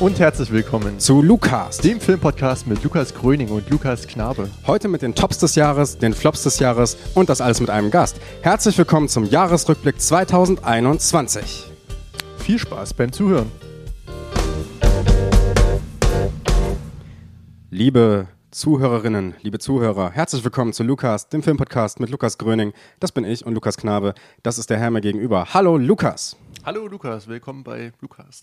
Und herzlich willkommen zu Lukas, dem Filmpodcast mit Lukas Gröning und Lukas Knabe. Heute mit den Tops des Jahres, den Flops des Jahres und das alles mit einem Gast. Herzlich willkommen zum Jahresrückblick 2021. Viel Spaß beim Zuhören. Liebe Zuhörerinnen, liebe Zuhörer, herzlich willkommen zu Lukas, dem Filmpodcast mit Lukas Gröning. Das bin ich und Lukas Knabe. Das ist der Herr mir gegenüber. Hallo Lukas. Hallo Lukas, willkommen bei Lukas.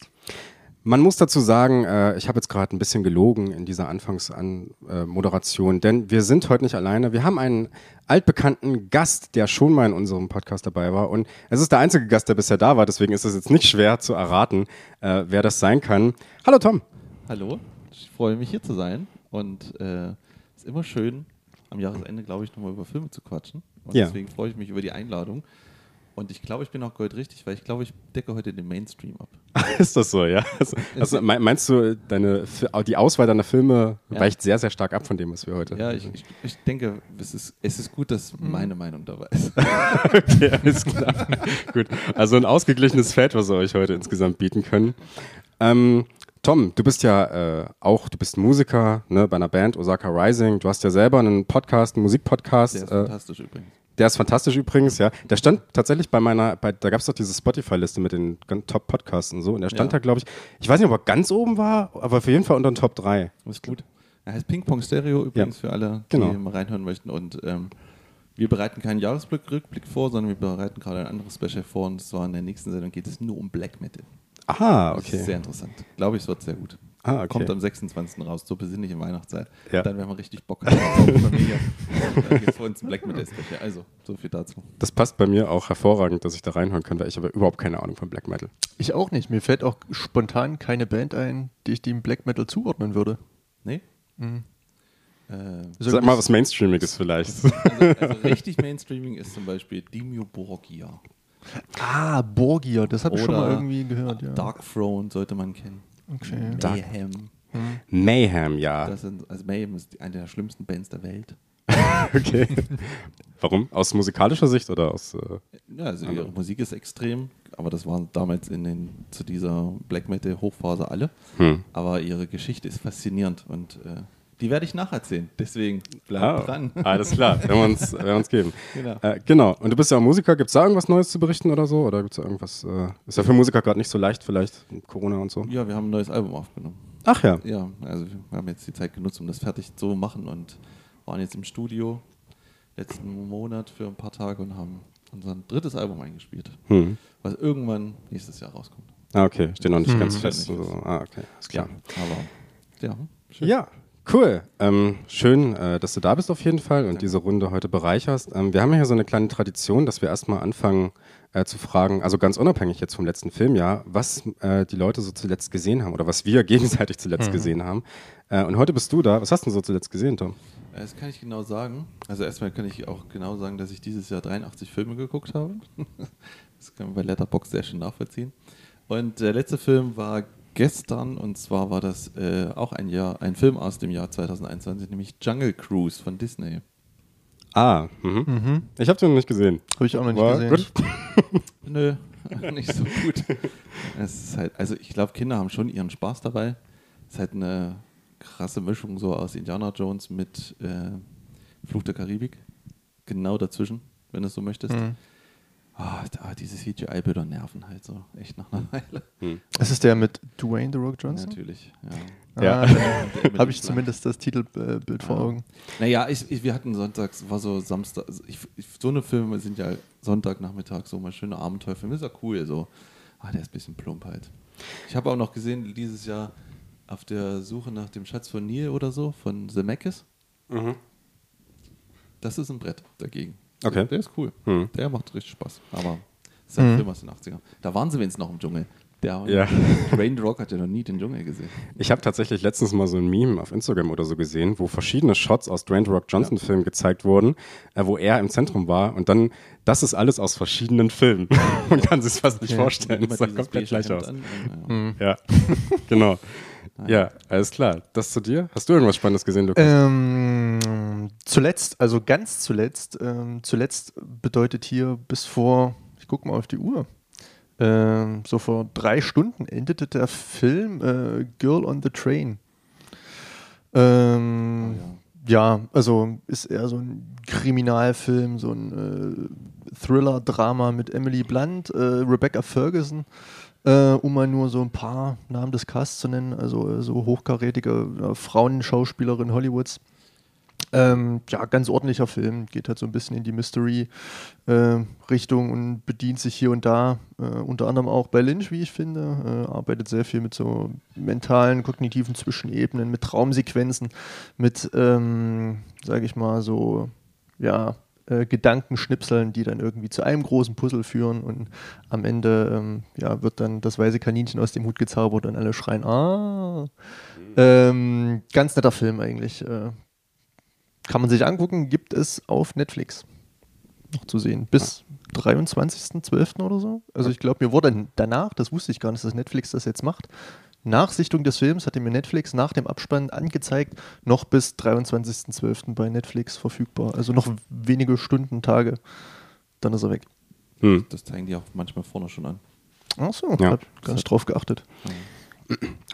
Man muss dazu sagen, äh, ich habe jetzt gerade ein bisschen gelogen in dieser Anfangsmoderation, äh, denn wir sind heute nicht alleine. Wir haben einen altbekannten Gast, der schon mal in unserem Podcast dabei war. Und es ist der einzige Gast, der bisher da war, deswegen ist es jetzt nicht schwer zu erraten, äh, wer das sein kann. Hallo Tom. Hallo, ich freue mich hier zu sein und es äh, ist immer schön, am Jahresende, glaube ich, nochmal über Filme zu quatschen. Und ja. deswegen freue ich mich über die Einladung. Und ich glaube, ich bin auch gold richtig, weil ich glaube, ich decke heute den Mainstream ab. ist das so, ja? Also, also meinst du, deine, die Auswahl deiner Filme ja. weicht sehr, sehr stark ab von dem, was wir heute Ja, ich, ich, ich denke, es ist, es ist gut, dass mhm. meine Meinung dabei ist. okay, alles klar. gut. Also ein ausgeglichenes Feld, was wir euch heute insgesamt bieten können. Ähm, Tom, du bist ja äh, auch, du bist Musiker ne, bei einer Band, Osaka Rising. Du hast ja selber einen Podcast, einen Musikpodcast. Der ist äh, fantastisch übrigens. Der ist fantastisch übrigens, ja. Der stand tatsächlich bei meiner, bei, da gab es doch diese Spotify-Liste mit den Top-Podcasts und so. Und der stand ja. da, glaube ich, ich weiß nicht, ob er ganz oben war, aber auf jeden Fall unter den Top 3. Das ist gut. Er heißt Ping Pong Stereo übrigens ja. für alle, die genau. mal reinhören möchten. Und ähm, wir bereiten keinen Jahresrückblick vor, sondern wir bereiten gerade ein anderes Special vor. Und zwar in der nächsten Sendung geht es nur um Black Metal. Aha, okay. Das ist sehr interessant. Glaube ich, es wird sehr gut. Ah, okay. Kommt am 26. raus, so besinnliche Weihnachtszeit. Ja. Dann werden wir richtig Bock haben. Dann gibt es vor uns ein Black Metal Special. Also, so viel dazu. Das passt bei mir auch hervorragend, dass ich da reinhören kann, weil ich aber überhaupt keine Ahnung von Black Metal. Ich auch nicht. Mir fällt auch spontan keine Band ein, die ich dem Black Metal zuordnen würde. Nee? Mhm. Äh, Sag mal was Mainstreamiges vielleicht. Also, also richtig Mainstreaming ist zum Beispiel Dimio Borgia. Ah, Borgia, das habe ich schon mal irgendwie gehört. Ja. Dark Throne sollte man kennen. Okay. Mayhem. Hm. Mayhem, ja. Das sind, also Mayhem ist eine der schlimmsten Bands der Welt. okay. Warum? Aus musikalischer Sicht oder aus. Äh, ja, also ihre Musik ist extrem, aber das waren damals in den, zu dieser Black Metal Hochphase alle. Hm. Aber ihre Geschichte ist faszinierend und äh, die werde ich nacherzählen. Deswegen bleib ah, dran. Alles klar, wenn wir uns, wenn wir uns geben. Genau. Äh, genau. Und du bist ja auch Musiker. Gibt es da irgendwas Neues zu berichten oder so? Oder gibt es da irgendwas? Äh, ist ja für Musiker gerade nicht so leicht, vielleicht Corona und so? Ja, wir haben ein neues Album aufgenommen. Ach ja. Ja, also wir haben jetzt die Zeit genutzt, um das fertig zu machen und waren jetzt im Studio letzten Monat für ein paar Tage und haben unser drittes Album eingespielt, hm. was irgendwann nächstes Jahr rauskommt. Ah, okay. Steht noch nicht hm. ganz fest. Nicht so. Ah, okay. Ist klar. Ja, aber ja, schön. Ja, Cool. Ähm, schön, äh, dass du da bist auf jeden Fall und diese Runde heute bereicherst. Ähm, wir haben ja hier so eine kleine Tradition, dass wir erstmal anfangen äh, zu fragen, also ganz unabhängig jetzt vom letzten Filmjahr, was äh, die Leute so zuletzt gesehen haben oder was wir gegenseitig zuletzt mhm. gesehen haben. Äh, und heute bist du da. Was hast du so zuletzt gesehen, Tom? Äh, das kann ich genau sagen. Also erstmal kann ich auch genau sagen, dass ich dieses Jahr 83 Filme geguckt habe. das kann man bei Letterboxd sehr schön nachvollziehen. Und der letzte Film war gestern und zwar war das äh, auch ein Jahr, ein Film aus dem Jahr 2021, nämlich Jungle Cruise von Disney. Ah, mhm. Mhm. ich habe den noch nicht gesehen. Habe ich auch noch nicht war gesehen. Gut? Nö, nicht so gut. es ist halt, also ich glaube, Kinder haben schon ihren Spaß dabei. Es ist halt eine krasse Mischung so aus Indiana Jones mit äh, Fluch der Karibik. Genau dazwischen, wenn du es so möchtest. Mhm. Oh, da, diese CGI-Bilder nerven halt so, echt nach einer Weile. Hm. Ist es der mit Dwayne The Rock Johnson? natürlich, ja. Ja, ah, habe ich zumindest das Titelbild ja. vor Augen. Naja, ich, ich, wir hatten sonntags, war so Samstag, also ich, so eine Filme sind ja Sonntagnachmittag so mal schöne Abenteuerfilme, ist ja cool, so. Ah, der ist ein bisschen plump halt. Ich habe auch noch gesehen, dieses Jahr auf der Suche nach dem Schatz von Neil oder so, von The Zemeckis. Mhm. Das ist ein Brett dagegen. Okay. Der ist cool. Hm. Der macht richtig Spaß. Aber das ist ein mhm. Film aus den 80ern. Da waren sie wenigstens noch im Dschungel. Der ja. Rain Rock hat ja noch nie den Dschungel gesehen. Ich habe tatsächlich letztens mal so ein Meme auf Instagram oder so gesehen, wo verschiedene Shots aus Dwayne Rock Johnson ja. Filmen gezeigt wurden, äh, wo er im Zentrum war und dann, das ist alles aus verschiedenen Filmen. Man kann sich fast nicht ja, vorstellen. Das sah komplett gleich aus. An, mhm. Ja, genau. Ja, alles klar. Das zu dir? Hast du irgendwas Spannendes gesehen, Lukas? Ähm, zuletzt, also ganz zuletzt, ähm, zuletzt bedeutet hier bis vor, ich gucke mal auf die Uhr, Ähm, so vor drei Stunden endete der Film äh, Girl on the Train. Ähm, ja. also ist eher so ein Kriminalfilm, so ein äh, Thriller-Drama mit Emily Blunt, äh, Rebecca Ferguson, äh, um mal nur so ein paar Namen des Casts zu nennen, also äh, so hochkarätige äh, Frauenschauspielerin Hollywoods. Ähm, ja, ganz ordentlicher Film, geht halt so ein bisschen in die Mystery-Richtung äh, und bedient sich hier und da, äh, unter anderem auch bei Lynch, wie ich finde, äh, arbeitet sehr viel mit so mentalen, kognitiven Zwischenebenen, mit Traumsequenzen, mit, ähm, sage ich mal, so, ja, äh, Gedankenschnipseln, die dann irgendwie zu einem großen Puzzle führen und am Ende ähm, ja, wird dann das weiße Kaninchen aus dem Hut gezaubert und alle schreien, ah. Ähm, ganz netter Film eigentlich. Äh, kann man sich angucken, gibt es auf Netflix noch zu sehen. Bis 23.12. oder so. Also ich glaube, mir wurde danach, das wusste ich gar nicht, dass Netflix das jetzt macht, nach Sichtung des Films hatte mir Netflix nach dem Abspann angezeigt, noch bis 23.12. bei Netflix verfügbar. Also noch wenige Stunden, Tage, dann ist er weg. Hm. Das zeigen die auch manchmal vorne schon an. Ach so, ja. nicht drauf geachtet. Ja.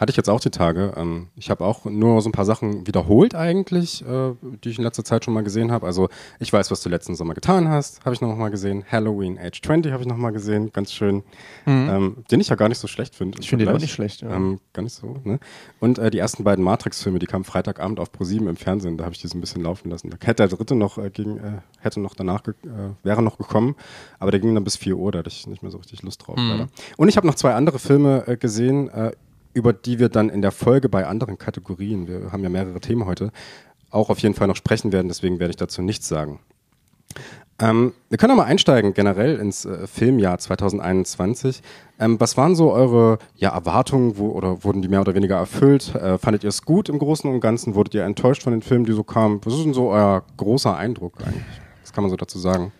Hatte ich jetzt auch die Tage. Ähm, ich habe auch nur so ein paar Sachen wiederholt eigentlich, äh, die ich in letzter Zeit schon mal gesehen habe. Also ich weiß, was du letzten Sommer getan hast, habe ich noch mal gesehen. Halloween Age 20 habe ich noch mal gesehen, ganz schön. Mhm. Ähm, den ich ja gar nicht so schlecht finde. Ich finde den auch nicht schlecht. Ja. Ähm, gar nicht so. Ne? Und äh, die ersten beiden Matrix-Filme, die kamen Freitagabend auf Pro7 im Fernsehen. Da habe ich die so ein bisschen laufen lassen. Da hätte der dritte noch äh, gegen, äh, hätte noch danach wäre noch gekommen, aber der ging dann bis 4 Uhr. Da hatte ich nicht mehr so richtig Lust drauf. Mhm. Und ich habe noch zwei andere Filme gesehen über die wir dann in der Folge bei anderen Kategorien, wir haben ja mehrere Themen heute, auch auf jeden Fall noch sprechen werden, deswegen werde ich dazu nichts sagen. Ähm, wir können mal einsteigen generell ins äh, Filmjahr 2021. Ähm, was waren so eure ja, Erwartungen wo, oder wurden die mehr oder weniger erfüllt? Äh, fandet ihr es gut im Großen und Ganzen? Wurdet ihr enttäuscht von den Filmen, die so kamen? Was ist denn so euer großer Eindruck eigentlich? Was kann man so dazu sagen?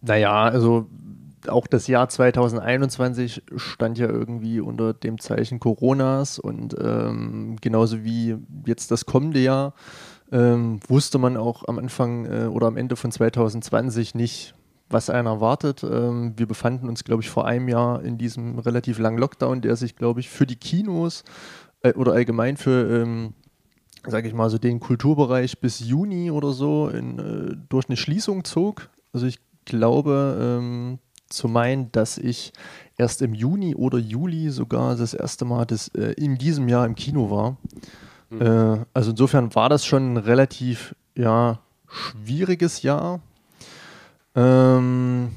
Naja, also auch das Jahr 2021 stand ja irgendwie unter dem Zeichen Coronas und ähm, genauso wie jetzt das kommende Jahr ähm, wusste man auch am Anfang äh, oder am Ende von 2020 nicht, was einen erwartet. Ähm, wir befanden uns, glaube ich, vor einem Jahr in diesem relativ langen Lockdown, der sich, glaube ich, für die Kinos äh, oder allgemein für ähm, sage ich mal, so den Kulturbereich bis Juni oder so in, äh, durch eine Schließung zog. Also ich glaube, ähm, zu meinen, dass ich erst im Juni oder Juli sogar das erste Mal das, äh, in diesem Jahr im Kino war. Mhm. Äh, also insofern war das schon ein relativ ja, schwieriges Jahr. Ähm,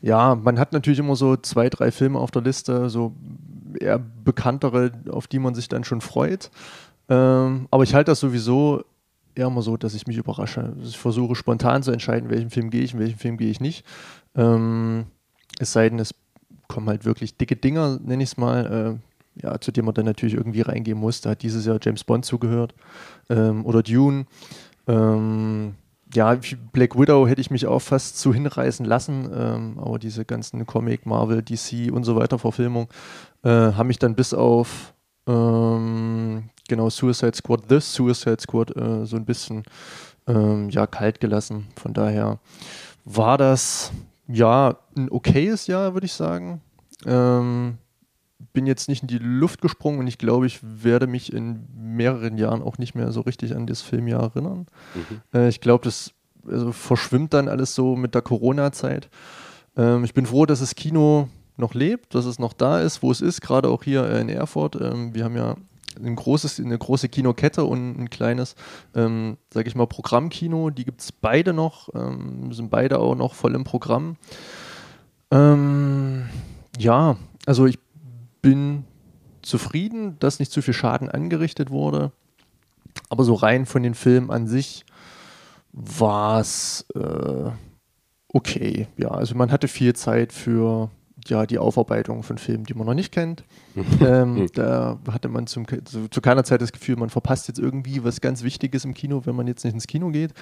ja, man hat natürlich immer so zwei, drei Filme auf der Liste, so eher bekanntere, auf die man sich dann schon freut. Ähm, aber ich halte das sowieso eher immer so, dass ich mich überrasche. Ich versuche spontan zu entscheiden, welchen Film gehe ich, in welchen Film gehe ich nicht. Ähm, es sei denn, es kommen halt wirklich dicke Dinger, nenne ich es mal, äh, ja, zu denen man dann natürlich irgendwie reingehen muss. Da hat dieses Jahr James Bond zugehört ähm, oder Dune. Ähm, ja, Black Widow hätte ich mich auch fast zu hinreißen lassen, ähm, aber diese ganzen Comic, Marvel, DC und so weiter Verfilmungen äh, haben mich dann bis auf ähm, genau Suicide Squad, The Suicide Squad äh, so ein bisschen ähm, ja, kalt gelassen. Von daher war das ja, ein okayes Jahr, würde ich sagen. Ähm, bin jetzt nicht in die Luft gesprungen und ich glaube, ich werde mich in mehreren Jahren auch nicht mehr so richtig an das Filmjahr erinnern. Mhm. Äh, ich glaube, das also verschwimmt dann alles so mit der Corona-Zeit. Ähm, ich bin froh, dass das Kino noch lebt, dass es noch da ist, wo es ist, gerade auch hier in Erfurt. Ähm, wir haben ja ein großes, eine große Kinokette und ein kleines, ähm, sage ich mal, Programmkino. Die gibt es beide noch, ähm, sind beide auch noch voll im Programm. Ähm, ja, also ich bin zufrieden, dass nicht zu viel Schaden angerichtet wurde. Aber so rein von den Filmen an sich war es äh, okay. Ja, also man hatte viel Zeit für ja, die Aufarbeitung von Filmen, die man noch nicht kennt. ähm, hm. da hatte man zum, zu, zu, keiner Zeit das Gefühl, man verpasst jetzt irgendwie was ganz Wichtiges im Kino, wenn man jetzt nicht ins Kino geht.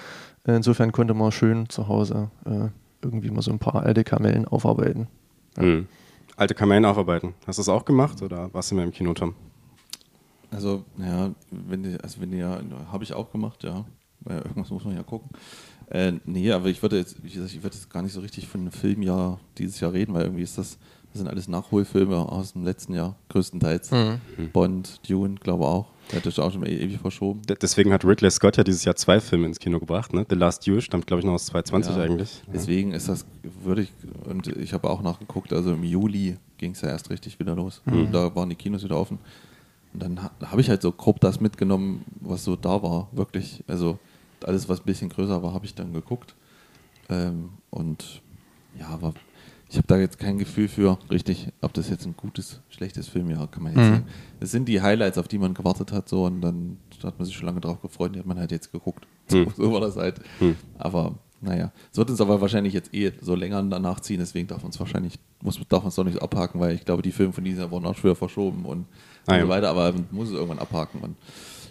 Insofern konnte man schön zu Hause äh, irgendwie mal so ein paar alte Kamellen aufarbeiten. Ja. Mhm. Alte Kamellen aufarbeiten. Hast du das auch gemacht oder warst du mehr im Kino, Tom? Also, ja, wenn die, also wenn die ja, habe ich auch gemacht, ja. Weil irgendwas muss man ja gucken. Äh, nee, aber ich würde jetzt, ich, ich würde jetzt gar nicht so richtig von einem Filmjahr dieses Jahr reden, weil irgendwie ist das Das sind alles Nachholfilme aus dem letzten Jahr, größtenteils. Mhm. Bond, Dune, glaube auch. Der hat das auch schon ewig verschoben. Deswegen hat Ridley Scott ja dieses Jahr zwei Filme ins Kino gebracht. Ne? The Last Duel stammt, glaube ich, noch aus 2020 Ja. eigentlich. Deswegen ist das, würde ich, und ich habe auch nachgeguckt, also im Juli ging es ja erst richtig wieder los. Da waren die Kinos wieder offen. Und dann ha- habe ich halt so grob das mitgenommen, was so da war, wirklich. Also alles, was ein bisschen größer war, habe ich dann geguckt. Ähm, und ja, aber ich habe da jetzt kein Gefühl für, richtig, ob das jetzt ein gutes, schlechtes Filmjahr, kann man jetzt Mhm. sagen. Es sind die Highlights, auf die man gewartet hat, so und dann hat man sich schon lange drauf gefreut, die hat man halt jetzt geguckt. So, Mhm. so war das halt. Hm. Aber naja, es wird uns aber wahrscheinlich jetzt eh so länger danach ziehen, deswegen darf man es wahrscheinlich, muss, darf es doch nicht abhaken, weil ich glaube, die Filme von diesem Jahr wurden auch schon wieder verschoben und, Ah, ja. so weiter, aber man muss es irgendwann abhaken. Und,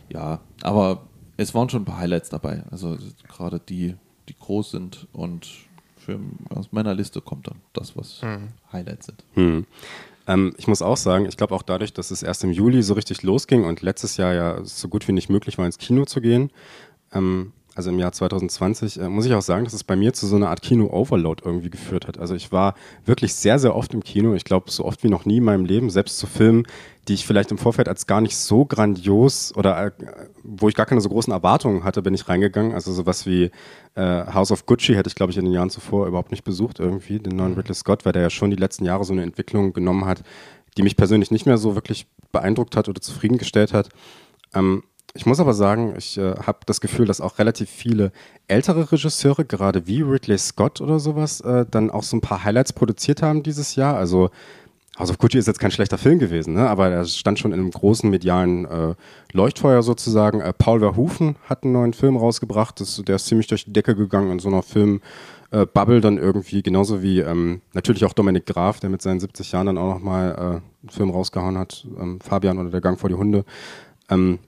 ja, aber es waren schon ein paar Highlights dabei, also gerade die, die groß sind und für, aus meiner Liste kommt dann das, was Highlights sind. Hm. Ähm, ich muss auch sagen, ich glaube auch dadurch, dass es erst im Juli so richtig losging und letztes Jahr ja so gut wie nicht möglich war, ins Kino zu gehen, ähm, also im Jahr 2020, äh, muss ich auch sagen, dass es bei mir zu so einer Art Kino-Overload irgendwie geführt hat. Also ich war wirklich sehr, sehr oft im Kino. Ich glaube, so oft wie noch nie in meinem Leben, selbst zu Filmen, die ich vielleicht im Vorfeld als gar nicht so grandios oder äh, wo ich gar keine so großen Erwartungen hatte, bin ich reingegangen. Also sowas wie äh, House of Gucci hätte ich, glaube ich, in den Jahren zuvor überhaupt nicht besucht irgendwie, den neuen Ridley Scott, weil der ja schon die letzten Jahre so eine Entwicklung genommen hat, die mich persönlich nicht mehr so wirklich beeindruckt hat oder zufriedengestellt hat. Ähm, ich muss aber sagen, ich äh, habe das Gefühl, dass auch relativ viele ältere Regisseure, gerade wie Ridley Scott oder sowas, äh, dann auch so ein paar Highlights produziert haben dieses Jahr. Also House of Gucci ist jetzt kein schlechter Film gewesen, ne? aber er stand schon in einem großen medialen äh, Leuchtfeuer sozusagen. Äh, Paul Verhoeven hat einen neuen Film rausgebracht, das, der ist ziemlich durch die Decke gegangen in so einer Film. Äh, dann irgendwie, genauso wie ähm, natürlich auch Dominik Graf, der mit seinen 70 Jahren dann auch nochmal äh, einen Film rausgehauen hat, ähm, Fabian oder Der Gang vor die Hunde. Ähm,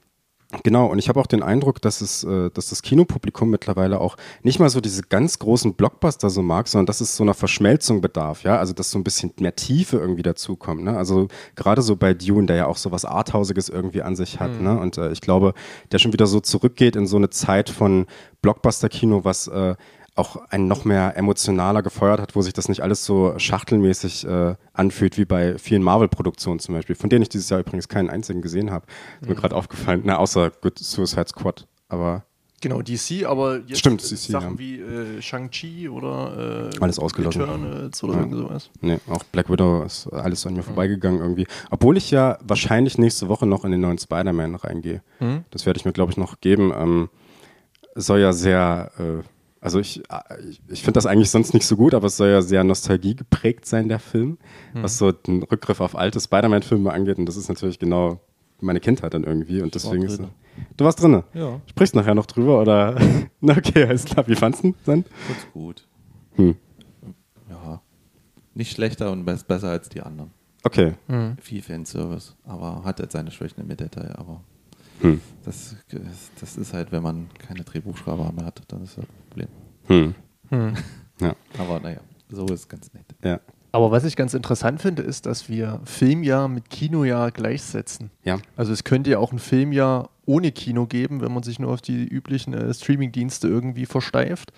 Genau, und ich habe auch den Eindruck, dass es, äh, dass das Kinopublikum mittlerweile auch nicht mal so diese ganz großen Blockbuster so mag, sondern dass es so einer Verschmelzung bedarf, ja, also dass so ein bisschen mehr Tiefe irgendwie dazukommt, ne? Also gerade so bei Dune, der ja auch so was Arthausiges irgendwie an sich hat, ne? Und äh, ich glaube, der schon wieder so zurückgeht in so eine Zeit von Blockbuster-Kino, was äh, auch einen noch mehr emotionaler gefeuert hat, wo sich das nicht alles so schachtelmäßig äh, anfühlt, wie bei vielen Marvel-Produktionen zum Beispiel, von denen ich dieses Jahr übrigens keinen einzigen gesehen habe. Ist mir gerade aufgefallen, na, außer Good Suicide Squad. Aber Genau, DC, aber jetzt Stimmt, äh, DC, Sachen ja. wie äh, Shang-Chi oder äh, Alles ausgelassen. Eternals oder Ja. irgend sowas. nee, auch Black Widow ist alles an mir vorbeigegangen irgendwie. Obwohl ich ja wahrscheinlich nächste Woche noch in den neuen Spider-Man reingehe. Mhm. Das werde ich mir, glaube ich, noch geben. Ähm, soll ja sehr, äh, also ich, äh, ich, ich finde das eigentlich sonst nicht so gut, aber es soll ja sehr Nostalgie geprägt sein, der Film, was so den Rückgriff auf alte Spider-Man-Filme angeht. Und das ist natürlich genau meine Kindheit dann irgendwie. Und deswegen ist. Du warst drinne. Ja. Sprichst nachher noch drüber oder? Na okay, alles klar. Wie fandst du dann? Ganz gut. Hm. Ja. Nicht schlechter und best, besser als die anderen. Okay. Viel Fanservice, aber hat jetzt seine Schwächen im Detail, aber Hm. das, das ist halt, wenn man keine Drehbuchschreiber mehr hat, dann ist das ein Problem. Hm. Hm. Ja. Aber naja, so ist ganz nett. Ja. Aber was ich ganz interessant finde, ist, dass wir Filmjahr mit Kinojahr gleichsetzen. Ja. Also es könnte ja auch ein Filmjahr ohne Kino geben, wenn man sich nur auf die üblichen äh, Streamingdienste irgendwie versteift.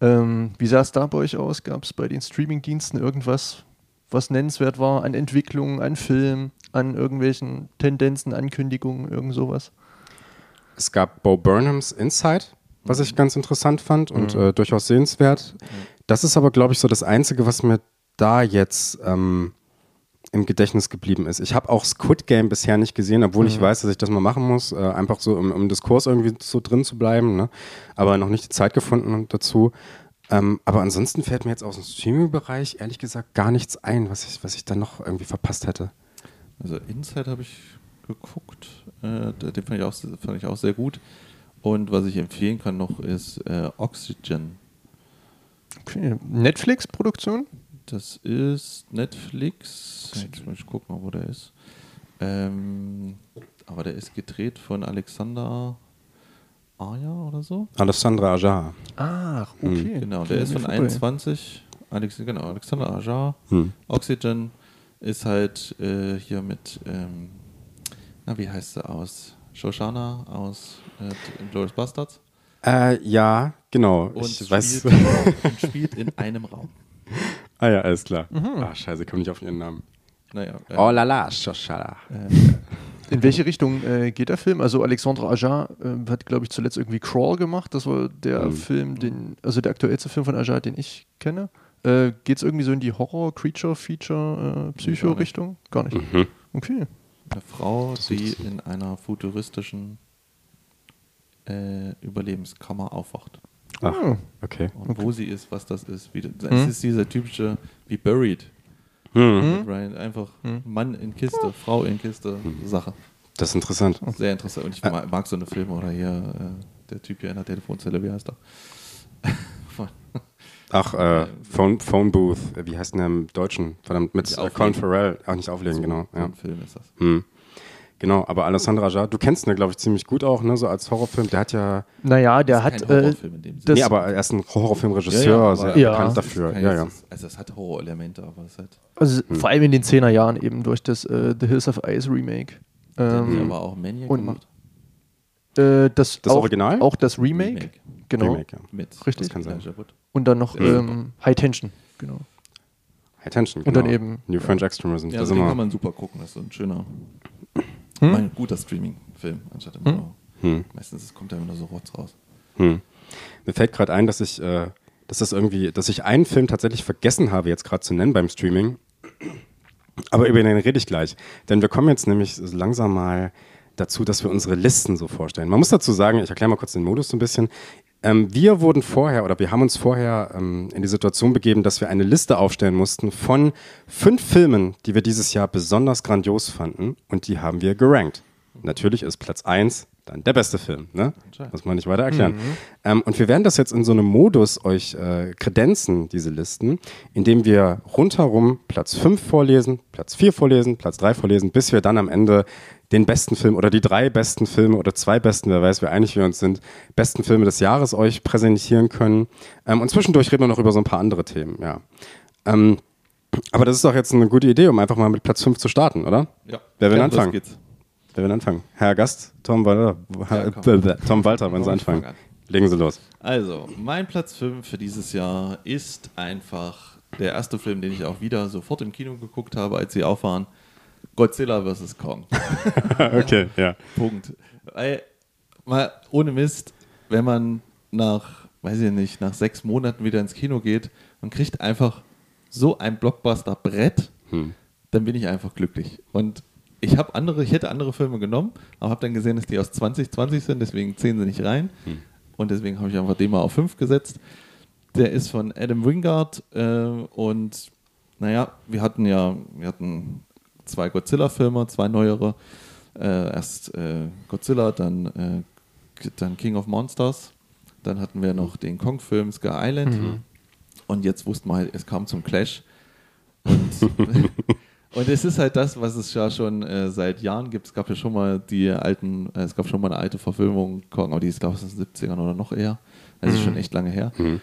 Ähm, wie sah es da bei euch aus? Gab es bei den Streamingdiensten irgendwas, was nennenswert war an Entwicklungen, an Film, an irgendwelchen Tendenzen, Ankündigungen, irgend sowas? Es gab Bo Burnhams Inside, was ich ganz interessant fand und äh, durchaus sehenswert. Das ist aber, glaube ich, so das Einzige, was mir da jetzt ähm, im Gedächtnis geblieben ist. Ich habe auch Squid Game bisher nicht gesehen, obwohl ich weiß, dass ich das mal machen muss, äh, einfach so im, im Diskurs irgendwie so drin zu bleiben, ne? aber noch nicht die Zeit gefunden dazu. Ähm, aber ansonsten fällt mir jetzt aus dem Streaming-Bereich ehrlich gesagt gar nichts ein, was ich, was ich dann noch irgendwie verpasst hätte. Also Inside habe ich geguckt, äh, den fand ich, auch, fand ich auch sehr gut. Und was ich empfehlen kann noch ist äh, Oxygen. Okay. Netflix-Produktion? Das ist Netflix. Jetzt muss ich gucken, wo der ist. Ähm, aber der ist gedreht von Alexander Aya oder so. Alessandra Ajar. Ach, okay. Genau, der ist von 21. Alex, genau, Alexander Ajar. Hm. Oxygen ist halt äh, hier mit, ähm, na, wie heißt sie aus? Shoshana aus äh, Glorious Bastards. Äh, ja, genau. Und ich weiß. spielt, und spielt in einem Raum. Ah ja, alles klar. Ah, scheiße, komme nicht auf ihren Namen. Naja, äh, Oh la la, Shoshana. In welche Richtung äh, geht der Film? Also Alexandre Aja äh, hat, glaube ich, zuletzt irgendwie Crawl gemacht. Das war der Mhm. Film, den, also der aktuellste Film von Aja, den ich kenne. Äh, geht es irgendwie so in die Horror, Creature, Feature, äh, Psycho-Richtung? Gar nicht. Mhm. Okay. eine Frau, die in einer futuristischen äh, Überlebenskammer aufwacht. Ach, Ah. okay. Und wo sie ist, was das ist. Wie, das Hm. ist dieser typische, wie Buried. Hm. Mit Ryan. Einfach Hm. Mann in Kiste, Frau in Kiste, Sache. Das ist interessant. Sehr interessant. Und ich mag, mag so eine Filme oder hier äh, der Typ hier in der Telefonzelle, wie heißt er? Ach, äh, Phone, Phone Booth, äh, wie heißt denn der im Deutschen? Verdammt, mit äh. Colin Farrell. Ach, nicht auflegen, so, genau. Ja. ein Film ist das. Hm. Genau, aber Alessandra Aja, du kennst ihn, glaube ich, ziemlich gut auch, ne, so als Horrorfilm. Der hat ja, Naja, der Das ist hat. kein Äh, Horrorfilm in dem Sinne. das- nee, aber er ist ein Horrorfilmregisseur, aber- sehr Ja. bekannt dafür. kein- Ja, ja. Also es hat Horrorelemente, aber es hat also Hm. vor allem in den 10er Jahren eben durch das äh, The Hills of Ice Remake. der hat Ähm, aber auch Maniac und- gemacht. äh, das Das auch, Original? Auch das Remake. Genau. Remake, ja. Mit Richtig. Das kann sein. Und dann noch ähm, High Tension. Genau. High Tension, Und genau. dann eben- New French Extremism. Ja, da also kann man super gucken. Das ist so ein schöner, Hm? ein guter Streaming-Film. Anstatt immer Hm? nur, Hm. meistens kommt da immer nur so Rotz raus. Hm. Mir fällt gerade ein, dass ich, äh, dass das irgendwie, dass ich einen Film tatsächlich vergessen habe, jetzt gerade zu nennen beim Streaming. Aber über den rede ich gleich. Denn wir kommen jetzt nämlich so langsam mal dazu, dass wir unsere Listen so vorstellen. Man muss dazu sagen, ich erkläre mal kurz den Modus so ein bisschen. Ähm, wir wurden vorher oder wir haben uns vorher ähm, in die Situation begeben, dass wir eine Liste aufstellen mussten von fünf Filmen, die wir dieses Jahr besonders grandios fanden und die haben wir gerankt. Natürlich ist Platz 1 dann der beste Film, ne? Muss man nicht weiter erklären. Ähm, und wir werden das jetzt in so einem Modus euch äh, kredenzen, diese Listen, indem wir rundherum Platz 5 vorlesen, Platz 4 vorlesen, Platz 3 vorlesen, bis wir dann am Ende den besten Film oder die drei besten Filme oder zwei besten, wer weiß, wie einig wir uns sind, besten Filme des Jahres euch präsentieren können. Ähm, und zwischendurch reden wir noch über so ein paar andere Themen, ja. Ähm, aber das ist doch jetzt eine gute Idee, um einfach mal mit Platz 5 zu starten, oder? Ja. Wer will Ja, anfangen? Los geht's. Wer will anfangen? Herr Gast, Tom Walter, Ja, komm. Tom Walter, wollen Sie anfangen? an. Legen Sie los. Also, mein Platz 5 für dieses Jahr ist einfach der erste Film, den ich auch wieder sofort im Kino geguckt habe, als sie auf waren. Godzilla vs. Kong. okay, ja. Punkt. Weil, mal ohne Mist, wenn man nach, weiß ich nicht, nach sechs Monaten wieder ins Kino geht und kriegt einfach so ein Blockbuster-Brett, Hm. dann bin ich einfach glücklich. Und ich habe andere, ich hätte andere Filme genommen, aber habe dann gesehen, dass die aus 2020 sind, deswegen zählen sie nicht rein. Und deswegen habe ich einfach den mal auf 5 gesetzt. Der ist von Adam Wingard äh, und naja, wir hatten ja, wir hatten zwei Godzilla-Filme, zwei neuere. Äh, erst äh, Godzilla, dann, äh, dann King of Monsters. Dann hatten wir noch den Kong-Film Sky Island. Und jetzt wussten wir halt, es kam zum Clash. Und, und es ist halt das, was es ja schon äh, seit Jahren gibt. Es gab ja schon mal die alten, äh, es gab schon mal eine alte Verfilmung, Kong, aber die ist, glaube ich, aus den 70ern oder noch eher. Das ist schon echt lange her. Mhm.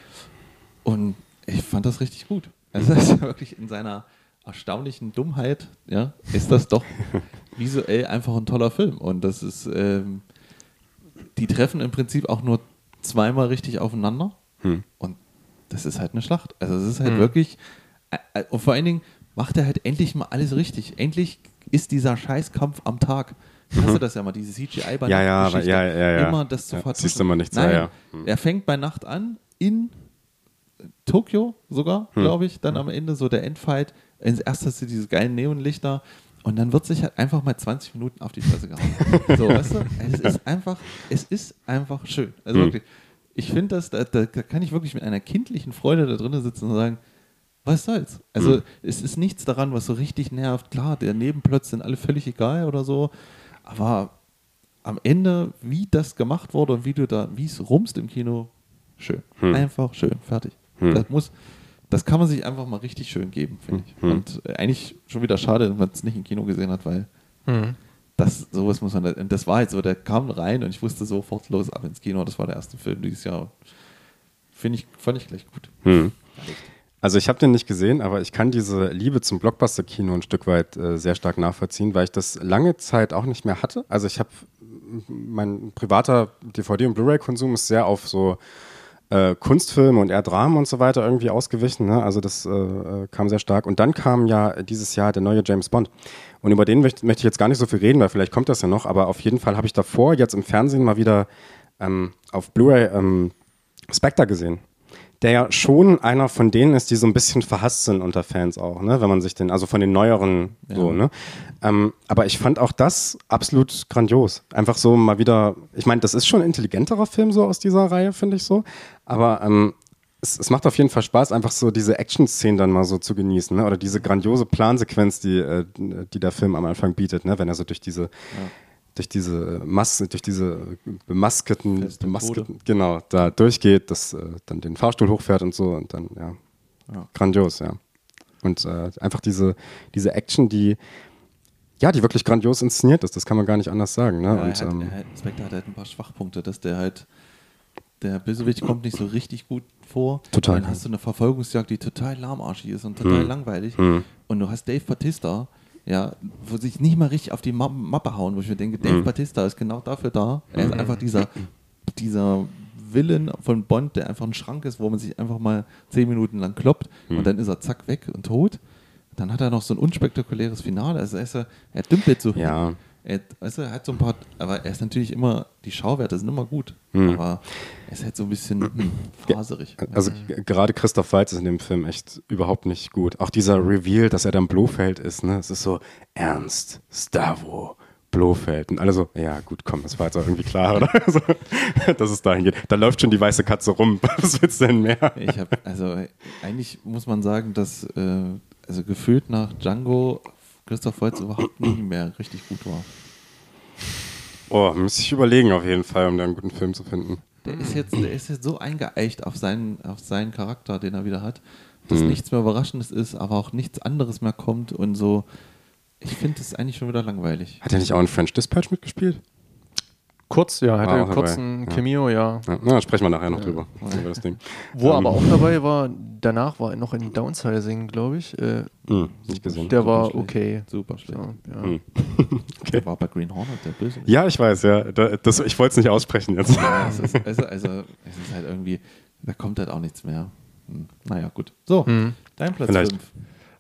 Und ich fand das richtig gut. Also das ist wirklich in seiner erstaunlichen Dummheit, ja, ist das doch visuell einfach ein toller Film. Und das ist, ähm, die treffen im Prinzip auch nur zweimal richtig aufeinander. Hm. Und das ist halt eine Schlacht. Also es ist halt wirklich, äh, äh, und vor allen Dingen macht er halt endlich mal alles richtig. Endlich ist dieser Scheißkampf am Tag. Hast du das ja mal, diese CGI bei Ja, ja, ja, ja, ja. Immer das zu Ja, vertuschen. siehst du mal nichts, Nein, ja. Hm. er fängt bei Nacht an in Tokio sogar, Hm. glaube ich. Dann am Ende so der Endfight. Als erstes hast du diese geilen Neonlichter und dann wird sich halt einfach mal 20 Minuten auf die Fresse gehauen. so, weißt du? Es ist einfach, es ist einfach schön. Also Hm. wirklich. Ich finde das, da, da kann ich wirklich mit einer kindlichen Freude da drinnen sitzen und sagen, was soll's? Also Hm. es ist nichts daran, was so richtig nervt. Klar, der Nebenplötze sind alle völlig egal oder so, aber am Ende, wie das gemacht wurde und wie du da, wie es rumst im Kino, schön. Hm. Einfach schön, fertig. Hm. Das muss, das kann man sich einfach mal richtig schön geben, finde ich. Hm. Und äh, eigentlich schon wieder schade, wenn man es nicht im Kino gesehen hat, weil Mhm. das, sowas muss man, und das war jetzt so, der kam rein und ich wusste sofort los ab ins Kino. Das war der erste Film dieses Jahr. Finde ich, fand ich gleich gut. Hm. Also ich habe den nicht gesehen, aber ich kann diese Liebe zum Blockbuster-Kino ein Stück weit äh, sehr stark nachvollziehen, weil ich das lange Zeit auch nicht mehr hatte. Also ich habe, mein privater DVD- und Blu-ray-Konsum ist sehr auf so äh, Kunstfilme und eher Dramen und so weiter irgendwie ausgewichen. Ne? Also das äh, äh, kam sehr stark. Und dann kam ja dieses Jahr der neue James Bond. Und über den möchte, möchte ich jetzt gar nicht so viel reden, weil vielleicht kommt das ja noch. Aber auf jeden Fall habe ich davor jetzt im Fernsehen mal wieder ähm, auf Blu-ray ähm, Spectre gesehen der ja schon einer von denen ist, die so ein bisschen verhasst sind unter Fans auch, ne? wenn man sich den, also von den neueren ja. so, ne? Ähm, aber ich fand auch das absolut grandios. Einfach so mal wieder, ich meine, das ist schon ein intelligenterer Film so aus dieser Reihe, finde ich so, aber ähm, es, es, macht auf jeden Fall Spaß, einfach so diese Action-Szenen dann mal so zu genießen, ne? oder diese grandiose Plansequenz, die, äh, die der Film am Anfang bietet, ne? wenn er so durch diese ja durch diese Maske, durch diese bemasketen, bemasketen genau, da durchgeht, dass äh, dann den Fahrstuhl hochfährt und so und dann, ja, ja. grandios, ja. Und äh, einfach diese, diese Action, die, ja, die wirklich grandios inszeniert ist, das kann man gar nicht anders sagen. Ne? Ja, und, hat, ähm, hat, Spectre hat halt ein paar Schwachpunkte, dass der halt, der Bösewicht kommt nicht so richtig gut vor. Total. Dann hast du eine Verfolgungsjagd, die total lahmarschig ist und total hm. langweilig. Hm. Und du hast Dave Batista, ja, wo sich nicht mal richtig auf die Mappe hauen, wo ich mir denke, Dave mhm. Batista ist genau dafür da. Er ist mhm. einfach dieser, dieser Willen von Bond, der einfach ein Schrank ist, wo man sich einfach mal zehn Minuten lang kloppt mhm. und dann ist er zack weg und tot. Dann hat er noch so ein unspektakuläres Finale. Also er, ist, er dümpelt so ja. Er, weißt du, er hat so ein paar, aber er ist natürlich immer, die Schauwerte sind immer gut, hm. aber er ist halt so ein bisschen hm, faserig. Also gerade Christoph Waltz ist in dem Film echt überhaupt nicht gut. Auch dieser Reveal, dass er dann Blofeld ist, ne? Es ist so ernst, Stavo, Blofeld. Und alle so, ja gut, komm, das war jetzt auch irgendwie klar, oder? so, dass es dahin geht. Da läuft schon die weiße Katze rum. Was willst du denn mehr? Ich habe, also eigentlich muss man sagen, dass äh, also gefühlt nach Django Christoph Waltz überhaupt nie mehr richtig gut war. Oh, müsste ich überlegen auf jeden Fall, um da einen guten Film zu finden. Der ist jetzt, der ist jetzt so eingeeicht auf seinen, auf seinen Charakter, den er wieder hat, dass hm. nichts mehr Überraschendes ist, aber auch nichts anderes mehr kommt und so. Ich finde das eigentlich schon wieder langweilig. Hat er nicht auch in French Dispatch mitgespielt? Kurz, ja, hatte einen kurzen ja. Cameo, ja. ja. Na, sprechen wir nachher noch ja. drüber. Ding. Wo ähm. aber auch dabei war, danach war er noch in Downsizing, glaube ich. Äh, mm, nicht gesehen. Der war okay. Super schlecht. Ja, mm. okay. Der war bei Green Hornet, der Böse. Ja, ich weiß, ja. Das, ich wollte es nicht aussprechen jetzt. Ja, es ist, also, also, es ist halt irgendwie, da kommt halt auch nichts mehr. Hm. Naja, gut. So, hm. dein Platz 5.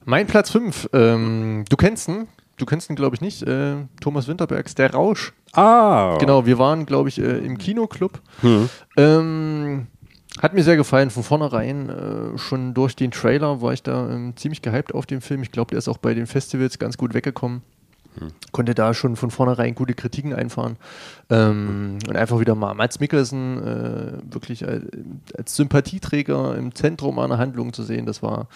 Mein Platz 5. Ähm, du kennst ihn, du kennst ihn, glaube ich, nicht. Äh, Thomas Winterbergs, Der Rausch. Ah. Genau, wir waren, glaube ich, äh, im Kinoclub. Hm. Ähm, hat mir sehr gefallen. Von vornherein, äh, schon durch den Trailer war ich da ähm, ziemlich gehypt auf den Film. Ich glaube, der ist auch bei den Festivals ganz gut weggekommen. Konnte da schon von vornherein gute Kritiken einfahren. Ähm, und einfach wieder mal Mats Mikkelsen äh, wirklich als, als, Sympathieträger im Zentrum einer Handlung zu sehen, das war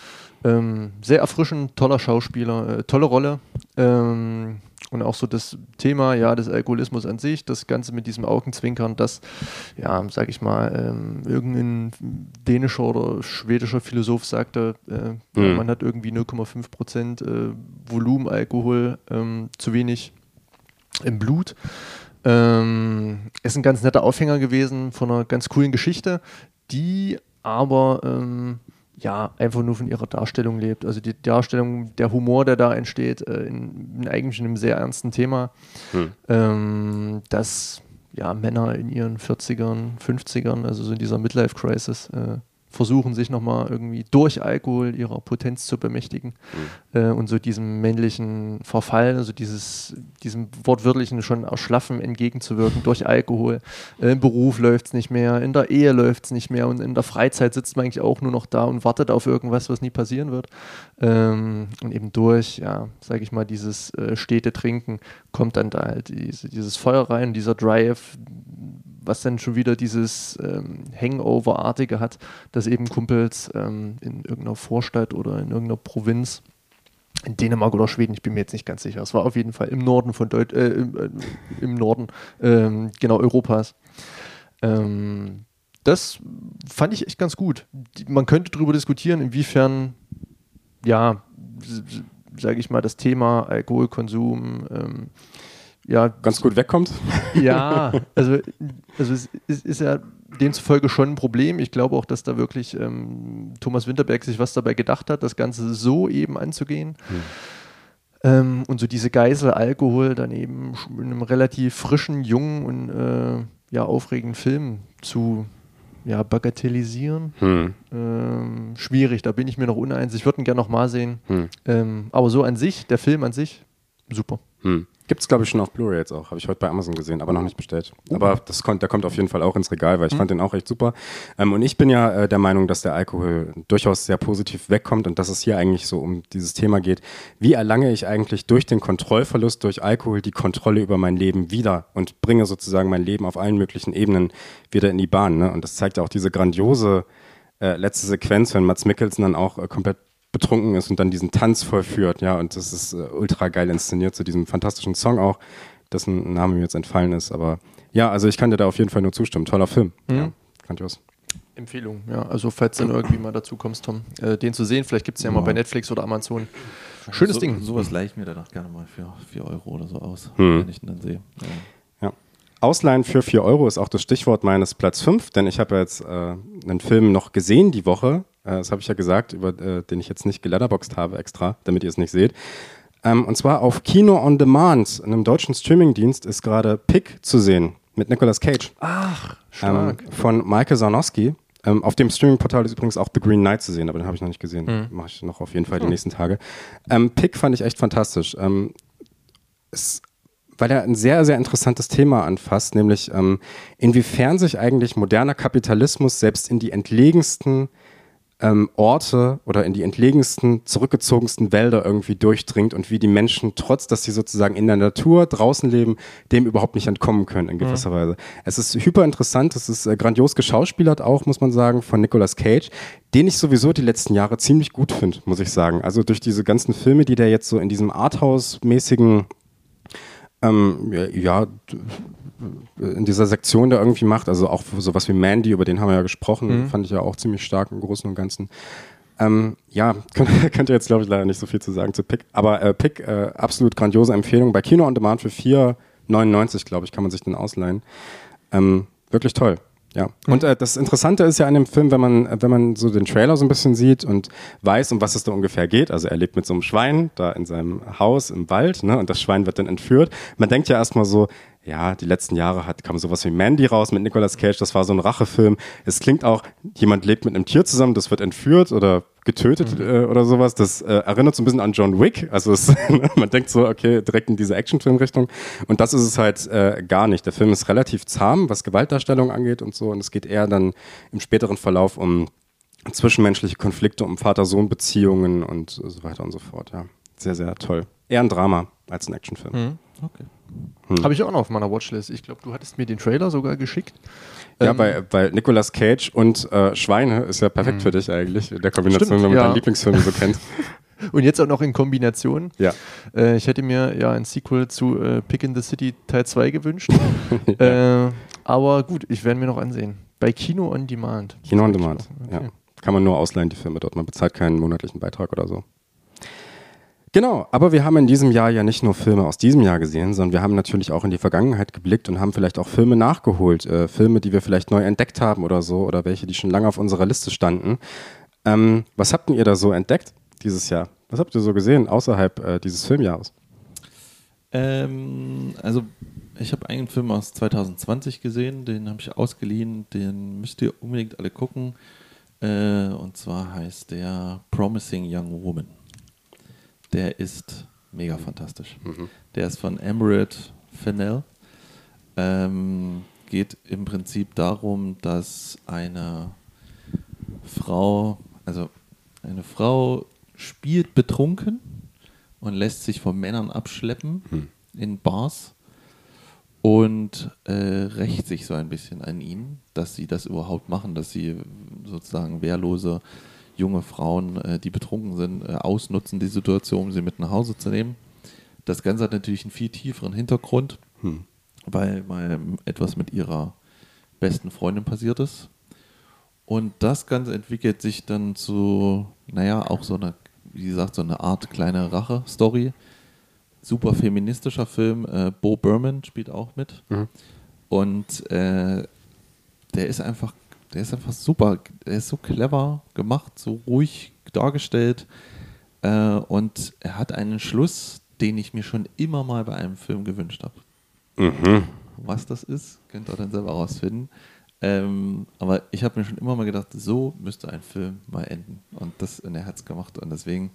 ähm, sehr erfrischend, toller Schauspieler, äh, tolle Rolle. Ähm, und auch so das Thema ja des Alkoholismus an sich, das Ganze mit diesem Augenzwinkern, dass, ja, sag ich mal, ähm, irgendein dänischer oder schwedischer Philosoph sagte, äh, mhm. man hat irgendwie 0,5 Prozent äh, Volumenalkohol ähm, zu wenig im Blut. Ähm, ist ein ganz netter Aufhänger gewesen von einer ganz coolen Geschichte, die aber ähm, ja, einfach nur von ihrer Darstellung lebt. Also die Darstellung, der Humor, der da entsteht, äh, in, in eigentlich einem sehr ernsten Thema, hm. ähm, dass ja, Männer in ihren 40ern, 50ern, also so in dieser Midlife-Crisis, äh, versuchen, sich nochmal irgendwie durch Alkohol ihrer Potenz zu bemächtigen mhm. äh, und so diesem männlichen Verfall, also dieses, diesem wortwörtlichen schon Erschlaffen entgegenzuwirken durch Alkohol. Äh, Im Beruf läuft es nicht mehr, in der Ehe läuft es nicht mehr und in der Freizeit sitzt man eigentlich auch nur noch da und wartet auf irgendwas, was nie passieren wird. Ähm, und eben durch, ja, sage ich mal, dieses äh, stete Trinken kommt dann da halt diese, dieses Feuer rein, dieser Drive, was dann schon wieder dieses ähm, Hangover-artige hat, dass eben Kumpels ähm, in irgendeiner Vorstadt oder in irgendeiner Provinz in Dänemark oder Schweden, ich bin mir jetzt nicht ganz sicher. Es war auf jeden Fall im Norden von Deut äh, im, äh, im, Norden, ähm, genau, Europas. Ähm, das fand ich echt ganz gut. Man könnte darüber diskutieren, inwiefern, ja, sage ich mal, das Thema Alkoholkonsum ähm, ja, ganz gut wegkommt. Ja, also, also es ist, ist, ja demzufolge schon ein Problem. Ich glaube auch, dass da wirklich ähm, Thomas Winterberg sich was dabei gedacht hat, das Ganze so eben anzugehen. Hm. Ähm, und so diese Geisel Alkohol dann eben in einem relativ frischen, jungen und äh, ja, aufregenden Film zu ja, bagatellisieren. Hm. Ähm, schwierig, da bin ich mir noch uneins. Ich würde ihn gerne nochmal sehen. Hm. Ähm, aber so an sich, der Film an sich, super. Hm. Gibt es, glaube ich, schon auf Blu-ray jetzt auch. Habe ich heute bei Amazon gesehen, aber noch nicht bestellt. Aber das kommt, der kommt auf jeden Fall auch ins Regal, weil ich fand den auch echt super. Ähm, und ich bin ja äh, der Meinung, dass der Alkohol durchaus sehr positiv wegkommt und dass es hier eigentlich so um dieses Thema geht. Wie erlange ich eigentlich durch den Kontrollverlust durch Alkohol die Kontrolle über mein Leben wieder und bringe sozusagen mein Leben auf allen möglichen Ebenen wieder in die Bahn. Ne? Und das zeigt ja auch diese grandiose äh, letzte Sequenz, wenn Mats Mikkelsen dann auch äh, komplett betrunken ist und dann diesen Tanz vollführt, ja, und das ist äh, ultra geil inszeniert zu diesem fantastischen Song auch, dessen Name mir jetzt entfallen ist, aber ja, also ich kann dir da auf jeden Fall nur zustimmen. Toller Film. Mhm. Ja, grandios. Empfehlung, ja. Also falls du dann irgendwie mal dazu kommst, Tom, äh, den zu sehen, vielleicht gibt es ja mal Ja. bei Netflix oder Amazon. Schönes so, Ding. Sowas leihe ich mir dann auch gerne mal für 4 Euro oder so aus, Hm. wenn ich ihn dann sehe. Ja. Ja. Ausleihen für 4 Euro ist auch das Stichwort meines Platz 5, denn ich habe jetzt äh, einen Film noch gesehen die Woche, das habe ich ja gesagt, über äh, den ich jetzt nicht geletterboxt habe extra, damit ihr es nicht seht. Ähm, und zwar auf Kino on Demand, einem deutschen Streamingdienst, ist gerade Pick zu sehen mit Nicolas Cage. Ach, ähm, stark. von Michael Sarnowski. Ähm, auf dem Streaming-Portal ist übrigens auch The Green Knight zu sehen, aber den habe ich noch nicht gesehen. Mhm. Mache ich noch auf jeden Fall die nächsten Tage. Ähm, Pick fand ich echt fantastisch. Ähm, es, weil er ein sehr, sehr interessantes Thema anfasst, nämlich ähm, inwiefern sich eigentlich moderner Kapitalismus selbst in die entlegensten ähm, Orte oder in die entlegensten, zurückgezogensten Wälder irgendwie durchdringt und wie die Menschen, trotz dass sie sozusagen in der Natur draußen leben, dem überhaupt nicht entkommen können in gewisser Weise. Es ist hyper interessant, es ist äh, grandios geschauspielert auch, muss man sagen, von Nicolas Cage, den ich sowieso die letzten Jahre ziemlich gut finde, muss ich sagen. Also durch diese ganzen Filme, die der jetzt so in diesem Arthouse-mäßigen ähm, ja, in dieser Sektion da irgendwie macht, also auch sowas wie Mandy, über den haben wir ja gesprochen, fand ich ja auch ziemlich stark im Großen und Ganzen. Ähm, ja, könnt, könnt ihr jetzt, glaube ich, leider nicht so viel zu sagen zu Pick. Aber äh, Pick, äh, absolut grandiose Empfehlung. Bei Kino on Demand für 4,99, glaube ich, kann man sich den ausleihen. Ähm, wirklich toll. Ja. Und äh, das Interessante ist ja an dem Film, wenn man, wenn man so den Trailer so ein bisschen sieht und weiß, um was es da ungefähr geht. Also er lebt mit so einem Schwein da in seinem Haus im Wald, ne? Und das Schwein wird dann entführt. Man denkt ja erstmal so, ja, die letzten Jahre hat, kam sowas wie Mandy raus mit Nicolas Cage, das war so ein Rachefilm. Es klingt auch, jemand lebt mit einem Tier zusammen, das wird entführt oder getötet äh, oder sowas. Das äh, erinnert so ein bisschen an John Wick. Also es, man denkt so, okay, direkt in diese Actionfilmrichtung. Und das ist es halt äh, gar nicht. Der Film ist relativ zahm, was Gewaltdarstellung angeht und so. Und es geht eher dann im späteren Verlauf um zwischenmenschliche Konflikte, um Vater-Sohn-Beziehungen und so weiter und so fort. Ja, sehr, sehr toll. Eher ein Drama als ein Actionfilm. Mhm. Okay. Habe ich auch noch auf meiner Watchlist. Ich glaube, du hattest mir den Trailer sogar geschickt. Ja, Ähm, weil, weil Nicolas Cage und äh, Schweine ist ja perfekt für dich eigentlich, in der Kombination, Stimmt, wenn man ja. deinen Lieblingsfilm so kennt. Und jetzt auch noch in Kombination. Ja. Äh, ich hätte mir ja ein Sequel zu äh, Pick in the City Teil 2 gewünscht. äh, aber gut, ich werde mir noch ansehen. Bei Kino on Demand. Kino on Demand. Okay. Ja. Kann man nur ausleihen, die Filme dort. Man bezahlt keinen monatlichen Beitrag oder so. Genau, aber wir haben in diesem Jahr ja nicht nur Filme aus diesem Jahr gesehen, sondern wir haben natürlich auch in die Vergangenheit geblickt und haben vielleicht auch Filme nachgeholt. Äh, Filme, die wir vielleicht neu entdeckt haben oder so, oder welche, die schon lange auf unserer Liste standen. Ähm, was habt ihr da so entdeckt dieses Jahr? Was habt ihr so gesehen außerhalb äh, dieses Filmjahres? Ähm, also ich habe einen Film aus 2020 gesehen, den habe ich ausgeliehen, den müsst ihr unbedingt alle gucken. Äh, und zwar heißt der Promising Young Woman. Der ist mega fantastisch. Der ist von Emerald Fennell. Ähm, geht im Prinzip darum, dass eine Frau, also eine Frau spielt betrunken und lässt sich von Männern abschleppen in Bars und äh, rächt sich so ein bisschen an ihnen, dass sie das überhaupt machen, dass sie sozusagen wehrlose junge Frauen, äh, die betrunken sind, äh, ausnutzen die Situation, um sie mit nach Hause zu nehmen. Das Ganze hat natürlich einen viel tieferen Hintergrund, weil mal etwas mit ihrer besten Freundin passiert ist. Und das Ganze entwickelt sich dann zu, naja, auch so eine, wie gesagt, so eine Art kleine Rache-Story. Super feministischer Film. Äh, Bo Berman spielt auch mit. Und äh, der ist einfach, der ist einfach super. Der ist so clever gemacht, so ruhig dargestellt. Äh, und er hat einen Schluss, den ich mir schon immer mal bei einem Film gewünscht habe. Mhm. Was das ist, könnt ihr dann selber rausfinden. Ähm, aber ich habe mir schon immer mal gedacht, so müsste ein Film mal enden. Und das in der Herz gemacht. Und deswegen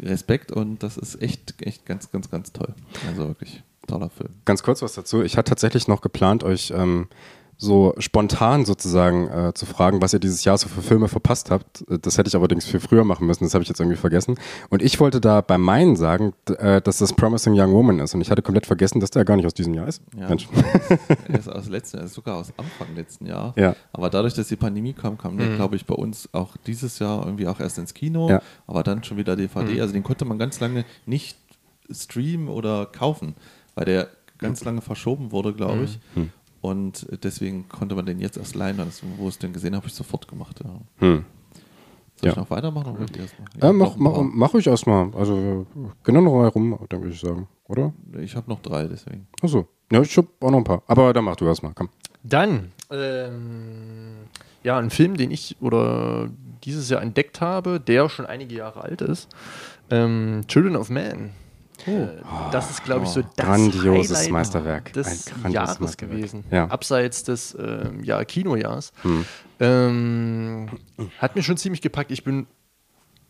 Respekt und das ist echt, echt ganz, ganz, ganz toll. Also wirklich toller Film. Ganz kurz was dazu. Ich hatte tatsächlich noch geplant, euch ähm, so spontan sozusagen äh, zu fragen, was ihr dieses Jahr so für Filme verpasst habt. Das hätte ich allerdings viel früher machen müssen, das habe ich jetzt irgendwie vergessen. Und ich wollte da bei meinen sagen, äh, dass das Promising Young Woman ist. Und ich hatte komplett vergessen, dass der gar nicht aus diesem Jahr ist. Ja, Mensch. er ist aus letzten, er ist sogar aus Anfang letzten Jahr. Ja. Aber dadurch, dass die Pandemie kam, kam der, glaube ich, bei uns auch dieses Jahr irgendwie auch erst ins Kino, Ja. aber dann schon wieder DVD. Also den konnte man ganz lange nicht streamen oder kaufen, weil der ganz lange verschoben wurde, glaube ich. Und deswegen konnte man den jetzt erst leihen. Das, wo ich es den gesehen habe, habe ich sofort gemacht. Ja. Hm. Soll ich Ja. noch weitermachen oder wollt ihr erst mal? Ich Äh, hab mach, mach, mach ich erstmal. Also, genau noch mal rum, dann würde ich sagen, oder? Ich habe noch drei, deswegen. Achso. Ja, ich hab auch noch ein paar. Aber dann mach du erstmal, komm. Dann, ähm, ja, ein Film, den ich oder dieses Jahr entdeckt habe, der schon einige Jahre alt ist. Ähm, Children of Man. Äh, das ist, glaube ich, so das Grandioses Highlight Meisterwerk. des Ein grandioses Jahres Meisterwerk. gewesen. Ja. Abseits des ähm, ja, Kinojahrs. Hm. Ähm, hat mir schon ziemlich gepackt. Ich bin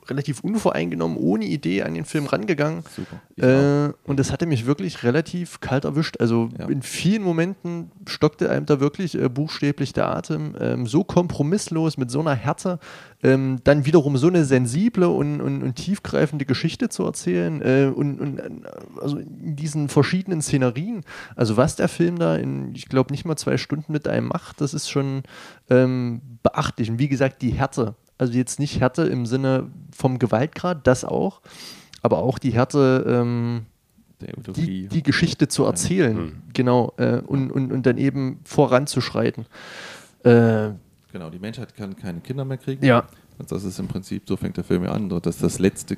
relativ unvoreingenommen, ohne Idee an den Film rangegangen. Super. Äh, und das hatte mich wirklich relativ kalt erwischt. Also Ja. in vielen Momenten stockte einem da wirklich äh, buchstäblich der Atem. Ähm, so kompromisslos, mit so einer Härte, ähm, dann wiederum so eine sensible und, und, und tiefgreifende Geschichte zu erzählen. Äh, und, und äh, also in diesen verschiedenen Szenerien. Also was der Film da in, ich glaube, nicht mal zwei Stunden mit einem macht, das ist schon ähm, beachtlich. Und wie gesagt, die Härte. Also jetzt nicht Härte im Sinne vom Gewaltgrad, das auch, aber auch die Härte, ähm, Der die, die Geschichte zu erzählen, Hm. genau, äh, und, und, und dann eben voranzuschreiten. Äh, Genau, die Menschheit kann keine Kinder mehr kriegen. ja, Und das ist im Prinzip, so fängt der Film ja an, dass das letzte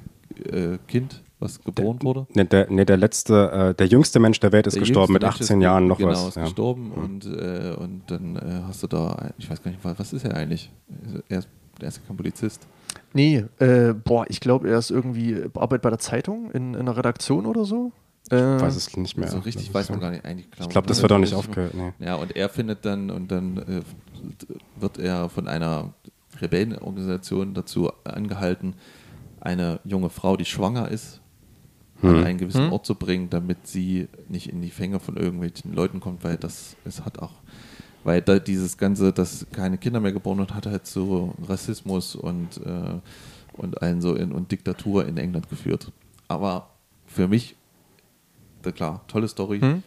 äh, Kind, was geboren wurde. Ne, der, ne, der letzte, äh, der jüngste Mensch der Welt ist Der gestorben mit jüngste Mensch 18 ist, Jahren noch genau, was. ist Ja. gestorben und, äh, und dann äh, hast du da, ich weiß gar nicht, was ist er eigentlich? Er ist, er ist kein Polizist. nee, äh, boah, ich glaube, er ist irgendwie, arbeitet bei der Zeitung in, in einer Redaktion oder so. Äh, Ich weiß es nicht mehr. so richtig weiß man ja- gar nicht. Eigentlich Ich glaube, das wird auch nicht aufgehört. Nee. Ja, und er findet dann, und dann äh, wird er von einer Rebellenorganisation dazu angehalten, eine junge Frau, die schwanger ist, an Hm. einen gewissen Hm. Ort zu bringen, damit sie nicht in die Fänge von irgendwelchen Leuten kommt, weil das es hat auch, weil da dieses ganze, dass keine Kinder mehr geboren wird, hat halt zu Rassismus und, äh, und allen so in, und Diktatur in England geführt. Aber für mich, da klar, tolle Story. Hm?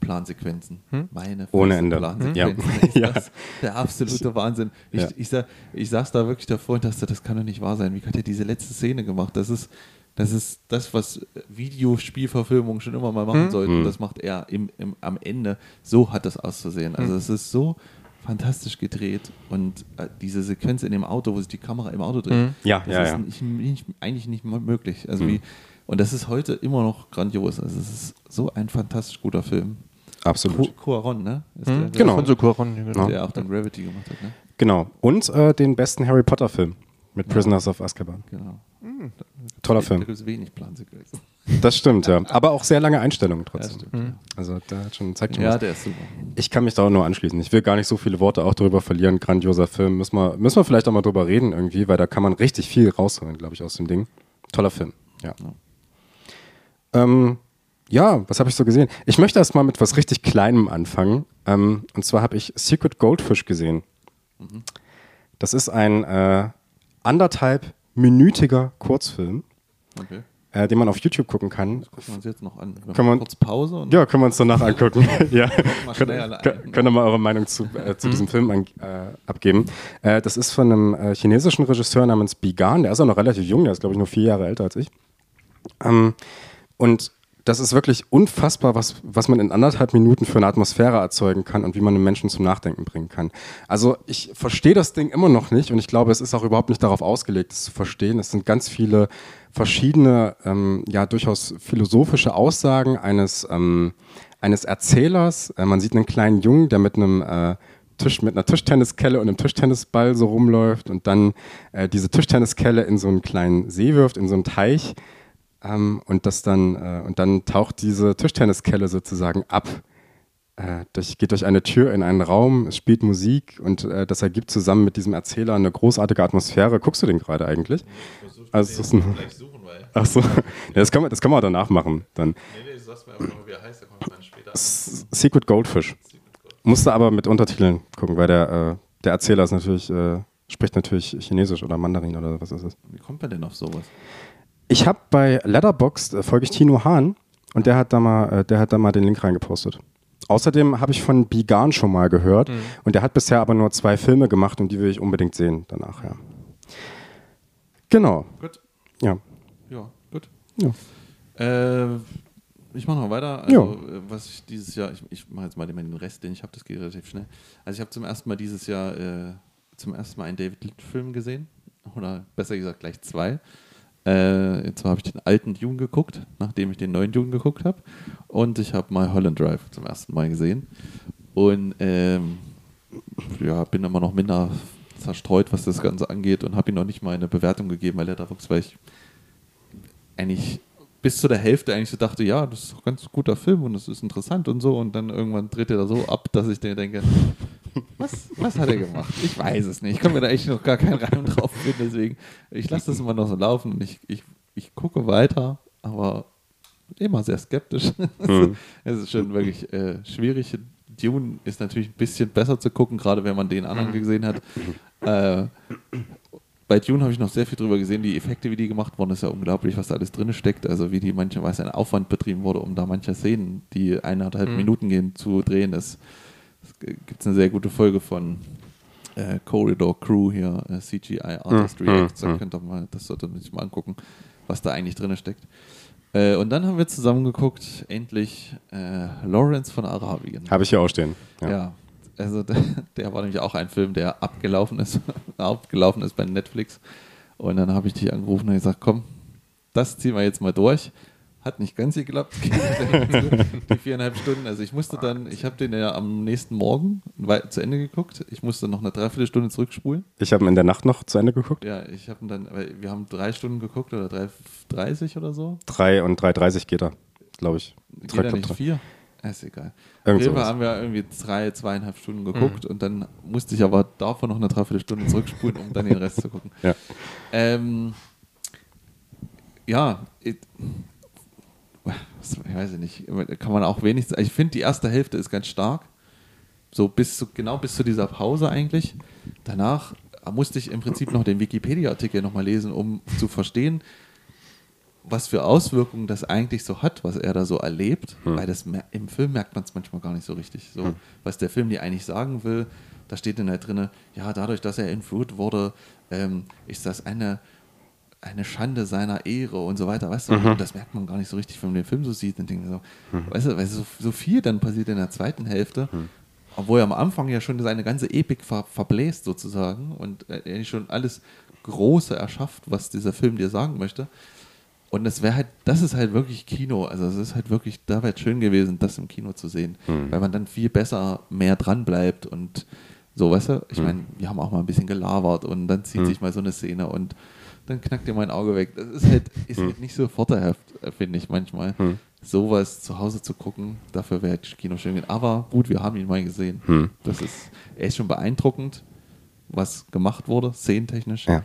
Plansequenzen. Hm? Meine Ohne Ende. Plansequenzen. Ja. Ist Ja. das der absolute Wahnsinn. Ich, Ja. ich, sa- ich saß da wirklich davor und dachte, das kann doch nicht wahr sein. Wie hat er diese letzte Szene gemacht? Das ist das, ist das was Videospielverfilmungen schon immer mal machen Hm? sollten. Hm. Das macht er im, im, am Ende. So hat das auszusehen. Also Hm. es ist so fantastisch gedreht und äh, diese Sequenz in dem Auto, wo sich die Kamera im Auto dreht, Hm. Ja, das ja, ist ja. Nicht, nicht, eigentlich nicht möglich. Also Hm. wie, und das ist heute immer noch grandios. Also es ist so ein fantastisch guter Film. Absolut. Cu- Cuaron, ne? Ist hm? der, Genau. Von so Cuaron, genau. Der auch dann Gravity gemacht hat, ne? Genau. Und äh, den besten Harry Potter Film mit Prisoners of Azkaban. Genau. Toller Da Film. gibt es wenig Plansequenzen. Das stimmt, ja. Aber auch sehr lange Einstellungen Ja, trotzdem. stimmt. Hm. Also da hat schon, zeigt schon Ja, was. der ist super. Ich kann mich da auch nur anschließen. Ich will gar nicht so viele Worte auch darüber verlieren. Grandioser Film. Müssen wir, müssen wir vielleicht auch mal drüber reden irgendwie, weil da kann man richtig viel rausholen, glaube ich, aus dem Ding. Toller Film, ja. Ähm, ja, was habe ich so gesehen? Ich möchte erst mal mit was richtig Kleinem anfangen. Ähm, und zwar habe ich Secret Goldfish gesehen. Das ist ein äh, anderthalb-minütiger Kurzfilm, Okay. äh, den man auf YouTube gucken kann. Das gucken wir uns jetzt noch an. Wir man- kurz Pause und Ja, können wir uns danach angucken. ja. Könnt, könnt ihr mal eure Meinung zu, äh, zu diesem Film an, äh, abgeben. Äh, das ist von einem äh, chinesischen Regisseur namens Bigan. Der ist auch noch relativ jung, der ist, glaube ich, nur vier Jahre älter als ich. Ähm, und das ist wirklich unfassbar, was, was man in anderthalb Minuten für eine Atmosphäre erzeugen kann und wie man einen Menschen zum Nachdenken bringen kann. Also ich verstehe das Ding immer noch nicht und ich glaube, es ist auch überhaupt nicht darauf ausgelegt, es zu verstehen. Es sind ganz viele verschiedene, ähm, ja durchaus philosophische Aussagen eines, ähm, eines Erzählers. Äh, man sieht einen kleinen Jungen, der mit einem äh, Tisch mit einer Tischtenniskelle und einem Tischtennisball so rumläuft und dann äh, diese Tischtenniskelle in so einen kleinen See wirft, in so einen Teich. Ähm, und das dann, äh, und dann taucht diese Tischtenniskelle sozusagen ab äh, durch, geht durch eine Tür in einen Raum, es spielt Musik und äh, das ergibt zusammen mit diesem Erzähler eine großartige Atmosphäre. Guckst du den gerade eigentlich? Also, das ist ein, ach so, ja, das, kann man, das kann man danach machen. Dann. Nee, nee, du sagst mir einfach nur, wie er heißt, da kommt man später. Secret Goldfish. Musste aber mit Untertiteln gucken, weil der, äh, der Erzähler ist natürlich, äh, spricht natürlich Chinesisch oder Mandarin oder was ist das? Wie kommt man denn auf sowas? Ich habe bei Letterboxd äh, folge ich Tino Hahn und der hat da mal, äh, der hat da mal den Link reingepostet. Außerdem habe ich von Bigan schon mal gehört mhm. und der hat bisher aber nur zwei Filme gemacht und die will ich unbedingt sehen danach, ja. Genau. Gut. Ja. Ja, gut. Ja. Äh, ich mache noch weiter. Also, ja. Äh, was ich dieses Jahr, ich, ich mache jetzt mal den Rest, den ich habe, das geht relativ schnell. Also ich habe zum ersten Mal dieses Jahr äh, zum ersten Mal einen David Litt-Film gesehen. Oder besser gesagt gleich zwei. Äh, jetzt habe ich den alten Dune geguckt, nachdem ich den neuen Dune geguckt habe. Und ich habe mal Holland Drive zum ersten Mal gesehen. Und ähm, ja, bin immer noch minder zerstreut, was das Ganze angeht und habe ihm noch nicht mal eine Bewertung gegeben weil er da weil ich eigentlich bis zu der Hälfte eigentlich so dachte, ja, das ist ein ganz guter Film und es ist interessant und so. Und dann irgendwann dreht er da so ab, dass ich denke, was, was hat er gemacht? Ich weiß es nicht. Ich kann mir da echt noch gar keinen Reim drauf finden. Deswegen, ich lasse das immer noch so laufen und ich, ich, ich gucke weiter, aber immer sehr skeptisch. Mhm. es ist schon wirklich äh, schwierig. Dune ist natürlich ein bisschen besser zu gucken, gerade wenn man den anderen gesehen hat. Äh, bei Dune habe ich noch sehr viel drüber gesehen, die Effekte, wie die gemacht wurden, ist ja unglaublich, was da alles drin steckt. Also wie die mancherweise ein Aufwand betrieben wurde, um da manche Szenen, die eineinhalb mhm. Minuten gehen, zu drehen. Das gibt es eine sehr gute Folge von äh, Corridor Crew hier, äh, CGI Artist mhm. Reacts. Da mhm. könnt ihr mal, das sollte man sich mal angucken, was da eigentlich drin steckt. Äh, und dann haben wir zusammen geguckt, endlich äh, Lawrence von Arabien. Habe ich hier auch stehen. ja, ja also der, der, war nämlich auch ein Film, der abgelaufen ist, abgelaufen ist bei Netflix. Und dann habe ich dich angerufen und gesagt, komm, das ziehen wir jetzt mal durch. Hat nicht ganz geklappt, die viereinhalb Stunden. Also ich musste dann, ich habe den ja am nächsten Morgen zu Ende geguckt. Ich musste noch eine Dreiviertelstunde zurückspulen. Ich habe ihn in der Nacht noch zu Ende geguckt. Ja, ich habe dann, wir haben drei Stunden geguckt oder 3,30 oder so. Drei und 3,30 geht er, glaube ich. Geht er nicht vier? Ist egal. Auf Fall haben wir irgendwie drei, zweieinhalb Stunden geguckt mhm. und dann musste ich aber davon noch eine Dreiviertelstunde zurückspulen, um dann den Rest zu gucken. Ja, ähm, ja ich, ich weiß nicht, kann man auch wenig sagen. Ich finde, die erste Hälfte ist ganz stark. So bis zu, genau bis zu dieser Pause eigentlich. Danach musste ich im Prinzip noch den Wikipedia-Artikel nochmal lesen, um zu verstehen, was für Auswirkungen das eigentlich so hat, was er da so erlebt, hm. weil das im Film merkt man es manchmal gar nicht so richtig. So, hm. was der Film dir eigentlich sagen will, da steht dann halt drin, ja, dadurch, dass er entführt wurde, ähm, ist das eine, eine Schande seiner Ehre und so weiter, weißt du, mhm. und das merkt man gar nicht so richtig, wenn man den Film so sieht und denkt so, mhm. weißt du, weil so, so, viel dann passiert in der zweiten Hälfte, mhm. obwohl er am Anfang ja schon seine ganze Epik ver verbläst sozusagen und er schon alles Große erschafft, was dieser Film dir sagen möchte. Und es wäre halt, das ist halt wirklich Kino. Also es ist halt wirklich, da wäre es schön gewesen, das im Kino zu sehen. Mhm. Weil man dann viel besser mehr dran bleibt und so, weißt du? Ich mhm. meine, wir haben auch mal ein bisschen gelabert und dann zieht mhm. sich mal so eine Szene und dann knackt dir mein Auge weg. Das ist halt, ist hm. halt nicht so vorteilhaft, äh, finde ich manchmal. Hm. Sowas zu Hause zu gucken, dafür wäre das Kino schön gewesen. Aber gut, wir haben ihn mal gesehen. Hm. Das ist, er ist schon beeindruckend, was gemacht wurde, szenentechnisch. Ja.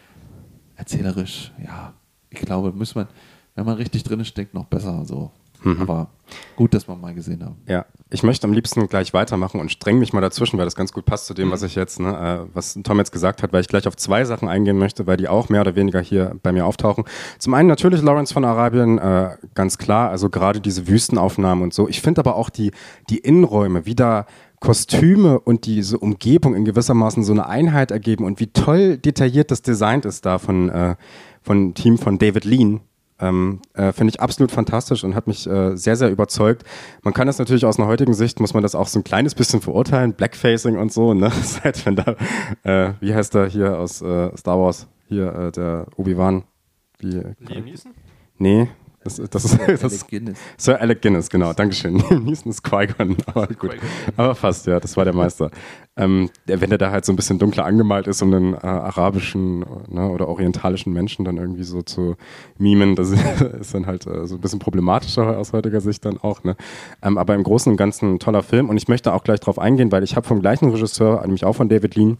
Erzählerisch, ja, ich glaube, muss man, wenn man richtig drin steckt, noch besser. So. Mhm. Aber gut, dass wir mal gesehen haben. Ja, ich möchte am liebsten gleich weitermachen und streng mich mal dazwischen, weil das ganz gut passt zu dem, mhm. was ich jetzt, ne, äh, was Tom jetzt gesagt hat, weil ich gleich auf zwei Sachen eingehen möchte, weil die auch mehr oder weniger hier bei mir auftauchen. Zum einen natürlich Lawrence von Arabien, äh, ganz klar, also gerade diese Wüstenaufnahmen und so. Ich finde aber auch die, die Innenräume, wie da Kostüme und diese Umgebung in gewissermaßen so eine Einheit ergeben und wie toll detailliert das designt ist da von, äh, von Team von David Lean, ähm, äh, Finde ich absolut fantastisch und hat mich äh, sehr, sehr überzeugt. Man kann das natürlich aus einer heutigen Sicht, muss man das auch so ein kleines bisschen verurteilen, Blackfacing und so, ne? Seit wenn da, äh, wie heißt der hier aus äh, Star Wars, hier äh, der Obi-Wan? Liam Neeson? Nee, Das, das ist, das Alec Guinness. Sir Alec Guinness, genau, Dankeschön. Neeson ist Qui-Gon, aber gut. Aber fast, ja, das war der Meister. Ähm, wenn der da halt so ein bisschen dunkler angemalt ist, um den äh, arabischen ne, oder orientalischen Menschen dann irgendwie so zu mimen, das ist dann halt äh, so ein bisschen problematischer aus heutiger Sicht dann auch. Ne? Ähm, aber im Großen und Ganzen ein toller Film und ich möchte auch gleich drauf eingehen, weil ich habe vom gleichen Regisseur, nämlich auch von David Lean,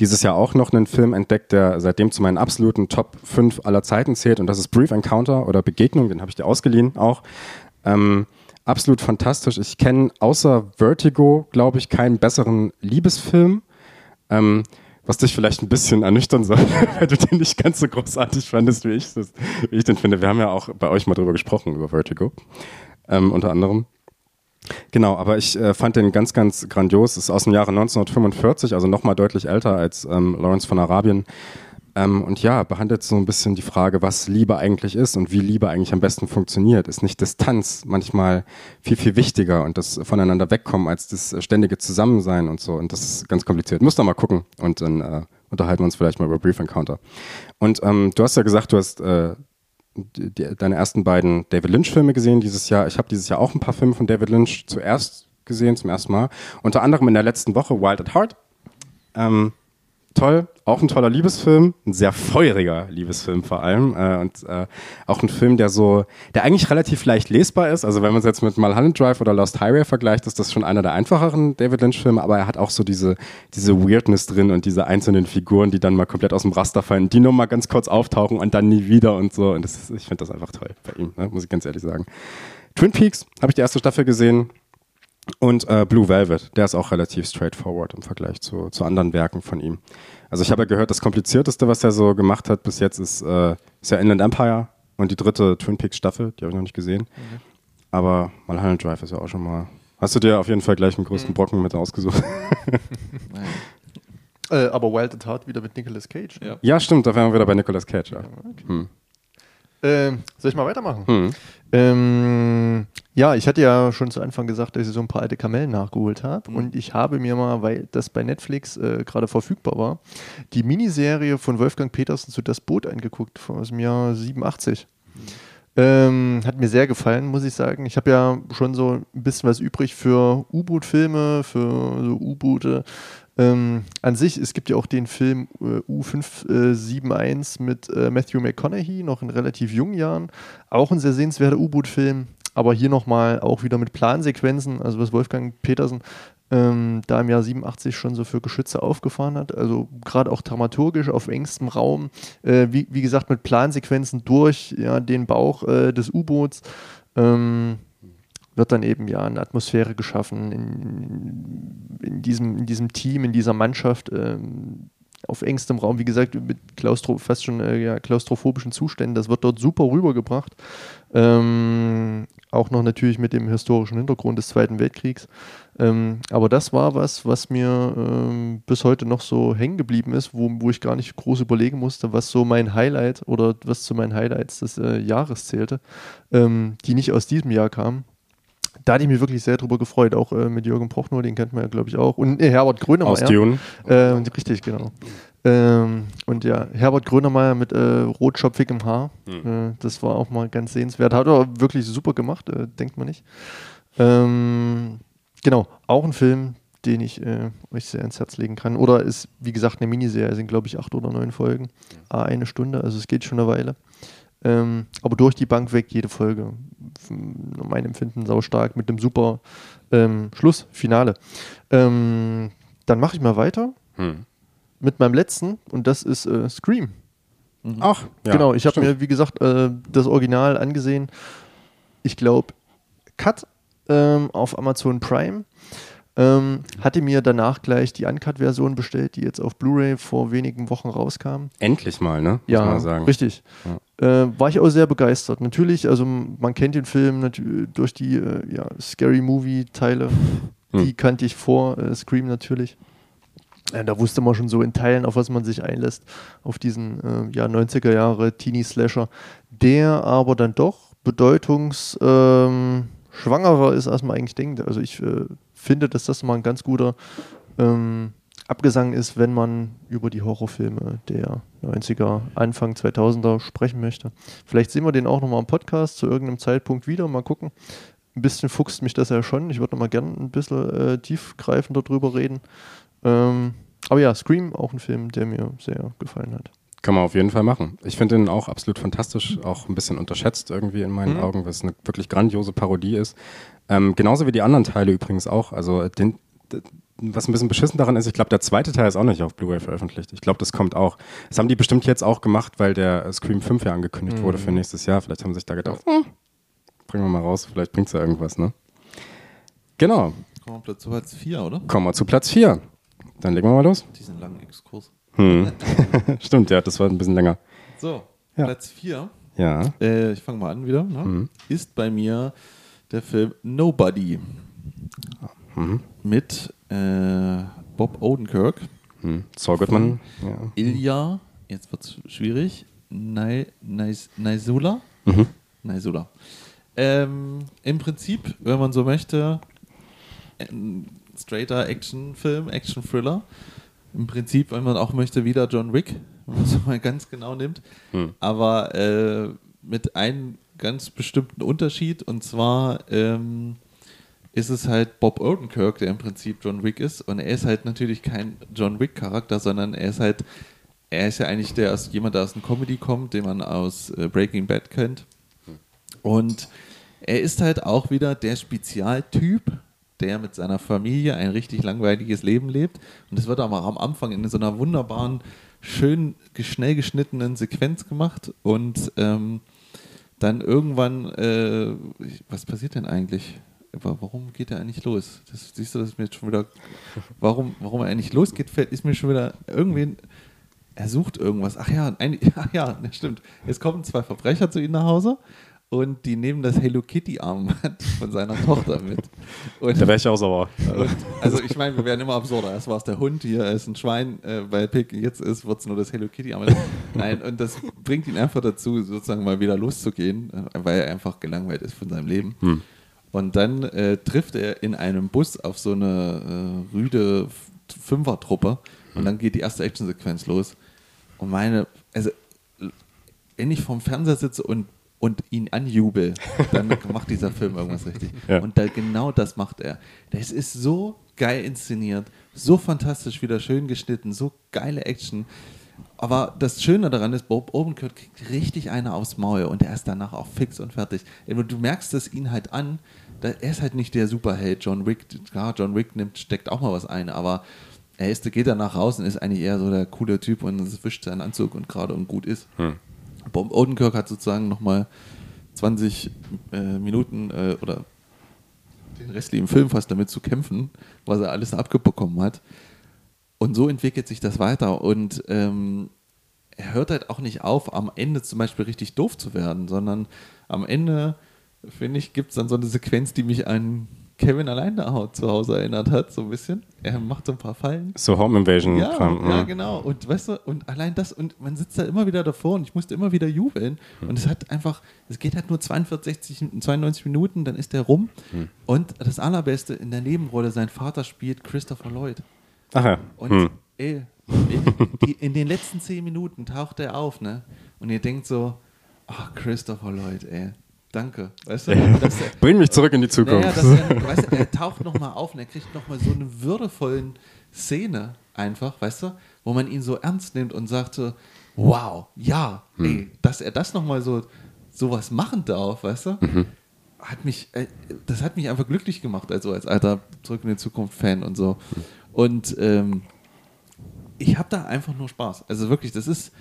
dieses Jahr auch noch einen Film entdeckt, der seitdem zu meinen absoluten Top 5 aller Zeiten zählt und das ist Brief Encounter oder Begegnung, den habe ich dir ausgeliehen auch. Ähm, absolut fantastisch. Ich kenne außer Vertigo, glaube ich, keinen besseren Liebesfilm. Ähm, was dich vielleicht ein bisschen ernüchtern soll, weil du den nicht ganz so großartig fandest, wie ich, das, wie ich den finde. Wir haben ja auch bei euch mal drüber gesprochen, über Vertigo, ähm, unter anderem. Genau, aber ich äh, fand den ganz, ganz grandios. Ist aus dem Jahre 1945, also nochmal deutlich älter als ähm, Lawrence von Arabien. Ähm, und ja, behandelt so ein bisschen die Frage, was Liebe eigentlich ist und wie Liebe eigentlich am besten funktioniert. Ist nicht Distanz manchmal viel, viel wichtiger und das voneinander wegkommen als das ständige Zusammensein und so. Und das ist ganz kompliziert. Müsst ihr mal gucken und dann äh, unterhalten wir uns vielleicht mal über Brief Encounter. Und ähm, du hast ja gesagt, du hast äh, die, deine ersten beiden David Lynch-Filme gesehen dieses Jahr. Ich habe dieses Jahr auch ein paar Filme von David Lynch zuerst gesehen, zum ersten Mal. Unter anderem in der letzten Woche Wild at Heart. Ähm, toll, auch ein toller Liebesfilm, ein sehr feuriger Liebesfilm vor allem äh, und äh, auch ein Film, der so, der eigentlich relativ leicht lesbar ist. Also wenn man es jetzt mit Mulholland Drive oder Lost Highway vergleicht, ist das schon einer der einfacheren David Lynch-Filme, aber er hat auch so diese, diese Weirdness drin und diese einzelnen Figuren, die dann mal komplett aus dem Raster fallen, die nur mal ganz kurz auftauchen und dann nie wieder und so. Und das ist, ich finde das einfach toll bei ihm, ne? muss ich ganz ehrlich sagen. Twin Peaks habe ich die erste Staffel gesehen, und äh, Blue Velvet, der ist auch relativ straightforward im Vergleich zu, zu anderen Werken von ihm. Also ich habe ja gehört, das komplizierteste, was er so gemacht hat bis jetzt, ist, äh, ist ja Inland Empire und die dritte Twin Peaks Staffel, die habe ich noch nicht gesehen. Mhm. Aber Mulholland Drive ist ja auch schon mal. Hast du dir auf jeden Fall gleich einen größten mhm. Brocken mit ausgesucht? äh, aber Wild at Heart wieder mit Nicolas Cage. Ne? Ja. ja. stimmt, da wären wir wieder bei Nicolas Cage. Ja. Okay. Hm. Ähm, soll ich mal weitermachen? Hm. Ähm, ja, ich hatte ja schon zu Anfang gesagt, dass ich so ein paar alte Kamellen nachgeholt habe. Mhm. Und ich habe mir mal, weil das bei Netflix äh, gerade verfügbar war, die Miniserie von Wolfgang Petersen zu Das Boot angeguckt, aus dem Jahr 87. Mhm. Ähm, hat mir sehr gefallen, muss ich sagen. Ich habe ja schon so ein bisschen was übrig für U-Boot-Filme, für so U-Boote. Ähm, an sich, es gibt ja auch den Film äh, U571 mit äh, Matthew McConaughey, noch in relativ jungen Jahren. Auch ein sehr sehenswerter U-Boot-Film, aber hier nochmal auch wieder mit Plansequenzen, also was Wolfgang Petersen ähm, da im Jahr 87 schon so für Geschütze aufgefahren hat. Also gerade auch dramaturgisch auf engstem Raum, äh, wie, wie gesagt, mit Plansequenzen durch ja, den Bauch äh, des U-Boots. Ähm, wird dann eben ja eine Atmosphäre geschaffen in, in, diesem, in diesem Team, in dieser Mannschaft. Ähm, auf engstem Raum, wie gesagt, mit Klaustro fast schon äh, ja, klaustrophobischen Zuständen. Das wird dort super rübergebracht. Ähm, auch noch natürlich mit dem historischen Hintergrund des Zweiten Weltkriegs. Ähm, aber das war was, was mir ähm, bis heute noch so hängen geblieben ist, wo, wo ich gar nicht groß überlegen musste, was so mein Highlight oder was zu meinen Highlights des äh, Jahres zählte, ähm, die nicht aus diesem Jahr kamen da hatte ich mich wirklich sehr drüber gefreut, auch äh, mit Jürgen Prochnow, den kennt man ja, glaube ich, auch. Und äh, Herbert Grönemeyer. Aus Dune. Äh, richtig, genau. Ähm, und ja, Herbert Grönemeyer mit äh, rotschopfigem Haar. Mhm. das war auch mal ganz sehenswert. Hat er wirklich super gemacht, äh, denkt man nicht. Ähm, genau, auch ein Film, den ich äh, euch sehr ins Herz legen kann. Oder ist, wie gesagt, eine Miniserie, sind glaube ich acht oder neun Folgen. Ah, eine Stunde, also es geht schon eine Weile. Ähm, aber durch die Bank weg jede Folge. Mein Empfinden sau stark mit dem super ähm, Schluss, Finale. Ähm, dann mache ich mal weiter hm. mit meinem letzten und das ist äh, Scream. Mhm. Ach, ja, genau. Ich habe mir, wie gesagt, äh, das Original angesehen. Ich glaube, Cut ähm, auf Amazon Prime. Ähm, hatte mir danach gleich die Uncut-Version bestellt, die jetzt auf Blu-ray vor wenigen Wochen rauskam. Endlich mal, ne? Muss ja, richtig. Ja. Äh, war ich auch sehr begeistert. Natürlich, also man kennt den Film durch die äh, ja, Scary Movie-Teile. Hm. Die kannte ich vor äh, Scream natürlich. Ja, da wusste man schon so in Teilen, auf was man sich einlässt, auf diesen äh, ja, 90er Jahre Teenie-Slasher, der aber dann doch bedeutungsschwangerer ähm, ist, als man eigentlich denkt. Also ich äh, finde, dass das mal ein ganz guter ähm, Abgesang ist, wenn man über die Horrorfilme der 90er, Anfang 2000er sprechen möchte. Vielleicht sehen wir den auch nochmal im Podcast zu irgendeinem Zeitpunkt wieder. Mal gucken. Ein bisschen fuchst mich das ja schon. Ich würde nochmal gerne ein bisschen äh, tiefgreifender drüber reden. Ähm, aber ja, Scream, auch ein Film, der mir sehr gefallen hat. Kann man auf jeden Fall machen. Ich finde ihn auch absolut fantastisch, auch ein bisschen unterschätzt irgendwie in meinen Mhm. Augen, was eine wirklich grandiose Parodie ist. Ähm, genauso wie die anderen Teile übrigens auch. Also den, d- was ein bisschen beschissen daran ist, ich glaube, der zweite Teil ist auch nicht auf Blu-ray veröffentlicht. Ich glaube, das kommt auch. Das haben die bestimmt jetzt auch gemacht, weil der äh, Scream 5 ja angekündigt Mhm. wurde für nächstes Jahr. Vielleicht haben sie sich da gedacht, hm, bringen wir mal raus, vielleicht bringt es ja irgendwas, ne? Genau. Kommen wir zu Platz 4, oder? Kommen wir zu Platz 4. Dann legen wir mal los. Diesen langen Exkurs. Hm. Stimmt, ja, das war ein bisschen länger. So, Ja. Platz 4. Ja. Äh, ich fange mal an wieder. Ne? Mhm. Ist bei mir der Film Nobody Mhm. mit äh, Bob Odenkirk, Hm. Saul Goodman. Ja. Ilya, jetzt wird es schwierig, Nai- Nais- Naisula. Mhm. Naisula. Ähm, Im Prinzip, wenn man so möchte, ein straighter Actionfilm, Action-Thriller. Im Prinzip, wenn man auch möchte, wieder John Wick, wenn man es mal ganz genau nimmt. Hm. Aber äh, mit einem ganz bestimmten Unterschied und zwar ähm, ist es halt Bob Odenkirk, der im Prinzip John Wick ist und er ist halt natürlich kein John Wick Charakter, sondern er ist halt er ist ja eigentlich der aus jemand, der aus einer Comedy kommt, den man aus äh, Breaking Bad kennt. Und er ist halt auch wieder der Spezialtyp, der mit seiner Familie ein richtig langweiliges Leben lebt. Und das wird aber am Anfang in so einer wunderbaren, schön schnell geschnittenen Sequenz gemacht. Und ähm, dann irgendwann, äh, was passiert denn eigentlich? Warum geht er eigentlich los? Das siehst du, das ist mir jetzt schon wieder. Warum, warum er eigentlich losgeht, fällt, ist mir schon wieder irgendwie. Er sucht irgendwas. Ach ja, ein, ach ja, stimmt. Jetzt kommen zwei Verbrecher zu ihm nach Hause und die nehmen das Hello Kitty Armband von seiner Tochter mit. Und Da wäre ich auch sauer. und, also ich meine, wir werden immer absurder. Erst war es der Hund, hier ist ein Schwein äh, bei Pick, jetzt ist wird es nur das Hello Kitty. Aber nein, und das bringt ihn einfach dazu, sozusagen mal wieder loszugehen, äh, weil er einfach gelangweilt ist von seinem Leben. Hm. Und dann äh, trifft er in einem Bus auf so eine äh, rüde Fünfertruppe und dann geht die erste Actionsequenz los. Und meine, also wenn ich vorm Fernseher sitze und, und ihn anjubel, dann macht dieser Film irgendwas richtig. Ja. Und da, genau das macht er. Das ist so geil inszeniert, so fantastisch wieder schön geschnitten, so geile Action. Aber das Schöne daran ist, Bob Odenkirk kriegt richtig eine aufs Maul und er ist danach auch fix und fertig. Du merkst es ihn halt an, er ist halt nicht der Superheld John Wick. Klar, John Wick nimmt, steckt auch mal was ein, aber er ist, geht danach raus und ist eigentlich eher so der coole Typ und wischt seinen Anzug und gerade und gut ist. Hm. Bob Odenkirk hat sozusagen nochmal 20 äh, Minuten äh, oder den restlichen Film fast damit zu kämpfen, was er alles abbekommen hat. Und so entwickelt sich das weiter. Und ähm, er hört halt auch nicht auf, am Ende zum Beispiel richtig doof zu werden, sondern am Ende, finde ich, gibt es dann so eine Sequenz, die mich an Kevin allein da zu Hause erinnert hat, so ein bisschen. Er macht so ein paar Fallen. So Home Invasion Ja, Kram. ja, hm. genau. Und weißt du, und allein das, und man sitzt da immer wieder davor und ich musste immer wieder jubeln. Und es hat einfach, es geht halt nur 42, 60, 92 Minuten, dann ist der rum. Und das Allerbeste, in der Nebenrolle, sein Vater spielt Christopher Lloyd. Ach ja. Und Hm. ey, in, in den letzten 10 Minuten taucht er auf, ne? Und ihr denkt so, ach, Christopher Lloyd, ey. Danke. Weißt du, er, Bring mich zurück in die Zukunft. naja, er, weißt du, er taucht nochmal auf und er kriegt nochmal so eine würdevollen Szene einfach, weißt du, wo man ihn so ernst nimmt und sagt so, wow, ja, ey, dass er das nochmal so sowas machen darf, weißt du, hat mich, äh, das hat mich einfach glücklich gemacht, also als alter Zurück in die Zukunft Fan und so. Und ähm, ich habe da einfach nur Spaß. Also wirklich, das ist,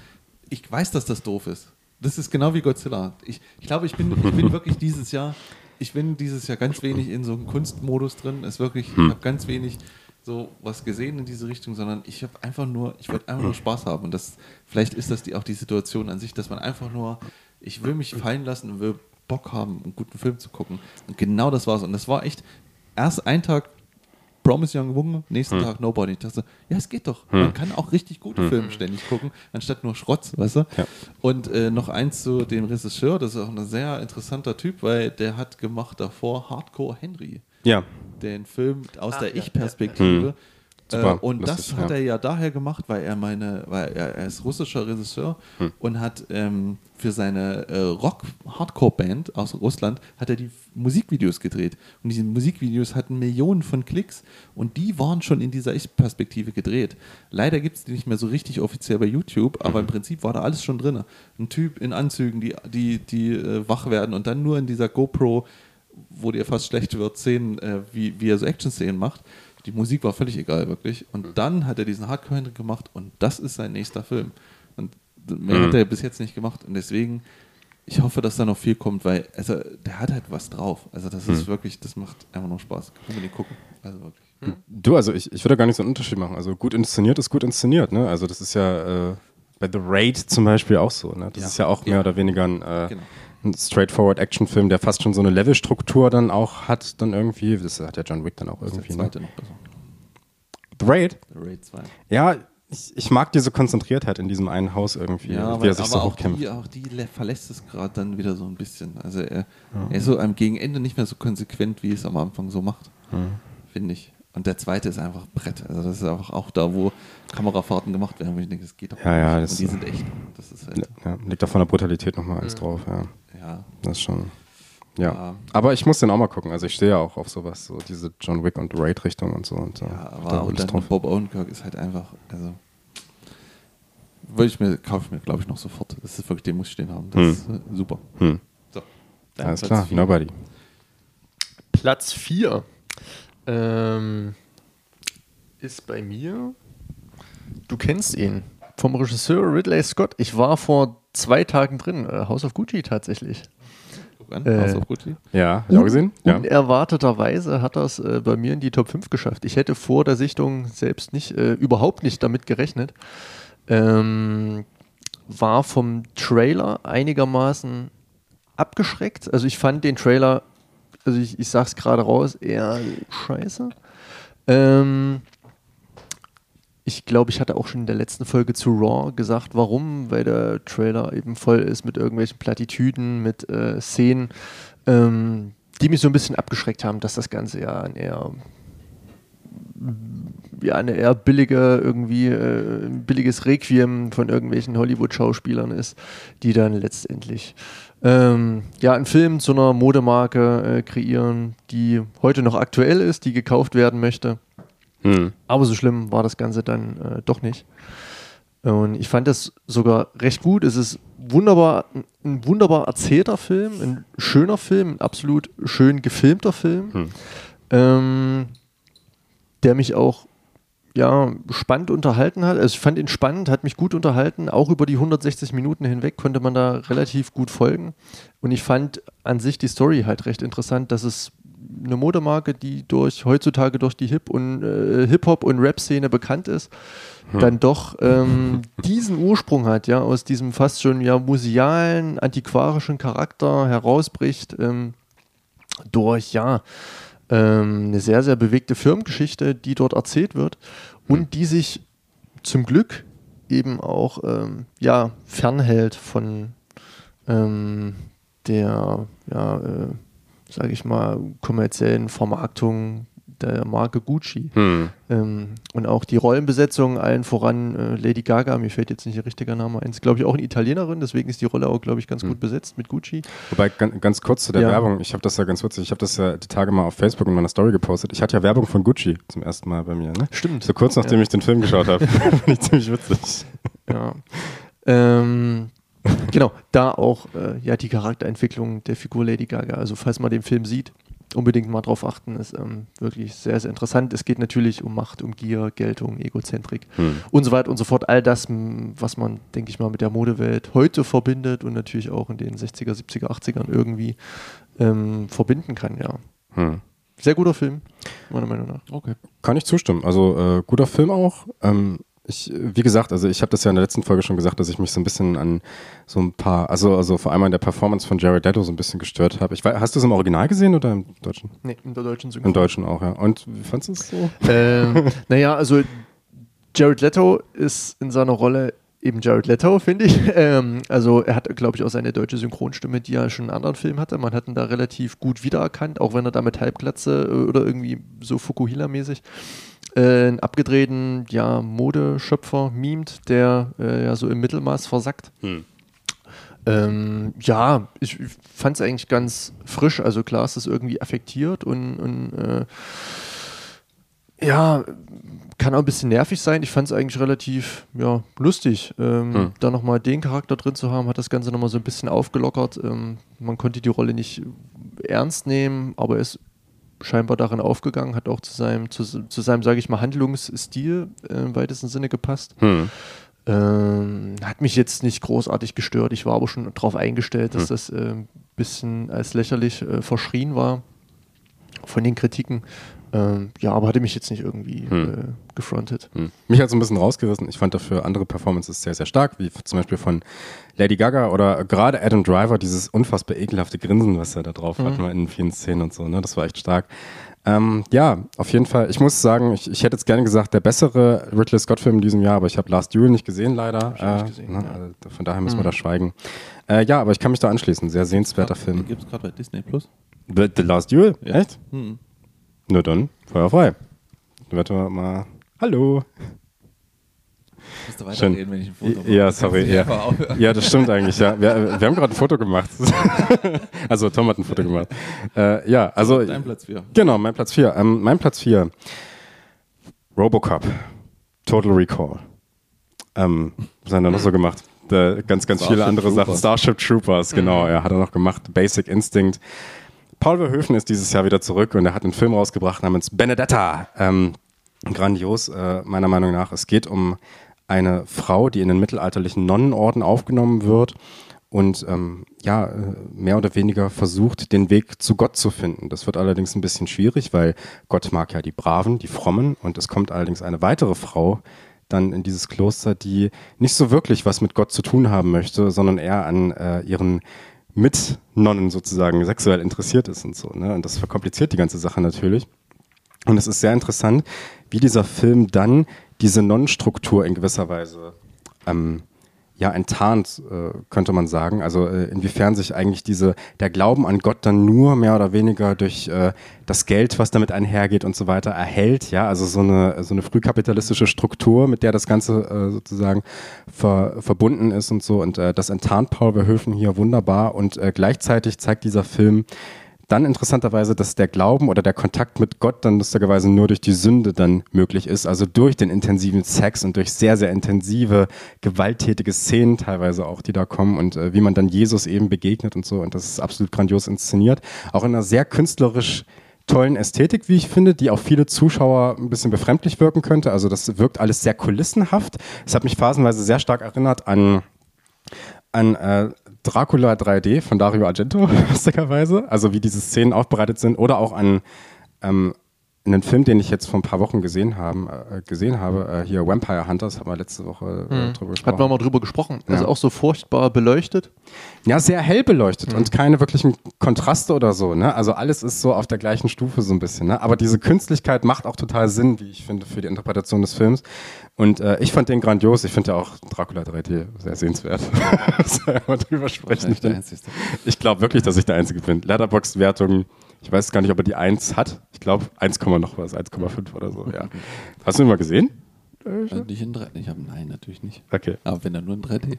ich weiß, dass das doof ist. Das ist genau wie Godzilla. Ich, ich glaube, ich bin, ich bin wirklich dieses Jahr, ich bin dieses Jahr ganz wenig in so einem Kunstmodus drin. Es wirklich, ich habe ganz wenig so was gesehen in diese Richtung, sondern ich habe einfach nur, ich wollte einfach nur Spaß haben. Und das, vielleicht ist das die, auch die Situation an sich, dass man einfach nur, ich will mich fallen lassen und will Bock haben, einen guten Film zu gucken. Und genau das war's. Und das war echt erst ein Tag Promise Young Woman, nächsten Tag Nobody. Ich dachte, ja, es geht doch. Man kann auch richtig gute Filme ständig gucken, anstatt nur Schrott, weißt du? Ja. Und äh, noch eins zu dem Regisseur, das ist auch ein sehr interessanter Typ, weil der hat gemacht davor Hardcore Henry, Ja. den Film aus Ah, der ja, Ich-Perspektive. Super, Äh, und lustig, das hat ja. er ja daher gemacht, weil er meine, weil er, er ist russischer Regisseur Hm. und hat ähm, für seine äh, Rock-Hardcore-Band aus Russland hat er die Musikvideos gedreht. Und diese Musikvideos hatten Millionen von Klicks und die waren schon in dieser Ich-Perspektive gedreht. Leider gibt es die nicht mehr so richtig offiziell bei YouTube, aber im Mhm. Prinzip war da alles schon drin. Ein Typ in Anzügen, die, die, die äh, wach werden und dann nur in dieser GoPro, wo dir fast schlecht wird, Szenen, äh, wie, wie er so Action-Szenen macht. Die Musik war völlig egal, wirklich. Und dann hat er diesen Hardcore gemacht und das ist sein nächster Film. Und mehr Mhm. hat er bis jetzt nicht gemacht. Und deswegen, ich hoffe, dass da noch viel kommt, weil also, der hat halt was drauf. Also das ist wirklich, das macht einfach nur Spaß. Unbedingt gucken. Also wirklich. Du, also ich, ich würde gar nicht so einen Unterschied machen. Also gut inszeniert ist gut inszeniert, ne? Also das ist ja äh, bei The Raid zum Beispiel auch so, ne? Das Ja. ist ja auch mehr Ja. oder weniger ein, äh, Genau. Ein straightforward Actionfilm, der fast schon so eine Levelstruktur dann auch hat, dann irgendwie. Das hat ja John Wick dann auch Das irgendwie. der Ne? zweite noch besser. The Raid? The Raid 2. Ja, ich, ich mag diese Konzentriertheit in diesem einen Haus irgendwie, Ja, wie er sich so aber auch, hochkämpft. die, auch die verlässt es gerade dann wieder so ein bisschen. Also er, er ist so am Gegenende nicht mehr so konsequent, wie es am Anfang so macht. Finde ich. Und der zweite ist einfach Brett. Also das ist einfach auch da, wo Kamerafahrten gemacht werden, wo ich denke, das geht doch Ja, ja, nicht. das- Und die sind echt. Das ist halt, Ja, liegt da von der Brutalität nochmal eins drauf, ja. Ja. Das ist schon. Ja. Ja. Aber ich muss den auch mal gucken. Also ich stehe ja auch auf sowas, so diese John Wick und Raid-Richtung und so. Und, äh, Ja, da aber und dann drauf. Bob Odenkirk ist halt einfach, also würde ich mir, kaufe ich mir, glaube ich, noch sofort. Das ist wirklich, den muss ich stehen haben. Das Hm. ist äh, super. Hm. So. Alles Platz klar, vier. Nobody. Platz 4 ähm, ist bei mir. Du kennst ihn. Vom Regisseur Ridley Scott. Ich war vor zwei Tagen drin. Äh, House of Gucci tatsächlich. An, Äh, House of Gucci. Ja, hast du auch gesehen? Ja. Unerwarteterweise hat es äh, bei mir in die Top 5 geschafft. Ich hätte vor der Sichtung selbst nicht, äh, überhaupt nicht damit gerechnet. Ähm, war vom Trailer einigermaßen abgeschreckt. Also ich fand den Trailer, also ich, ich sag's gerade raus, eher scheiße. Ähm, ich glaube, ich hatte auch schon in der letzten Folge zu Raw gesagt, warum, weil der Trailer eben voll ist mit irgendwelchen Plattitüden, mit äh, Szenen, ähm, die mich so ein bisschen abgeschreckt haben, dass das Ganze ja ein eher ja, eine eher billige, irgendwie äh, ein billiges Requiem von irgendwelchen Hollywood-Schauspielern ist, die dann letztendlich ähm, ja, einen Film zu einer Modemarke äh, kreieren, die heute noch aktuell ist, die gekauft werden möchte. Hm. Aber so schlimm war das Ganze dann äh, doch nicht. Und ich fand das sogar recht gut. Es ist wunderbar, ein wunderbar erzählter Film, ein schöner Film, ein absolut schön gefilmter Film, Hm. ähm, der mich auch ja, spannend unterhalten hat. Also ich fand ihn spannend, hat mich gut unterhalten. Auch über die 160 Minuten hinweg konnte man da relativ gut folgen. Und ich fand an sich die Story halt recht interessant, dass es eine Modemarke, die durch heutzutage durch die Hip- und äh, Hip-Hop und Rap-Szene bekannt ist, dann doch ähm, diesen Ursprung hat, ja, aus diesem fast schon ja musealen, antiquarischen Charakter herausbricht, ähm, durch ja ähm, eine sehr, sehr bewegte Firmengeschichte, die dort erzählt wird und die sich zum Glück eben auch ähm, ja, fernhält von ähm, der, ja, äh, sage ich mal, kommerziellen Vermarktung der Marke Gucci. Hm. Ähm, und auch die Rollenbesetzung, allen voran äh, Lady Gaga, mir fällt jetzt nicht ihr richtiger Name ein, ist glaube ich auch eine Italienerin, deswegen ist die Rolle auch, glaube ich, ganz gut besetzt mit Gucci. Wobei, ganz, ganz kurz zu der Ja. Werbung, ich habe das ja ganz witzig, ich habe das ja die Tage mal auf Facebook in meiner Story gepostet. Ich hatte ja Werbung von Gucci zum ersten Mal bei mir, ne? Stimmt. So kurz nachdem Ja. ich den Film geschaut habe. Fand ich ziemlich witzig. Ja. Ähm, genau, da auch äh, ja, die Charakterentwicklung der Figur Lady Gaga. Also falls man den Film sieht, unbedingt mal drauf achten, ist ähm, wirklich sehr, sehr interessant. Es geht natürlich um Macht, um Gier, Geltung, Egozentrik Hm. und so weiter und so fort. All das, was man, denke ich mal, mit der Modewelt heute verbindet und natürlich auch in den 60er, 70er, 80ern irgendwie ähm, verbinden kann, ja. Hm. Sehr guter Film, meiner Meinung nach. Okay. Kann ich zustimmen. Also äh, guter Film auch. Ähm, ich, wie gesagt, also ich habe das ja in der letzten Folge schon gesagt, dass ich mich so ein bisschen an so ein paar, also, also vor allem an der Performance von Jared Leto so ein bisschen gestört habe. Ich weiß, hast du es im Original gesehen oder im Deutschen? Nee, in der deutschen Im Synchron. Deutschen auch, ja. Und wie fandest du es so? ähm, naja, also Jared Leto ist in seiner Rolle eben Jared Leto, finde ich. Ähm, also er hat, glaube ich, auch seine deutsche Synchronstimme, die er schon in anderen Filmen hatte. Man hat ihn da relativ gut wiedererkannt, auch wenn er da mit Halbglatze äh, oder irgendwie so Fukuhila-mäßig äh, einen abgedrehten ja, Modeschöpfer mimt, der äh, ja so im Mittelmaß versackt. Hm. Ähm, ja, ich, fand es eigentlich ganz frisch. Also klar ist es irgendwie affektiert und, und äh, ja, kann auch ein bisschen nervig sein. Ich fand es eigentlich relativ ja, lustig. Ähm, Hm. Da nochmal den Charakter drin zu haben, hat das Ganze nochmal so ein bisschen aufgelockert. Ähm, man konnte die Rolle nicht ernst nehmen, aber er ist scheinbar darin aufgegangen, hat auch zu seinem, zu, zu seinem sage ich mal, Handlungsstil äh, im weitesten Sinne gepasst. Hm. Ähm, hat mich jetzt nicht großartig gestört. Ich war aber schon darauf eingestellt, dass Hm. das ein äh, bisschen als lächerlich äh, verschrien war von den Kritiken. Ähm, ja, aber hatte mich jetzt nicht irgendwie Hm. äh, gefrontet. Hm. Mich hat so ein bisschen rausgerissen. Ich fand dafür andere Performances sehr, sehr stark, wie zum Beispiel von Lady Gaga oder gerade Adam Driver, dieses unfassbar ekelhafte Grinsen, was er da drauf hat, Mhm. mal in vielen Szenen und so, ne? Das war echt stark. Ähm, ja, auf jeden Fall. Ich muss sagen, ich, ich hätte jetzt gerne gesagt, der bessere Ridley Scott-Film in diesem Jahr, aber ich habe Last Duel nicht gesehen, leider. auch nicht Äh, gesehen, ne? ja. also von daher müssen wir Mhm. da schweigen. Äh, ja, aber ich kann mich da anschließen. Sehr sehenswerter Den Film. gibt es gerade bei Disney Plus. The, The Last Duel? Ja. Echt? Hm. Na dann, Feuer frei. Dann werden wir mal. Hallo. Musst du weiterreden, wenn ich ein Foto mache. Ja, sorry. Ja. ja, das stimmt eigentlich, ja. Wir, wir haben gerade ein Foto gemacht. also Tom hat ein Foto gemacht. Äh, ja, also. Dein Platz 4. Genau, mein Platz 4. Ähm, mein Platz 4. Robocop. Total Recall. Ähm, was hat er noch so gemacht? Äh, ganz, ganz viele Starship andere Sachen. Troopers. Starship Troopers, genau, Mhm. er hat er noch gemacht. Basic Instinct. Paul Verhoeven ist dieses Jahr wieder zurück und er hat einen Film rausgebracht namens Benedetta. Ähm, grandios, äh, meiner Meinung nach. Es geht um eine Frau, die in den mittelalterlichen Nonnenorden aufgenommen wird und ähm, ja, äh, mehr oder weniger versucht, den Weg zu Gott zu finden. Das wird allerdings ein bisschen schwierig, weil Gott mag ja die Braven, die Frommen und es kommt allerdings eine weitere Frau dann in dieses Kloster, die nicht so wirklich was mit Gott zu tun haben möchte, sondern eher an äh, ihren Mitnonnen sozusagen sexuell interessiert ist und so. Ne? Und das verkompliziert die ganze Sache natürlich. Und es ist sehr interessant, wie dieser Film dann diese Nonnenstruktur in gewisser Weise ähm, ja, enttarnt, äh, könnte man sagen. Also äh, inwiefern sich eigentlich diese, der Glauben an Gott dann nur mehr oder weniger durch äh, das Geld, was damit einhergeht und so weiter, erhält. Ja, also so eine, so eine frühkapitalistische Struktur, mit der das Ganze äh, sozusagen ver, verbunden ist und so. Und äh, das enttarnt Paul Verhoeven hier wunderbar. Und äh, gleichzeitig zeigt dieser Film, dann interessanterweise, dass der Glauben oder der Kontakt mit Gott dann lustigerweise nur durch die Sünde dann möglich ist, also durch den intensiven Sex und durch sehr, sehr intensive, gewalttätige Szenen teilweise auch, die da kommen und äh, wie man dann Jesus eben begegnet und so. Und das ist absolut grandios inszeniert. Auch in einer sehr künstlerisch tollen Ästhetik, wie ich finde, die auf viele Zuschauer ein bisschen befremdlich wirken könnte. Also das wirkt alles sehr kulissenhaft. Es hat mich phasenweise sehr stark erinnert an an äh, Dracula 3D von Dario Argento, lustigerweise. Also wie diese Szenen aufbereitet sind. Oder auch an ähm, einen Film, den ich jetzt vor ein paar Wochen gesehen, haben, äh, gesehen habe. Äh, hier Vampire Hunters, haben wir letzte Woche äh, Mhm. drüber gesprochen. Hatten wir mal drüber gesprochen. Also Ja. auch so furchtbar beleuchtet. Ja, sehr hell beleuchtet und keine wirklichen Kontraste oder so. Ne? Also alles ist so auf der gleichen Stufe so ein bisschen. Ne? Aber diese Künstlichkeit macht auch total Sinn, wie ich finde, für die Interpretation des Films. Und äh, ich fand den grandios. Ich finde ja auch Dracula 3D sehr sehenswert. Soll ja mal drüber sprechen. Einzige. Ich glaube wirklich, dass ich der Einzige bin. Letterboxd-Wertung, ich weiß gar nicht, ob er die 1 hat. Ich glaube 1, noch was, 1,5 oder so. Ja. Hast du ihn mal gesehen? Also nicht in 3D. Ich habe nein, natürlich nicht. Okay. Aber wenn dann nur in 3D.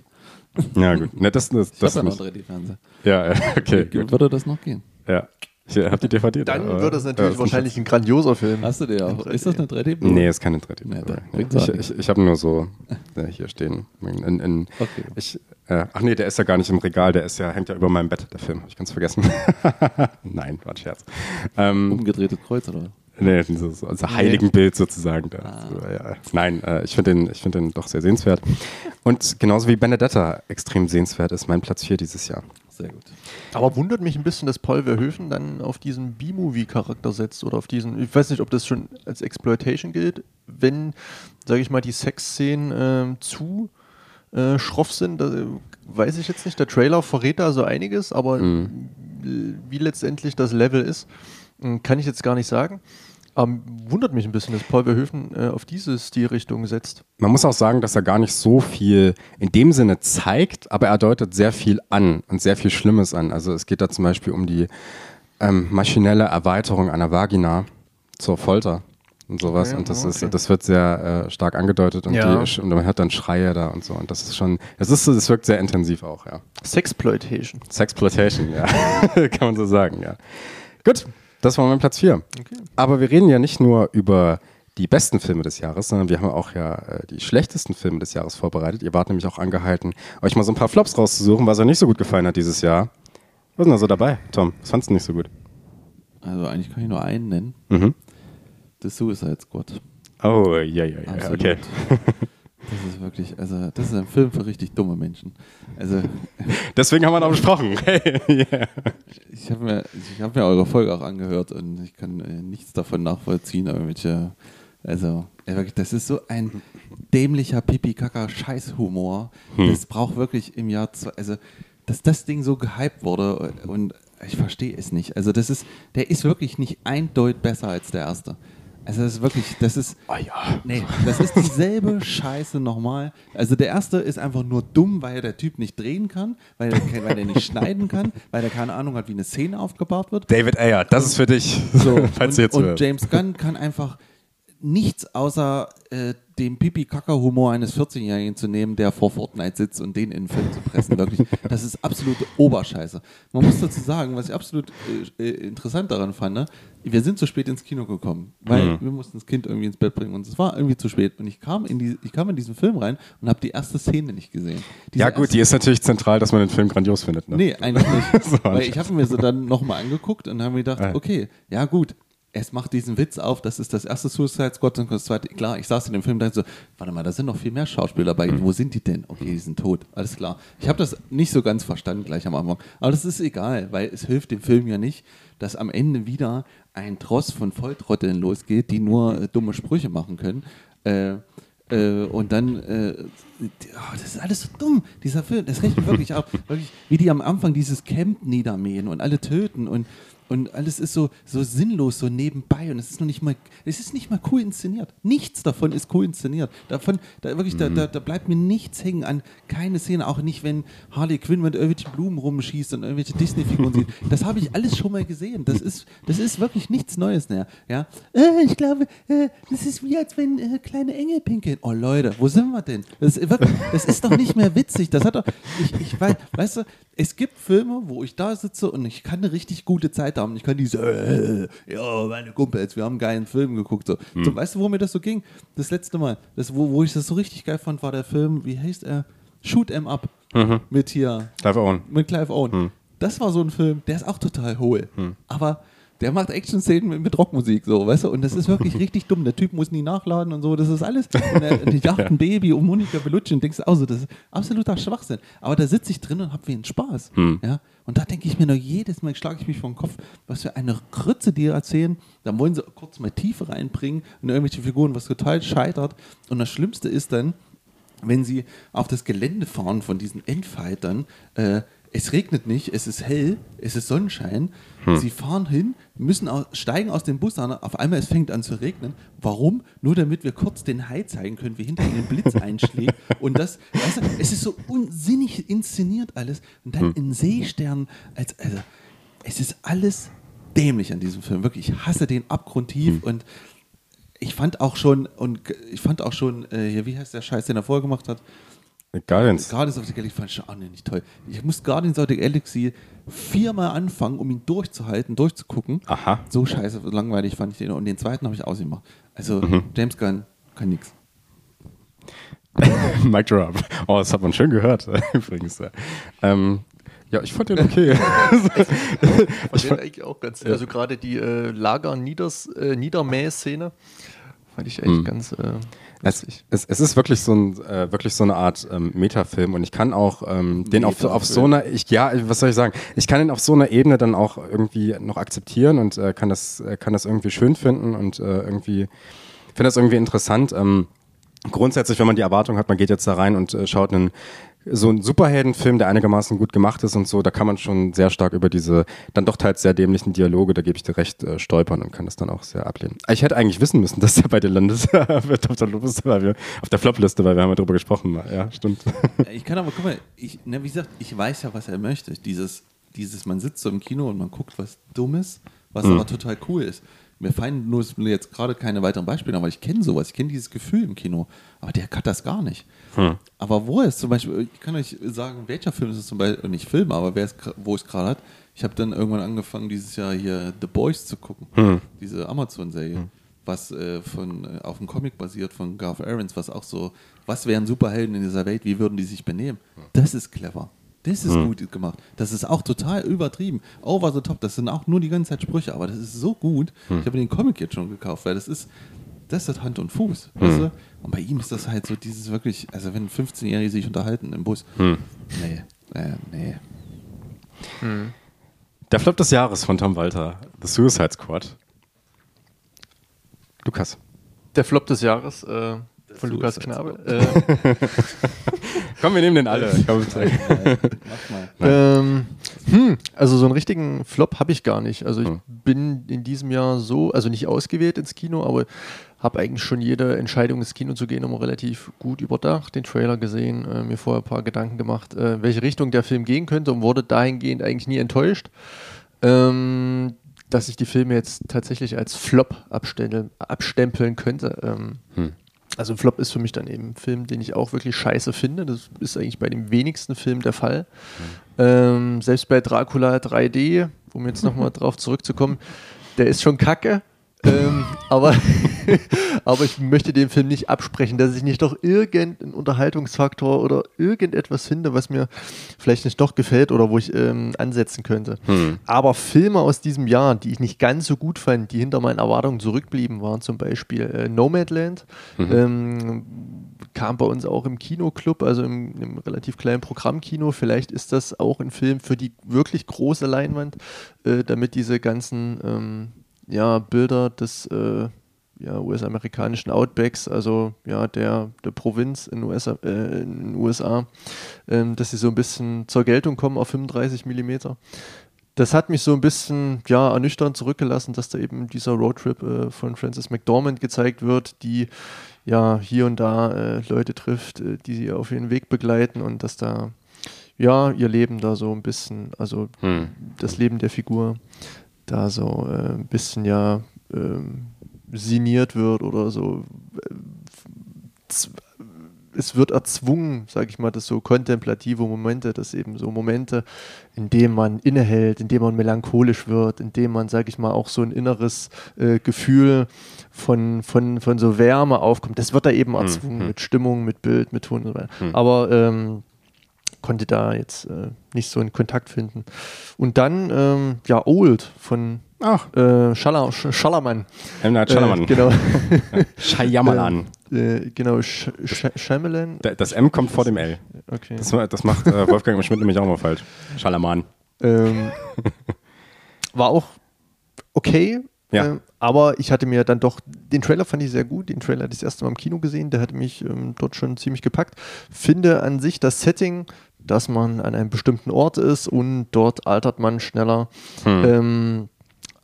Ja, gut. Ne, das, das, Ich das ja noch nicht. 3D-Fernseher. Ja, ja, okay. Gut. Würde das noch gehen? Ja. Ich habe die DVD. da, Dann aber- wird es natürlich Ja, wahrscheinlich ein grandioser Film. Hast du dir auch? Ist das 3D. eine 3D? Nee, ist keine 3D. Nee, Nee, nee. Ich, ich, ich habe nur so äh, hier stehen. In, in, Okay. ich, äh, ach nee, der ist ja gar nicht im Regal, der ist ja, hängt ja über meinem Bett, der Film. Hab ich ganz vergessen. Nein, war ein Scherz. Ähm, Umgedrehtes Kreuz oder? was? nee, dieses unser Heiligenbild sozusagen. Da. Ah. So, ja. Nein, äh, ich finde den, ich find den doch sehr sehenswert. Und genauso wie Benedetta extrem sehenswert ist mein Platz 4 dieses Jahr. Sehr gut. Aber wundert mich ein bisschen, dass Paul Verhoeven dann auf diesen B-Movie-Charakter setzt oder auf diesen, ich weiß nicht, ob das schon als Exploitation gilt, wenn, sage ich mal, die Sexszenen ähm, zu äh, schroff sind, da, äh, weiß ich jetzt nicht. Der Trailer verrät da so einiges, aber Mhm. wie letztendlich das Level ist, äh, kann ich jetzt gar nicht sagen. Ähm, wundert mich ein bisschen, dass Paul Verhoeven äh, auf diese Stilrichtung setzt. Man muss auch sagen, dass er gar nicht so viel in dem Sinne zeigt, aber er deutet sehr viel an und sehr viel Schlimmes an. Also es geht da zum Beispiel um die ähm, maschinelle Erweiterung einer Vagina zur Folter und sowas. Okay, und das oh, ist, okay. das wird sehr äh, stark angedeutet und, Ja. die, und man hört dann Schreie da und so. Und das ist schon, das ist, das wirkt sehr intensiv auch, ja. Sexploitation. Sexploitation, ja. Kann man so sagen, ja. Gut, das war mein Platz 4. Okay. Aber wir reden ja nicht nur über die besten Filme des Jahres, sondern wir haben auch ja äh, die schlechtesten Filme des Jahres vorbereitet. Ihr wart nämlich auch angehalten, euch mal so ein paar Flops rauszusuchen, was euch nicht so gut gefallen hat dieses Jahr. Was ist denn da so dabei, Tom? Was fandst du nicht so gut? Also eigentlich kann ich nur einen nennen. Mhm. The Suicide Squad. Oh, ja, ja, ja, okay. Das ist wirklich, also das ist ein Film für richtig dumme Menschen. Also Deswegen haben wir noch besprochen. Yeah. ich habe mir, ich habe mir eure Folge auch angehört und ich kann äh, nichts davon nachvollziehen, irgendwelche, also ja, wirklich, das ist so ein dämlicher Pipi-Kaka-Scheiß-Humor. Das braucht wirklich im Jahr, zwei, also dass das Ding so gehypt wurde und ich verstehe es nicht. Also das ist, der ist wirklich nicht eindeutig besser als der erste. Also das ist wirklich, das ist, Oh ja. Nee, das ist dieselbe Scheiße nochmal. Also der erste ist einfach nur dumm, weil der Typ nicht drehen kann, weil er, weil er nicht schneiden kann, weil er keine Ahnung hat, wie eine Szene aufgebaut wird. David Ayer, das ist für dich. So, falls du und, jetzt und hörst. James Gunn kann einfach nichts außer äh, dem Pipi-Kaka-Humor eines 14-Jährigen zu nehmen, der vor Fortnite sitzt und den in den Film zu pressen. Wirklich, das ist absolute Oberscheiße. Man muss dazu sagen, was ich absolut äh, äh, interessant daran fand, ne? wir sind zu spät ins Kino gekommen, weil Mhm. wir mussten das Kind irgendwie ins Bett bringen und es war irgendwie zu spät. Und ich kam in, die, ich kam in diesen Film rein und habe die erste Szene nicht gesehen. Diese Ja gut, die ist natürlich zentral, dass man den Film grandios findet. Ne? Nee, eigentlich nicht. So, Weil ich habe mir so dann nochmal angeguckt und habe mir gedacht, Ja. okay, ja gut, es macht diesen Witz auf, das ist das erste Suicide Squad und das zweite. Klar, ich saß in dem Film und dachte so, warte mal, da sind noch viel mehr Schauspieler dabei. Mhm. Wo sind die denn? Okay, die sind tot. Alles klar. Ich habe das nicht so ganz verstanden gleich am Anfang. Aber das ist egal, weil es hilft dem Film ja nicht, dass am Ende wieder ein Tross von Volltrotteln losgeht, die nur äh, dumme Sprüche machen können. Äh, äh, und dann, äh, oh, das ist alles so dumm, dieser Film, das rechnet wirklich ab, wirklich, wie die am Anfang dieses Camp niedermähen und alle töten und, und alles ist so, so sinnlos, so nebenbei und es ist noch nicht mal, es ist nicht mal cool inszeniert. Nichts davon ist cool inszeniert. Davon, da wirklich, da, da, da bleibt mir nichts hängen an keine Szene, auch nicht, wenn Harley Quinn mit irgendwelchen Blumen rumschießt und irgendwelche Disney-Figuren sieht. Das habe ich alles schon mal gesehen. Das ist, das ist wirklich nichts Neues mehr. Ja? Äh, ich glaube, äh, das ist wie als wenn äh, kleine Engel pinkeln. Oh Leute, wo sind wir denn? Das ist, wirklich, das ist doch nicht mehr witzig. Das hat doch, ich, ich weiß, weißt du, es gibt Filme, wo ich da sitze und ich kann eine richtig gute Zeit haben. Ich kann diese, äh, ja, meine Kumpels, wir haben einen geilen Film geguckt. So. so weißt du, wo mir das so ging? Das letzte Mal, das, wo, wo ich das so richtig geil fand, war der Film, wie heißt er? Shoot 'em Up. Mit hier, Clive Owen. mit Clive Owen. Das war so ein Film, der ist auch total hohl. Aber der macht Action-Szenen mit, mit Rockmusik, so, weißt du? Und das ist wirklich richtig dumm. Der Typ muss nie nachladen und so. Das ist alles. Und er, die jagt ein Baby um Monika Bellucci und denkst du auch so, das ist absoluter Schwachsinn. Aber da sitze ich drin und habe wie einen Spaß. Ja? Und da denke ich mir noch jedes Mal, schlage ich mich vor den Kopf, was für eine Krütze die erzählen. Dann wollen sie kurz mal Tiefe reinbringen in irgendwelche Figuren, was total scheitert. Und das Schlimmste ist dann, wenn sie auf das Gelände fahren von diesen Endfightern, äh, es regnet nicht, es ist hell, es ist Sonnenschein. Sie fahren hin, müssen aus, steigen aus dem Bus an, auf einmal es fängt an zu regnen. Warum? Nur damit wir kurz den Hai zeigen können, wie hinter ihnen Blitz einschlägt. Und das, weißt du, es ist so unsinnig inszeniert alles. Und dann in Seesternen, als, also, es ist alles dämlich an diesem Film. Wirklich, ich hasse den abgrundtief und ich fand auch schon, und ich fand auch schon, äh, hier, wie heißt der Scheiß, den er vorher gemacht hat? Guardians. Guardians of the Galaxy fand ich schon auch nicht toll. Ich muss Guardians of the Galaxy viermal anfangen, um ihn durchzuhalten, durchzugucken. Aha. So scheiße langweilig fand ich den. Und den zweiten habe ich ausgemacht. Also Mhm. James Gunn kann nix. Mic drop. Oh, das hat man schön gehört, übrigens. ja. Ähm, ja, ich fand den okay. Ich fand eigentlich auch ganz, also gerade die äh, Lager-Niedermäh-Szene fand ich eigentlich ganz äh, Es, es, es ist wirklich so, ein, äh, wirklich so eine Art ähm, Metafilm und ich kann auch ähm, den auf, auf so einer, ich, ja, was soll ich sagen, ich kann den auf so einer Ebene dann auch irgendwie noch akzeptieren und äh, kann, das, äh, kann das irgendwie schön finden und äh, irgendwie, finde das irgendwie interessant. Ähm, grundsätzlich, wenn man die Erwartung hat, man geht jetzt da rein und äh, schaut einen so ein Superheldenfilm, der einigermaßen gut gemacht ist und so, da kann man schon sehr stark über diese dann doch teils sehr dämlichen Dialoge, da gebe ich dir recht, äh, stolpern und kann das dann auch sehr ablehnen. Ich hätte eigentlich wissen müssen, dass der bei dir landet auf der Liste, weil wir auf der Flop-Liste, weil wir haben ja drüber gesprochen. Ja, stimmt. Ich kann aber, guck mal, ich, na, wie gesagt, ich weiß ja, was er möchte. Dieses, dieses, man sitzt so im Kino und man guckt was Dummes, was Mhm. aber total cool ist. Mir fallen nur jetzt gerade keine weiteren Beispiele, aber ich kenne sowas, ich kenne dieses Gefühl im Kino. Aber der hat das gar nicht. Hm. Aber wo er es zum Beispiel, ich kann euch sagen, welcher Film ist es zum Beispiel, nicht Film, aber wer es, gra- wo es gerade hat. Ich habe dann irgendwann angefangen, dieses Jahr hier The Boys zu gucken, Hm. diese Amazon-Serie, was äh, von, äh, auf einem Comic basiert von Garth Aarons, was auch so, was wären Superhelden in dieser Welt, wie würden die sich benehmen? Das ist clever. Das ist gut gemacht. Das ist auch total übertrieben. Over the top. Das sind auch nur die ganze Zeit Sprüche, aber das ist so gut. Ich habe den Comic jetzt schon gekauft, weil das ist, das hat Hand und Fuß. Weißt du? Und bei ihm ist das halt so dieses wirklich, also wenn 15-Jährige sich unterhalten im Bus. Nee, äh, nee. Der Flop des Jahres von Tom Walter, The Suicide Squad. Lukas. Der Flop des Jahres äh, von so Lukas Knabe. Äh, Komm, wir nehmen den alle. Komm, zeig. Mach mal. ähm, hm, also so einen richtigen Flop habe ich gar nicht. Also ich Hm. bin in diesem Jahr so, also nicht ausgewählt ins Kino, aber habe eigentlich schon jede Entscheidung ins Kino zu gehen immer relativ gut überdacht, den Trailer gesehen, äh, mir vorher ein paar Gedanken gemacht, äh, welche Richtung der Film gehen könnte und wurde dahingehend eigentlich nie enttäuscht. Ähm, dass ich die Filme jetzt tatsächlich als Flop abstempeln, abstempeln könnte. Ähm, Hm. Also ein Flop ist für mich dann eben ein Film, den ich auch wirklich scheiße finde. Das ist eigentlich bei den wenigsten Filmen der Fall. Ähm, selbst bei Dracula 3D, um jetzt nochmal drauf zurückzukommen, der ist schon kacke. ähm, aber, aber ich möchte dem Film nicht absprechen, dass ich nicht doch irgendeinen Unterhaltungsfaktor oder irgendetwas finde, was mir vielleicht nicht doch gefällt oder wo ich ähm, ansetzen könnte. Aber Filme aus diesem Jahr, die ich nicht ganz so gut fand, die hinter meinen Erwartungen zurückblieben, waren zum Beispiel äh, Nomadland. Ähm, kam bei uns auch im Kinoclub, also im, im relativ kleinen Programmkino. Vielleicht ist das auch ein Film für die wirklich große Leinwand, äh, damit diese ganzen ähm, ja, Bilder des äh, ja, US-amerikanischen Outbacks, also ja, der, der Provinz in, US, äh, in den USA, ähm, dass sie so ein bisschen zur Geltung kommen auf 35 Millimeter. Das hat mich so ein bisschen ja, ernüchternd zurückgelassen, dass da eben dieser Roadtrip äh, von Frances McDormand gezeigt wird, die ja hier und da äh, Leute trifft, äh, die sie auf ihren Weg begleiten und dass da ja ihr Leben da so ein bisschen, also Hm. das Leben der Figur da so äh, ein bisschen ja ähm, sinniert wird oder so. Es wird erzwungen, sage ich mal, dass so kontemplative Momente, dass eben so Momente, in denen man innehält, in denen man melancholisch wird, in denen man, sage ich mal, auch so ein inneres äh, Gefühl von, von, von so Wärme aufkommt. Das wird da eben erzwungen mit Stimmung, mit Bild, mit Ton und so weiter. Aber ähm, konnte da jetzt äh, nicht so einen Kontakt finden. Und dann, ähm, ja, Old von Ach, äh, Schala, Sch Schallermann. M. Night Shyamalan. Äh, genau. Shyamalan. äh, genau, Sch Sch Shyamalan. Da- Das M kommt vor dem L. Okay. Das, das macht äh, Wolfgang Schmidt nämlich auch mal falsch. Schalaman. Ähm, war auch okay. Ja. ähm, aber ich hatte mir dann doch, den Trailer fand ich sehr gut. Den Trailer hatte ich das erste Mal im Kino gesehen. Der hat mich ähm, dort schon ziemlich gepackt. Finde an sich das Setting, dass man an einem bestimmten Ort ist und dort altert man schneller ähm,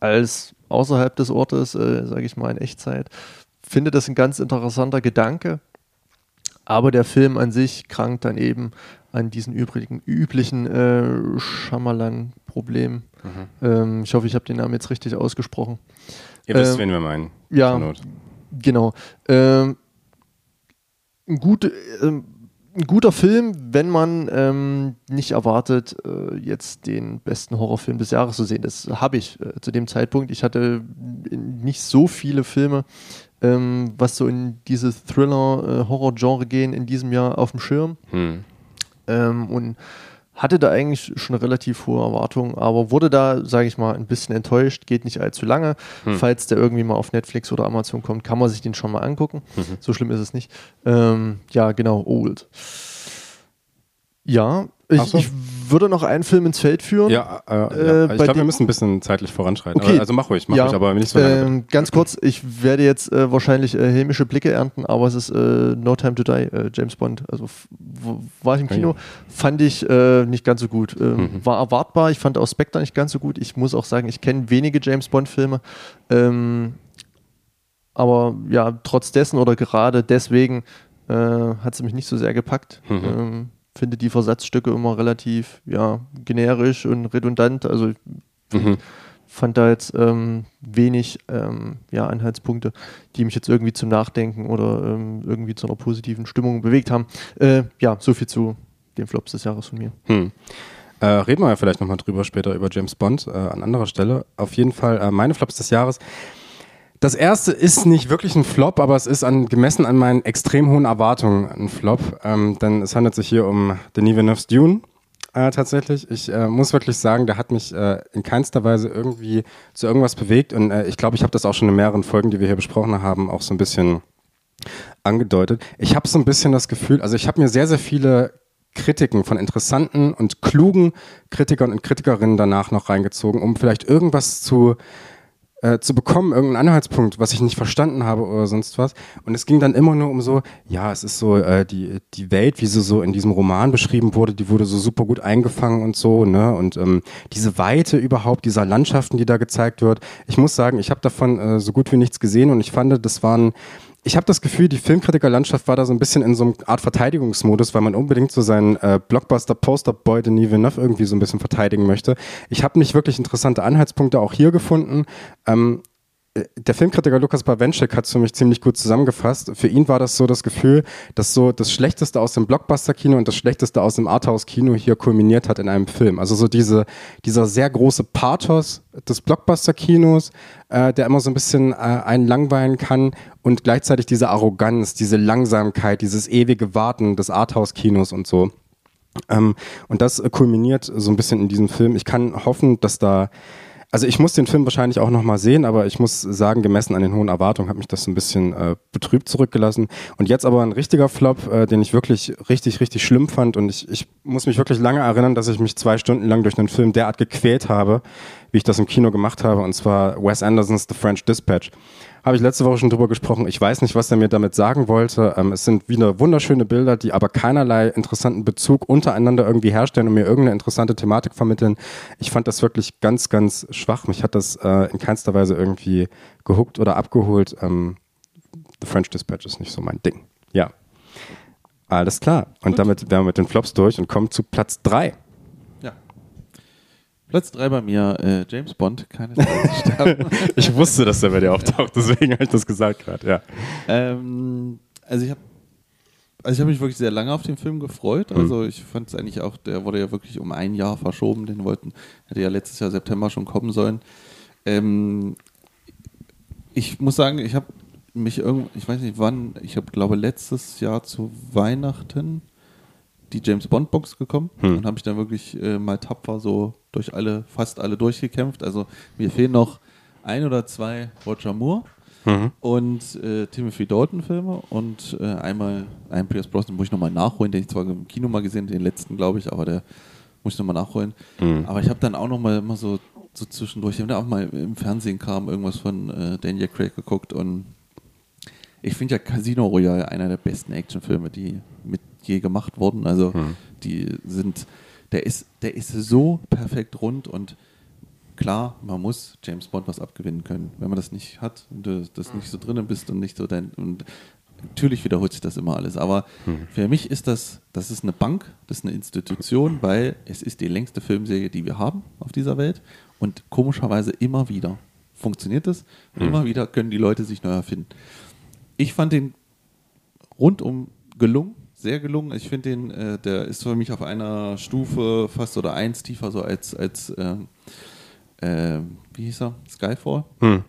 als außerhalb des Ortes, äh, sage ich mal in Echtzeit. Finde das ein ganz interessanter Gedanke. Aber der Film an sich krankt dann eben an diesen übrigen, üblichen äh, Schamalan-Problem. Ähm, ich hoffe, ich habe den Namen jetzt richtig ausgesprochen. Ihr wisst, Ähm, wen wir meinen. ja. Genau. Ähm, ein, gut, ähm, ein guter Film, wenn man ähm, nicht erwartet, äh, jetzt den besten Horrorfilm des Jahres zu sehen. Das habe ich äh, zu dem Zeitpunkt. Ich hatte nicht so viele Filme, ähm, was so in dieses Thriller-Horror-Genre gehen in diesem Jahr auf dem Schirm. Hm. Ähm, und hatte da eigentlich schon relativ hohe Erwartungen, aber wurde da, sage ich mal, ein bisschen enttäuscht. Geht nicht allzu lange. Falls der irgendwie mal auf Netflix oder Amazon kommt, kann man sich den schon mal angucken. So schlimm ist es nicht. Ähm, ja, genau, Old. Ja, ich, so. ich würde noch einen Film ins Feld führen. Ja, äh, ja. Äh, ich bei glaube, wir müssen ein bisschen zeitlich voranschreiten. Okay. Aber, also mach ruhig, mach Ja, ruhig, aber nicht so lange. Ähm, ganz kurz, ich werde jetzt äh, wahrscheinlich äh, hämische Blicke ernten, aber es ist äh, No Time to Die, äh, James Bond. Also war ich im Ah, Kino, ja. fand ich nicht ganz so gut. Ähm, Mhm. War erwartbar, ich fand auch Spectre nicht ganz so gut. Ich muss auch sagen, ich kenne wenige James Bond-Filme. Ähm, aber ja, trotz dessen oder gerade deswegen hat sie mich nicht so sehr gepackt. Mhm. Finde die Versatzstücke immer relativ ja, generisch und redundant. Also Mhm. fand da jetzt ähm, wenig ähm, ja, Anhaltspunkte, die mich jetzt irgendwie zum Nachdenken oder ähm, irgendwie zu einer positiven Stimmung bewegt haben. Äh, ja, so viel zu den Flops des Jahres von mir. Hm. Äh, reden wir ja vielleicht nochmal drüber später über James Bond äh, an anderer Stelle. Auf jeden Fall äh, meine Flops des Jahres. Das erste ist nicht wirklich ein Flop, aber es ist an, gemessen an meinen extrem hohen Erwartungen ein Flop. Ähm, denn es handelt sich hier um Denis Villeneuve's Dune. Äh, tatsächlich. Ich äh, muss wirklich sagen, der hat mich äh, in keinster Weise irgendwie zu irgendwas bewegt. Und äh, ich glaube, ich habe das auch schon in mehreren Folgen, die wir hier besprochen haben, auch so ein bisschen angedeutet. Ich habe so ein bisschen das Gefühl, also ich habe mir sehr, sehr viele Kritiken von interessanten und klugen Kritikern und Kritikerinnen danach noch reingezogen, um vielleicht irgendwas zu, äh, zu bekommen, irgendeinen Anhaltspunkt, was ich nicht verstanden habe oder sonst was. Und es ging dann immer nur um so, ja, es ist so, äh, die, die Welt, wie sie so in diesem Roman beschrieben wurde, die wurde so super gut eingefangen und so, ne? Und ähm, diese Weite überhaupt, dieser Landschaften, die da gezeigt wird. Ich muss sagen, ich habe davon äh, so gut wie nichts gesehen und ich fand, das waren ich habe das Gefühl, die Filmkritikerlandschaft war da so ein bisschen in so einer Art Verteidigungsmodus, weil man unbedingt so seinen äh, Blockbuster-Poster-Boy Denis Villeneuve irgendwie so ein bisschen verteidigen möchte. Ich habe nicht wirklich interessante Anhaltspunkte auch hier gefunden. Ähm, äh, der Filmkritiker Lukas Bawenschek hat es für mich ziemlich gut zusammengefasst. Für ihn war das so das Gefühl, dass so das Schlechteste aus dem Blockbuster-Kino und das Schlechteste aus dem Arthouse-Kino hier kulminiert hat in einem Film. Also so diese, dieser sehr große Pathos des Blockbuster-Kinos, äh, der immer so ein bisschen äh, einen langweilen kann und gleichzeitig diese Arroganz, diese Langsamkeit, dieses ewige Warten des Arthouse-Kinos und so. Ähm, und das kulminiert so ein bisschen in diesem Film. Ich kann hoffen, dass da also ich muss den Film wahrscheinlich auch nochmal sehen, aber ich muss sagen, gemessen an den hohen Erwartungen hat mich das ein bisschen äh, betrübt zurückgelassen. Und jetzt aber ein richtiger Flop, äh, den ich wirklich richtig, richtig schlimm fand. Und ich, ich muss mich wirklich lange erinnern, dass ich mich zwei Stunden lang durch einen Film derart gequält habe, wie ich das im Kino gemacht habe. Und zwar Wes Andersons The French Dispatch. Habe ich letzte Woche schon drüber gesprochen. Ich weiß nicht, was er mir damit sagen wollte. Ähm, es sind wieder wunderschöne Bilder, die aber keinerlei interessanten Bezug untereinander irgendwie herstellen und mir irgendeine interessante Thematik vermitteln. Ich fand das wirklich ganz, ganz schwach. Mich hat das äh, in keinster Weise irgendwie gehuckt oder abgeholt. Ähm, The French Dispatch ist nicht so mein Ding. Ja. Alles klar. Und damit wären wir mit den Flops durch und kommen zu Platz 3. Platz 3 bei mir, äh, James Bond, keine Zeit zu sterben. Ich wusste, dass der bei dir auftaucht, deswegen habe ich das gesagt gerade, ja. ähm, also ich habe also ich habe mich wirklich sehr lange auf den Film gefreut. Also ich fand es eigentlich auch, der wurde ja wirklich um ein Jahr verschoben. Den wollten, hätte ja letztes Jahr September schon kommen sollen. Ähm, ich muss sagen, ich habe mich irgend, ich weiß nicht wann, ich habe glaube letztes Jahr zu Weihnachten die James Bond Box gekommen Hm. und habe ich dann wirklich äh, mal tapfer so durch alle, fast alle durchgekämpft. Also mir fehlen noch ein oder zwei Roger Moore Mhm. und äh, Timothy Dalton Filme und äh, einmal einen Pierce Brosnan muss ich nochmal nachholen, den ich zwar im Kino mal gesehen, den letzten glaube ich, aber der muss ich nochmal nachholen. Mhm. Aber ich habe dann auch nochmal immer so, so zwischendurch, ich habe dann auch mal im Fernsehen kam irgendwas von äh, Daniel Craig geguckt und ich finde ja Casino Royale einer der besten Actionfilme, die mit je gemacht wurden. Also Hm. die sind, der ist, der ist so perfekt rund und klar, man muss James Bond was abgewinnen können. Wenn man das nicht hat und du das nicht so drinnen bist und nicht so dein und natürlich wiederholt sich das immer alles, aber für mich ist das, das ist eine Bank, das ist eine Institution, weil es ist die längste Filmserie, die wir haben auf dieser Welt und komischerweise immer wieder funktioniert es und immer wieder können die Leute sich neu erfinden. Ich fand den rundum gelungen, sehr gelungen. Ich finde den, äh, der ist für mich auf einer Stufe fast oder eins tiefer so als, als ähm, wie hieß er? Skyfall. Hm.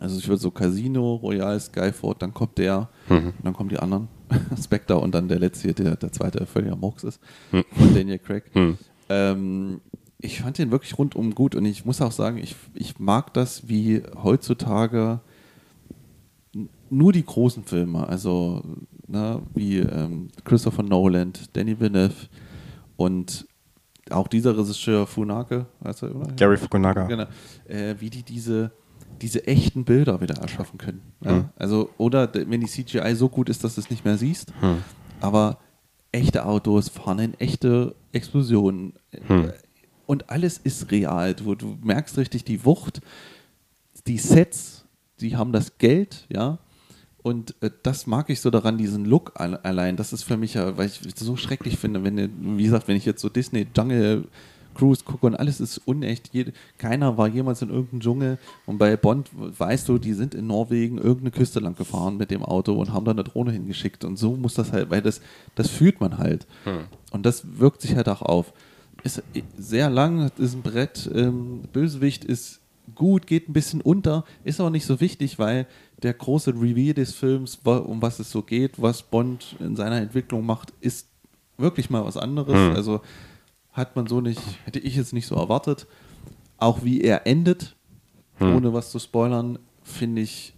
Also ich würde so Casino, Royal, Skyfall, dann kommt der, Mhm. und dann kommen die anderen, Spectre und dann der letzte, hier, der, der zweite, der völliger Murks ist, Mhm. von Daniel Craig. Hm. Ähm, ich fand den wirklich rundum gut und ich muss auch sagen, ich, ich mag das, wie heutzutage nur die großen Filme, also ne, wie ähm, Christopher Nolan, Danny Villeneuve und auch dieser Regisseur Funake, weißt du, oder? Gary Fukunaga. Genau. Äh, wie die diese, diese echten Bilder wieder erschaffen können. Ja? Hm. Also, oder wenn die CGI so gut ist, dass du es nicht mehr siehst, Hm. aber echte Autos fahren in echte Explosionen. Hm. Und alles ist real. Du, du merkst richtig die Wucht, die Sets, die haben das Geld, ja. Und äh, das mag ich so daran, diesen Look al- allein. Das ist für mich ja, weil ich es so schrecklich finde, wenn, wie gesagt, wenn ich jetzt so Disney Jungle Cruise gucke und alles ist unecht. Jede, keiner war jemals in irgendeinem Dschungel. Und bei Bond weißt du, die sind in Norwegen irgendeine Küste lang gefahren mit dem Auto und haben da eine Drohne hingeschickt. Und so muss das halt, weil das, das fühlt man halt. Und das wirkt sich halt auch auf. Ist sehr lang, ist ein Brett. Ähm, Bösewicht ist gut, geht ein bisschen unter, ist aber nicht so wichtig, weil der große Reveal des Films, um was es so geht, was Bond in seiner Entwicklung macht, ist wirklich mal was anderes. Hm. Also hat man so nicht, hätte ich jetzt nicht so erwartet. Auch wie er endet, Hm. ohne was zu spoilern, finde ich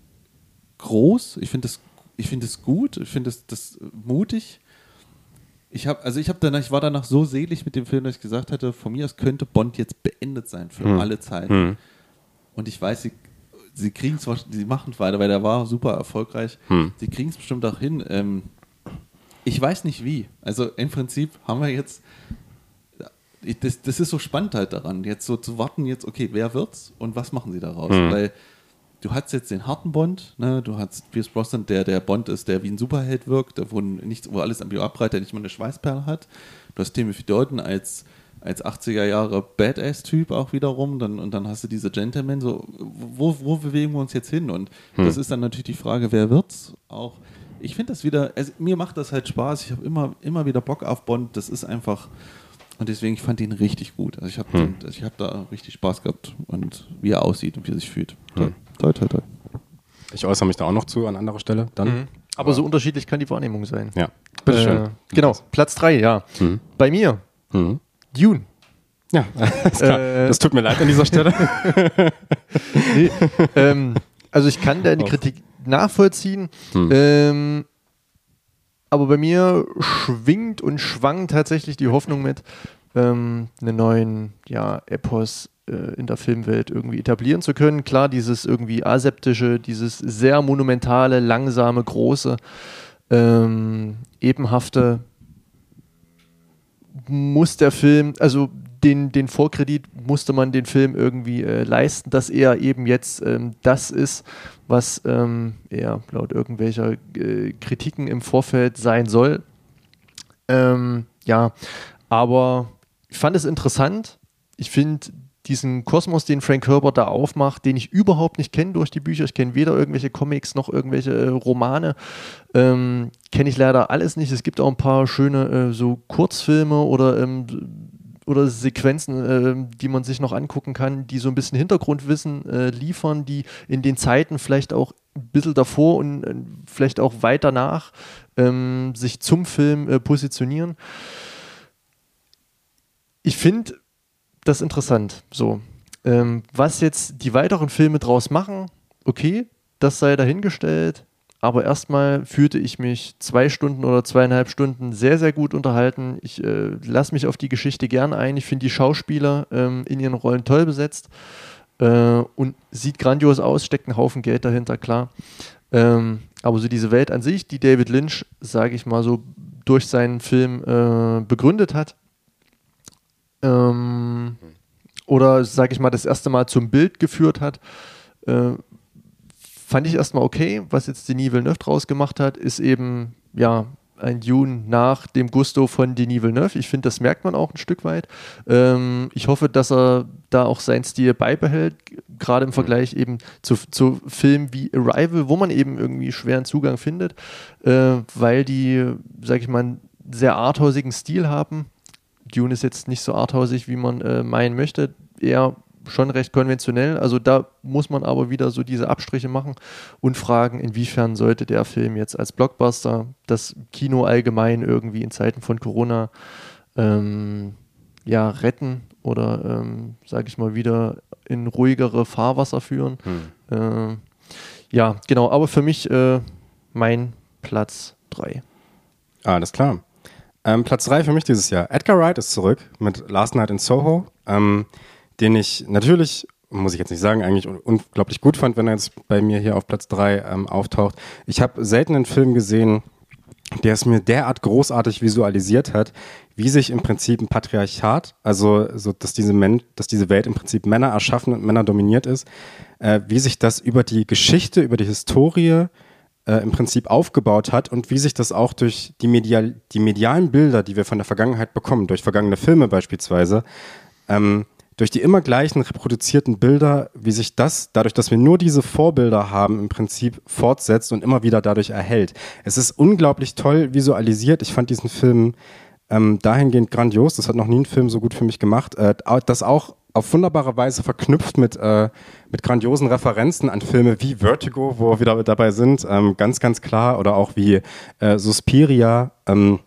groß. Ich finde es ich finde es gut, ich finde es das mutig. Ich habe also ich habe danach ich war danach so selig mit dem Film, dass ich gesagt hatte, von mir aus könnte Bond jetzt beendet sein für Hm. alle Zeiten. Hm. Und ich weiß, sie, kriegen es, sie machen es weiter, weil der war super erfolgreich. Hm. Sie kriegen es bestimmt auch hin. Ähm, ich weiß nicht wie. Also im Prinzip haben wir jetzt, das, das ist so spannend halt daran, jetzt so zu warten, jetzt, okay, wer wird's und was machen sie daraus? Hm. Weil du hast jetzt den harten Bond, ne? du hast Pierce Brosnan, der der Bond ist, der wie ein Superheld wirkt, der wo, nichts, wo alles am Bio abreitet, der nicht mal eine Schweißperle hat. Du hast Timothy Dalton als als 80er Jahre Badass-Typ auch wiederum, dann, und dann hast du diese Gentlemen, so, wo, wo bewegen wir uns jetzt hin? Und das ist dann natürlich die Frage, wer wird's? Auch, ich finde das wieder, also mir macht das halt Spaß, ich habe immer, immer wieder Bock auf Bond, das ist einfach, und deswegen, ich fand ihn richtig gut. Also ich habe Hm. ich hab da richtig Spaß gehabt und wie er aussieht und wie er sich fühlt. Toll, Hm. toll, toll. toll. Ich äußere mich da auch noch zu an anderer Stelle. Dann. Mhm. Aber so unterschiedlich kann die Wahrnehmung sein. Ja. Bitteschön. Äh, genau, Platz 3, ja. Mhm. Bei mir, Mhm. Dune. Ja. Äh, das tut mir leid an dieser Stelle. Nee, ähm, also ich kann deine Auch. Kritik nachvollziehen. Hm. Ähm, aber bei mir schwingt und schwang tatsächlich die Hoffnung mit, ähm, einen neuen ja, Epos äh, in der Filmwelt irgendwie etablieren zu können. Klar, dieses irgendwie aseptische, dieses sehr monumentale, langsame, große, ähm, ebenhafte muss der Film, also den, den Vorkredit musste man den Film irgendwie äh, leisten, dass er eben jetzt ähm, das ist, was ähm, er laut irgendwelcher äh, Kritiken im Vorfeld sein soll. Ähm, ja, aber ich fand es interessant. Ich finde diesen Kosmos, den Frank Herbert da aufmacht, den ich überhaupt nicht kenne durch die Bücher. Ich kenne weder irgendwelche Comics noch irgendwelche äh, Romane. Ähm, kenne ich leider alles nicht. Es gibt auch ein paar schöne äh, so Kurzfilme oder, ähm, oder Sequenzen, ähm, die man sich noch angucken kann, die so ein bisschen Hintergrundwissen äh, liefern, die in den Zeiten vielleicht auch ein bisschen davor und äh, vielleicht auch weiter nach ähm, sich zum Film äh, positionieren. Ich finde das interessant. So, ähm, was jetzt die weiteren Filme draus machen, okay, das sei dahingestellt. Aber erstmal fühlte ich mich zwei Stunden oder zweieinhalb Stunden sehr, sehr gut unterhalten. Ich äh, lasse mich auf die Geschichte gern ein. Ich finde die Schauspieler ähm, in ihren Rollen toll besetzt äh, und sieht grandios aus, steckt ein Haufen Geld dahinter, klar. Ähm, aber so diese Welt an sich, die David Lynch, sage ich mal so, durch seinen Film äh, begründet hat, ähm, oder sage ich mal, das erste Mal zum Bild geführt hat, äh, fand ich erstmal okay. Was jetzt Denis Villeneuve draus gemacht hat, ist eben, ja, ein Dune nach dem Gusto von Denis Villeneuve. Ich finde, das merkt man auch ein Stück weit. Ähm, ich hoffe, dass er da auch seinen Stil beibehält, gerade im Vergleich eben zu, zu Filmen wie Arrival, wo man eben irgendwie schweren Zugang findet, äh, weil die, sag ich mal, einen sehr arthausigen Stil haben. Dune ist jetzt nicht so arthausig, wie man äh, meinen möchte. Eher schon recht konventionell. Also da muss man aber wieder so diese Abstriche machen und fragen, inwiefern sollte der Film jetzt als Blockbuster das Kino allgemein irgendwie in Zeiten von Corona ähm, ja, retten oder, ähm, sage ich mal, wieder in ruhigere Fahrwasser führen. Hm. Äh, ja, genau. Aber für mich äh, mein Platz 3. Alles klar. Ähm, Platz 3 für mich dieses Jahr. Edgar Wright ist zurück mit Last Night in Soho, ähm, den ich natürlich, muss ich jetzt nicht sagen, eigentlich un unglaublich gut fand, wenn er jetzt bei mir hier auf Platz 3 ähm, auftaucht. Ich habe selten einen Film gesehen, der es mir derart großartig visualisiert hat, wie sich im Prinzip ein Patriarchat, also so, dass diese, Men dass diese Welt im Prinzip Männer erschaffen und Männer dominiert ist, äh, wie sich das über die Geschichte, über die Historie äh, im Prinzip aufgebaut hat und wie sich das auch durch die, medial, die medialen Bilder, die wir von der Vergangenheit bekommen, durch vergangene Filme beispielsweise, ähm, durch die immer gleichen reproduzierten Bilder, wie sich das, dadurch, dass wir nur diese Vorbilder haben, im Prinzip fortsetzt und immer wieder dadurch erhält. Es ist unglaublich toll visualisiert. Ich fand diesen Film ähm, dahingehend grandios. Das hat noch nie ein Film so gut für mich gemacht. Äh, das auch auf wunderbare Weise verknüpft mit, äh, mit grandiosen Referenzen an Filme wie Vertigo, wo wir wieder dabei sind, ähm, ganz, ganz klar, oder auch wie äh, Suspiria. Ähm,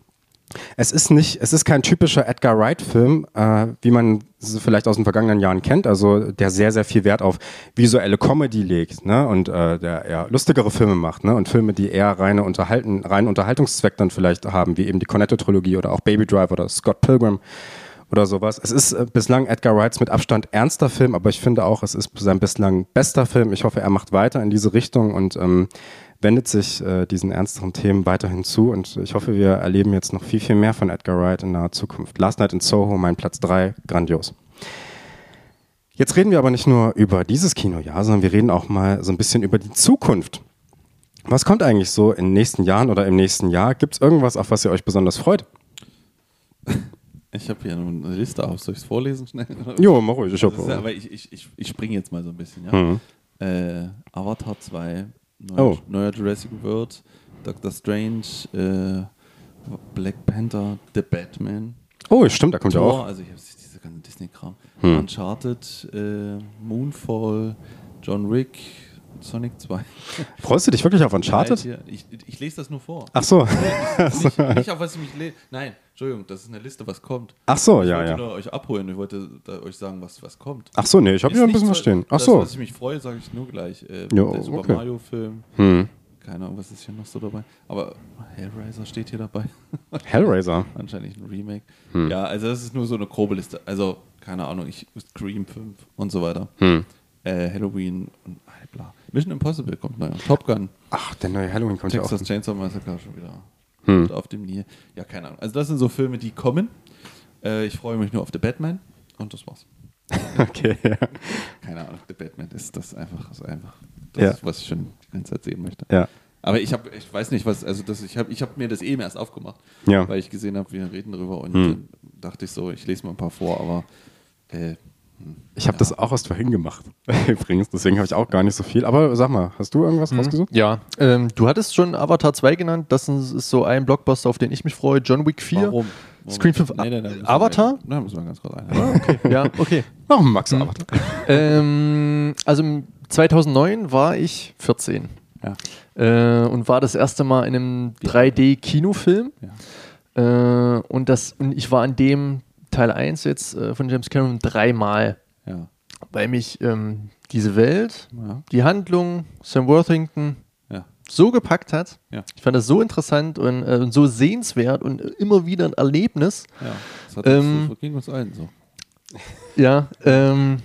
es ist nicht, es ist kein typischer Edgar Wright-Film, äh, wie man vielleicht aus den vergangenen Jahren kennt, also der sehr, sehr viel Wert auf visuelle Comedy legt, ne? Und äh, der eher lustigere Filme macht, ne? Und Filme, die eher reine Unterhalten, reinen Unterhaltungszweck dann vielleicht haben, wie eben die Cornetto-Trilogie oder auch Baby Drive oder Scott Pilgrim oder sowas. Es ist äh, bislang Edgar Wrights mit Abstand ernster Film, aber ich finde auch, es ist sein bislang bester Film. Ich hoffe, er macht weiter in diese Richtung und ähm, wendet sich äh, diesen ernsteren Themen weiterhin zu und ich hoffe, wir erleben jetzt noch viel, viel mehr von Edgar Wright in naher Zukunft. Last Night in Soho, mein Platz 3, grandios. Jetzt reden wir aber nicht nur über dieses Kinojahr, sondern wir reden auch mal so ein bisschen über die Zukunft. Was kommt eigentlich so in den nächsten Jahren oder im nächsten Jahr? Gibt es irgendwas, auf was ihr euch besonders freut? Ich habe hier eine Liste auf. Soll ich es vorlesen schnell? Jo, mach ruhig. Ich, hab, aber ich, ich, ich, ich springe jetzt mal so ein bisschen. Ja? Hm. Äh, Avatar 2, neuer, Oh. neuer Jurassic World, Doctor Strange, äh, Black Panther, The Batman, Oh, stimmt, da kommt ja auch. also ich habe diese ganze Disney-Kram, Hm. Uncharted, äh, Moonfall, John Wick, Sonic 2. Freust du dich wirklich auf Uncharted? Hier, ich, ich lese das nur vor. Ach so. nicht, nicht auf was ich mich lese. Nein, Entschuldigung, das ist eine Liste, was kommt. Ach so, Ich ja, wollte ja. nur euch abholen, ich wollte euch sagen, was, was kommt. Ach so, nee, ich habe hier ein bisschen was stehen. Ach das, so. was ich mich freue, sage ich nur gleich. Äh, Jo, der Super okay. Mario-Film. Hm. Keine Ahnung, was ist hier noch so dabei. Aber Hellraiser steht hier dabei. Hellraiser. Wahrscheinlich ein Remake. Hm. Ja, also das ist nur so eine grobe Liste. Also, keine Ahnung, ich Scream 5 und so weiter. Hm. Äh, Halloween und bla. Mission Impossible kommt neu. Top Gun. Ach, der neue Halloween kommt ja auch. Texas Chainsaw Massacre schon wieder. Hm. Auf dem Nil. Ja, keine Ahnung. Also das sind so Filme, die kommen. Äh, ich freue mich nur auf The Batman und das war's. Okay, ja. Keine Ahnung, The Batman ist das einfach, ist einfach das, Ja. was ich schon die ganze Zeit sehen möchte. ja. Aber ich habe, ich weiß nicht, was, also das, ich habe ich hab mir das eben erst aufgemacht, Ja. weil ich gesehen habe, wir reden drüber und Hm. dachte ich so, ich lese mal ein paar vor, aber äh, Ich habe das auch erst vorhin gemacht, übrigens. Deswegen habe ich auch gar nicht so viel. Aber sag mal, hast du irgendwas rausgesucht? Ja, ähm, du hattest schon Avatar 2 genannt. Das ist so ein Blockbuster, auf den ich mich freue. John Wick 4. warum? Screen 5. Nee, nee, nee, Avatar? Da müssen wir ganz kurz ein. Ja, okay. Warum Max Avatar? ähm, also im 2009 war ich 14 Ja. äh, und war das erste Mal in einem 3D-Kinofilm. Äh, und, das, und ich war an dem Teil 1 jetzt äh, von James Cameron dreimal, Ja. weil mich ähm, diese Welt, Ja. die Handlung, Sam Worthington Ja. so gepackt hat. Ich fand das so interessant und, äh, und so sehenswert und immer wieder ein Erlebnis. ja. Das, hat Ähm, das ging uns allen so. Ja, ähm,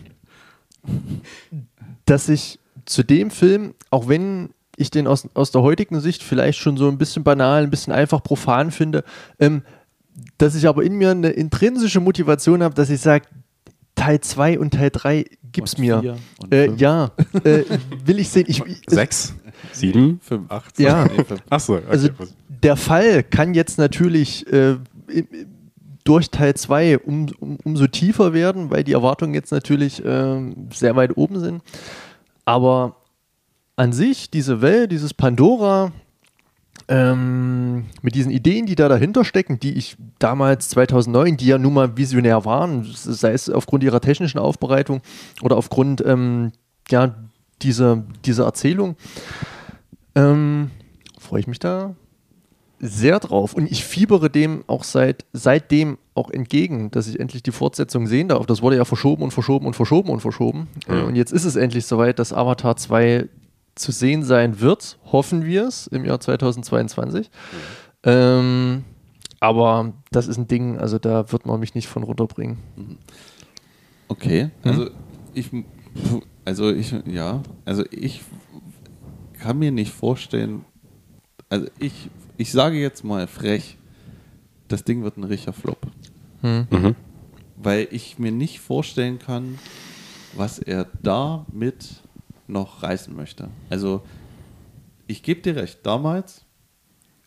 dass ich zu dem Film, auch wenn ich den aus, aus der heutigen Sicht vielleicht schon so ein bisschen banal, ein bisschen einfach profan finde, ähm, dass ich aber in mir eine intrinsische Motivation habe, dass ich sage, Teil 2 und Teil 3 gib's Und mir. Äh, ja, äh, will ich sehen. Ich, ich, Sechs? Sieben? Fünf. Acht? Ja. Nee, fünf. Ach so, okay. Also der Fall kann jetzt natürlich äh, durch Teil 2 um, um, umso tiefer werden, weil die Erwartungen jetzt natürlich ähm, sehr weit oben sind. Aber an sich, diese Welt, dieses Pandora, ähm, mit diesen Ideen, die da dahinter stecken, die ich damals 2009, die ja nun mal visionär waren, sei es aufgrund ihrer technischen Aufbereitung oder aufgrund ähm, ja, dieser, dieser Erzählung, ähm, freue ich mich da sehr drauf. Und ich fiebere dem auch seit, seitdem auch entgegen, dass ich endlich die Fortsetzung sehen darf. Das wurde ja verschoben und verschoben und verschoben und verschoben. Äh, Und jetzt ist es endlich soweit, dass Avatar 2 zu sehen sein wird. Hoffen wir es im Jahr 2022. Ähm, aber das ist ein Ding, also da wird man mich nicht von runterbringen. Okay, also ich, also ich, ja, also ich kann mir nicht vorstellen, also ich, ich sage jetzt mal frech, das Ding wird ein richtiger Flop. Mhm. Weil ich mir nicht vorstellen kann, was er damit noch reißen möchte. Also, ich gebe dir recht, damals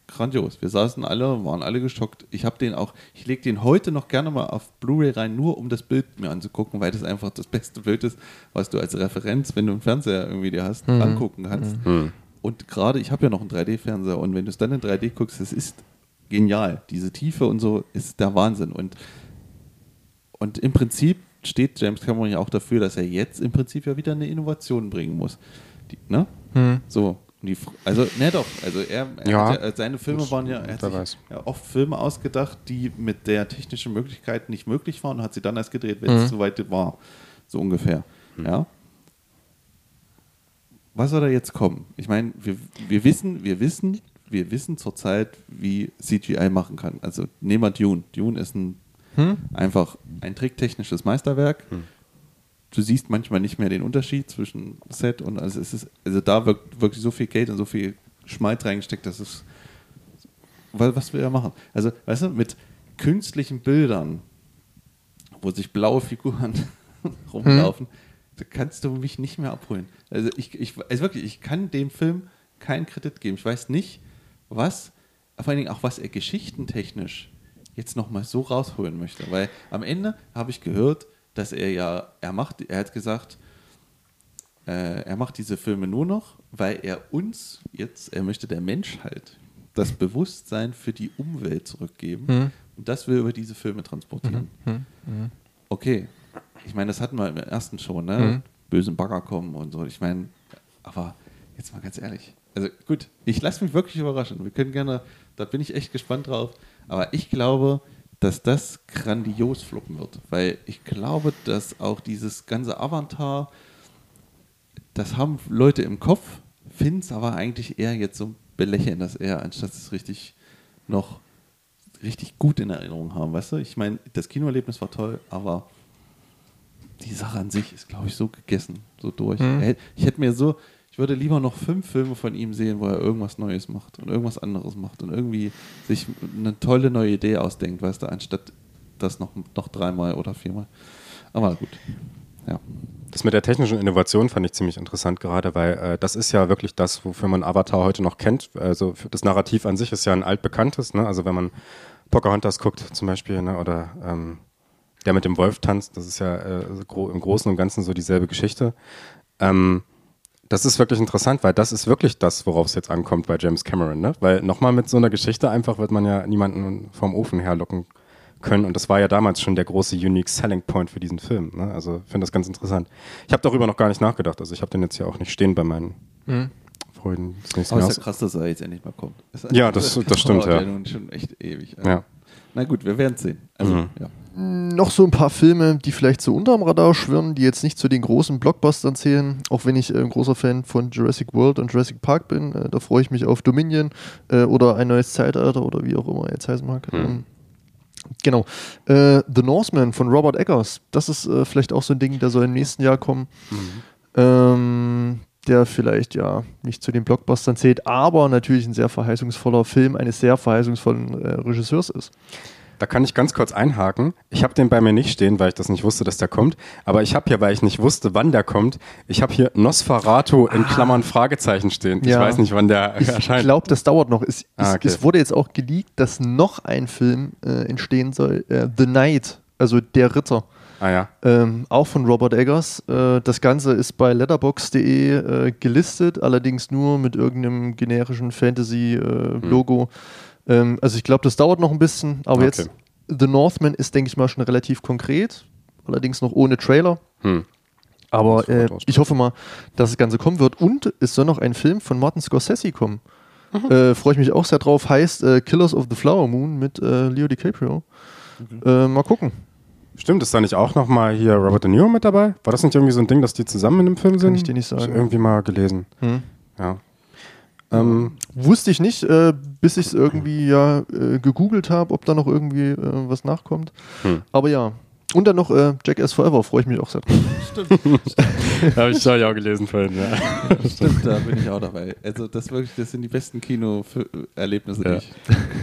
grandios. Wir saßen alle, waren alle geschockt. Ich habe den auch, ich lege den heute noch gerne mal auf Blu-ray rein, nur um das Bild mir anzugucken, weil das einfach das beste Bild ist, was du als Referenz, wenn du einen Fernseher irgendwie dir hast, angucken kannst. Mhm. Und gerade, ich habe ja noch einen 3D-Fernseher und wenn du es dann in 3D guckst, es ist genial. Diese Tiefe und so ist der Wahnsinn. Und, und im Prinzip steht James Cameron ja auch dafür, dass er jetzt im Prinzip ja wieder eine Innovation bringen muss. Die, ne? So. und Die, also, ne doch, also er, er Ja. hat ja, seine Filme waren ja, er hat sich weiß. ja oft Filme ausgedacht, die mit der technischen Möglichkeit nicht möglich waren und hat sie dann erst gedreht, wenn es soweit war. So ungefähr. Ja. Was soll da jetzt kommen? Ich meine, wir, wir wissen, wir wissen, wir wissen zurzeit, wie CGI machen kann. Also nehmen wir Dune. Dune ist ein einfach ein tricktechnisches Meisterwerk. Du siehst manchmal nicht mehr den Unterschied zwischen Set und also es ist, also da wirkt wirklich so viel Geld und so viel Schmalz reingesteckt, dass es weil was will er machen? Also, weißt du, mit künstlichen Bildern, wo sich blaue Figuren rumlaufen, da kannst du mich nicht mehr abholen. Also ich, ich also wirklich, ich kann dem Film keinen Kredit geben. Ich weiß nicht, was, vor allen Dingen auch was er geschichtentechnisch jetzt nochmal so rausholen möchte. Weil am Ende habe ich gehört, dass er ja, er macht, er hat gesagt, äh, er macht diese Filme nur noch, weil er uns jetzt, er möchte der Menschheit das Bewusstsein für die Umwelt zurückgeben. Und das will er über diese Filme transportieren. Okay, ich meine, das hatten wir im ersten schon, ne? Bösen Bagger kommen und so. Ich meine, aber jetzt mal ganz ehrlich. Also gut, ich lasse mich wirklich überraschen. Wir können gerne, da bin ich echt gespannt drauf. Aber ich glaube, dass das grandios fluppen wird. Weil ich glaube, dass auch dieses ganze Avatar, das haben Leute im Kopf, finden es aber eigentlich eher jetzt so belächeln das eher, anstatt es richtig noch richtig gut in Erinnerung haben, weißt du? Ich meine, das Kinoerlebnis war toll, aber die Sache an sich ist, glaube ich, so gegessen, so durch. Er hätt- Ich hätte mir so, ich würde lieber noch fünf Filme von ihm sehen, wo er irgendwas Neues macht und irgendwas anderes macht und irgendwie sich eine tolle neue Idee ausdenkt, weißt du, anstatt das noch, noch dreimal oder viermal. Aber gut. Ja. Das mit der technischen Innovation fand ich ziemlich interessant gerade, weil äh, das ist ja wirklich das, wofür man Avatar heute noch kennt. Also das Narrativ an sich ist ja ein altbekanntes. Ne? Also wenn man Pocahontas guckt zum Beispiel ne? oder ähm, der mit dem Wolf tanzt, das ist ja äh, im Großen und Ganzen so dieselbe Geschichte. Ähm, das ist wirklich interessant, weil das ist wirklich das, worauf es jetzt ankommt bei James Cameron. Ne? Weil nochmal mit so einer Geschichte einfach wird man ja niemanden vom Ofen herlocken können. Und das war ja damals schon der große Unique Selling Point für diesen Film. Ne? Also ich finde das ganz interessant. Ich habe darüber noch gar nicht nachgedacht. Also ich habe den jetzt hier auch nicht stehen bei meinen Freuden des nächsten Aber es ist ja krass, dass er jetzt endlich mal kommt. Ja, das- das stimmt, dauert ja. nun schon echt ewig. Ja. Na gut, wir werden es sehen. Also, Mhm. ja. Noch so ein paar Filme, die vielleicht so unterm Radar schwirren, die jetzt nicht zu den großen Blockbustern zählen, auch wenn ich äh, ein großer Fan von Jurassic World und Jurassic Park bin. Äh, da freue ich mich auf Dominion äh, oder ein neues Zeitalter oder wie auch immer er jetzt heißen mag. Ähm, genau. Äh, The Northman von Robert Eggers, das ist äh, vielleicht auch so ein Ding, der soll im nächsten Jahr kommen. Ähm, der vielleicht ja nicht zu den Blockbustern zählt, aber natürlich ein sehr verheißungsvoller Film eines sehr verheißungsvollen äh, Regisseurs ist. Da kann ich ganz kurz einhaken. Ich habe den bei mir nicht stehen, weil ich das nicht wusste, dass der kommt. Aber ich habe hier, weil ich nicht wusste, wann der kommt, ich habe hier Nosferatu in Klammern Fragezeichen stehen. Ich Ja. weiß nicht, wann der Ich erscheint. glaube, das dauert noch. Es, Ah, okay. es wurde jetzt auch geleakt, dass noch ein Film äh, entstehen soll, äh, The Knight, also der Ritter, ah ja. ähm, auch von Robert Eggers. Äh, das Ganze ist bei letterbox.de äh, gelistet, allerdings nur mit irgendeinem generischen Fantasy-Logo. Ähm, also ich glaube, das dauert noch ein bisschen, aber Okay. jetzt The Northman ist, denke ich mal, schon relativ konkret, allerdings noch ohne Trailer. Hm. Aber äh, ich hoffe mal, dass das Ganze kommen wird. Und es soll noch ein Film von Martin Scorsese kommen. Äh, Freue ich mich auch sehr drauf. Heißt äh, Killers of the Flower Moon mit äh, Leo DiCaprio. Äh, mal gucken. Stimmt, ist da nicht auch nochmal hier Robert De Niro mit dabei? War das nicht irgendwie so ein Ding, dass die zusammen in einem Film sind? ich dir nicht sagen. Ich irgendwie mal gelesen. Hm. Ja. Ähm, Wusste ich nicht, äh, bis ich es irgendwie ja äh, gegoogelt habe, ob da noch irgendwie äh, was nachkommt. Hm. Aber ja. Und dann noch äh, Jackass Forever, freue ich mich auch sehr drauf. Habe ich, hab ich auch gelesen vorhin, ja. Stimmt, da bin ich auch dabei. Also das wirklich, das sind die besten Kino-Erlebnisse, Ja. die ich.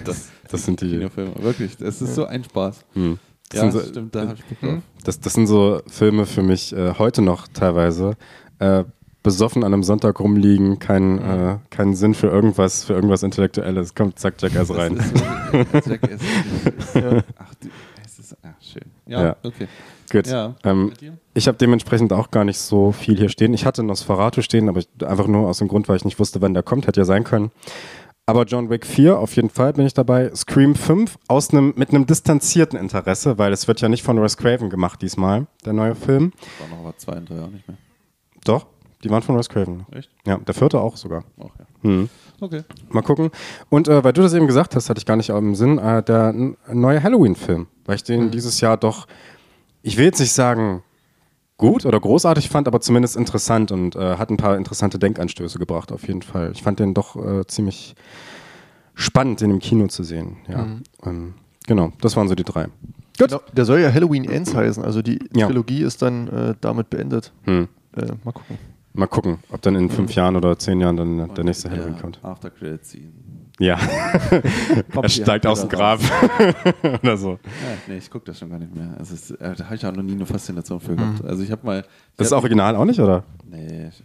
Das, Das sind die. Kinofilme. Wirklich, das ist so ein Spaß. Hm. Das, Ja, sind so, stimmt, da hab ich Bock drauf. das, das sind so Filme für mich äh, heute noch teilweise. Äh, besoffen an einem Sonntag rumliegen, kein, äh, keinen Sinn für irgendwas, für irgendwas Intellektuelles. Kommt, zack, Jackass rein. Das ist wirklich, Jackass Ja. ach, die, es ist, ach, schön. Ja, Ja. okay. Gut. Ja. Ähm, ich habe dementsprechend auch gar nicht so viel hier stehen. Ich hatte Nosferatu stehen, aber ich, einfach nur aus dem Grund, weil ich nicht wusste, wann der kommt. Hätte ja sein können. Aber John Wick 4, auf jeden Fall bin ich dabei. Scream 5 aus einem, mit einem distanzierten Interesse, weil es wird ja nicht von Wes Craven gemacht diesmal, der neue Film. War noch aber zwei und drei auch nicht mehr. Doch, die waren von Wes Craven. Echt? Ja, der vierte auch sogar. Auch ja. Mhm. Okay. Mal gucken. Und äh, weil du das eben gesagt hast, hatte ich gar nicht im Sinn, äh, der neue Halloween-Film, weil ich den dieses Jahr doch, ich will jetzt nicht sagen gut oder großartig fand, aber zumindest interessant und äh, hat ein paar interessante Denkanstöße gebracht, auf jeden Fall. Ich fand den doch äh, ziemlich spannend in dem Kino zu sehen. Ja. Ähm, genau, das waren so die drei. Gut. Genau, der soll ja Halloween Ends heißen, also die Ja. Trilogie ist dann äh, damit beendet. Hm. Äh, mal gucken. Mal gucken, ob dann in fünf Jahren oder zehn Jahren dann der nächste Halloween ja, kommt. After Credit Scene. Ja, er steigt aus dem Grab oder so. Ja, nee, ich gucke das schon gar nicht mehr. Also es, äh, da habe ich auch noch nie eine Faszination für gehabt. Also ich habe mal. ich Das ist hab- Original auch nicht, oder? Nee, ich,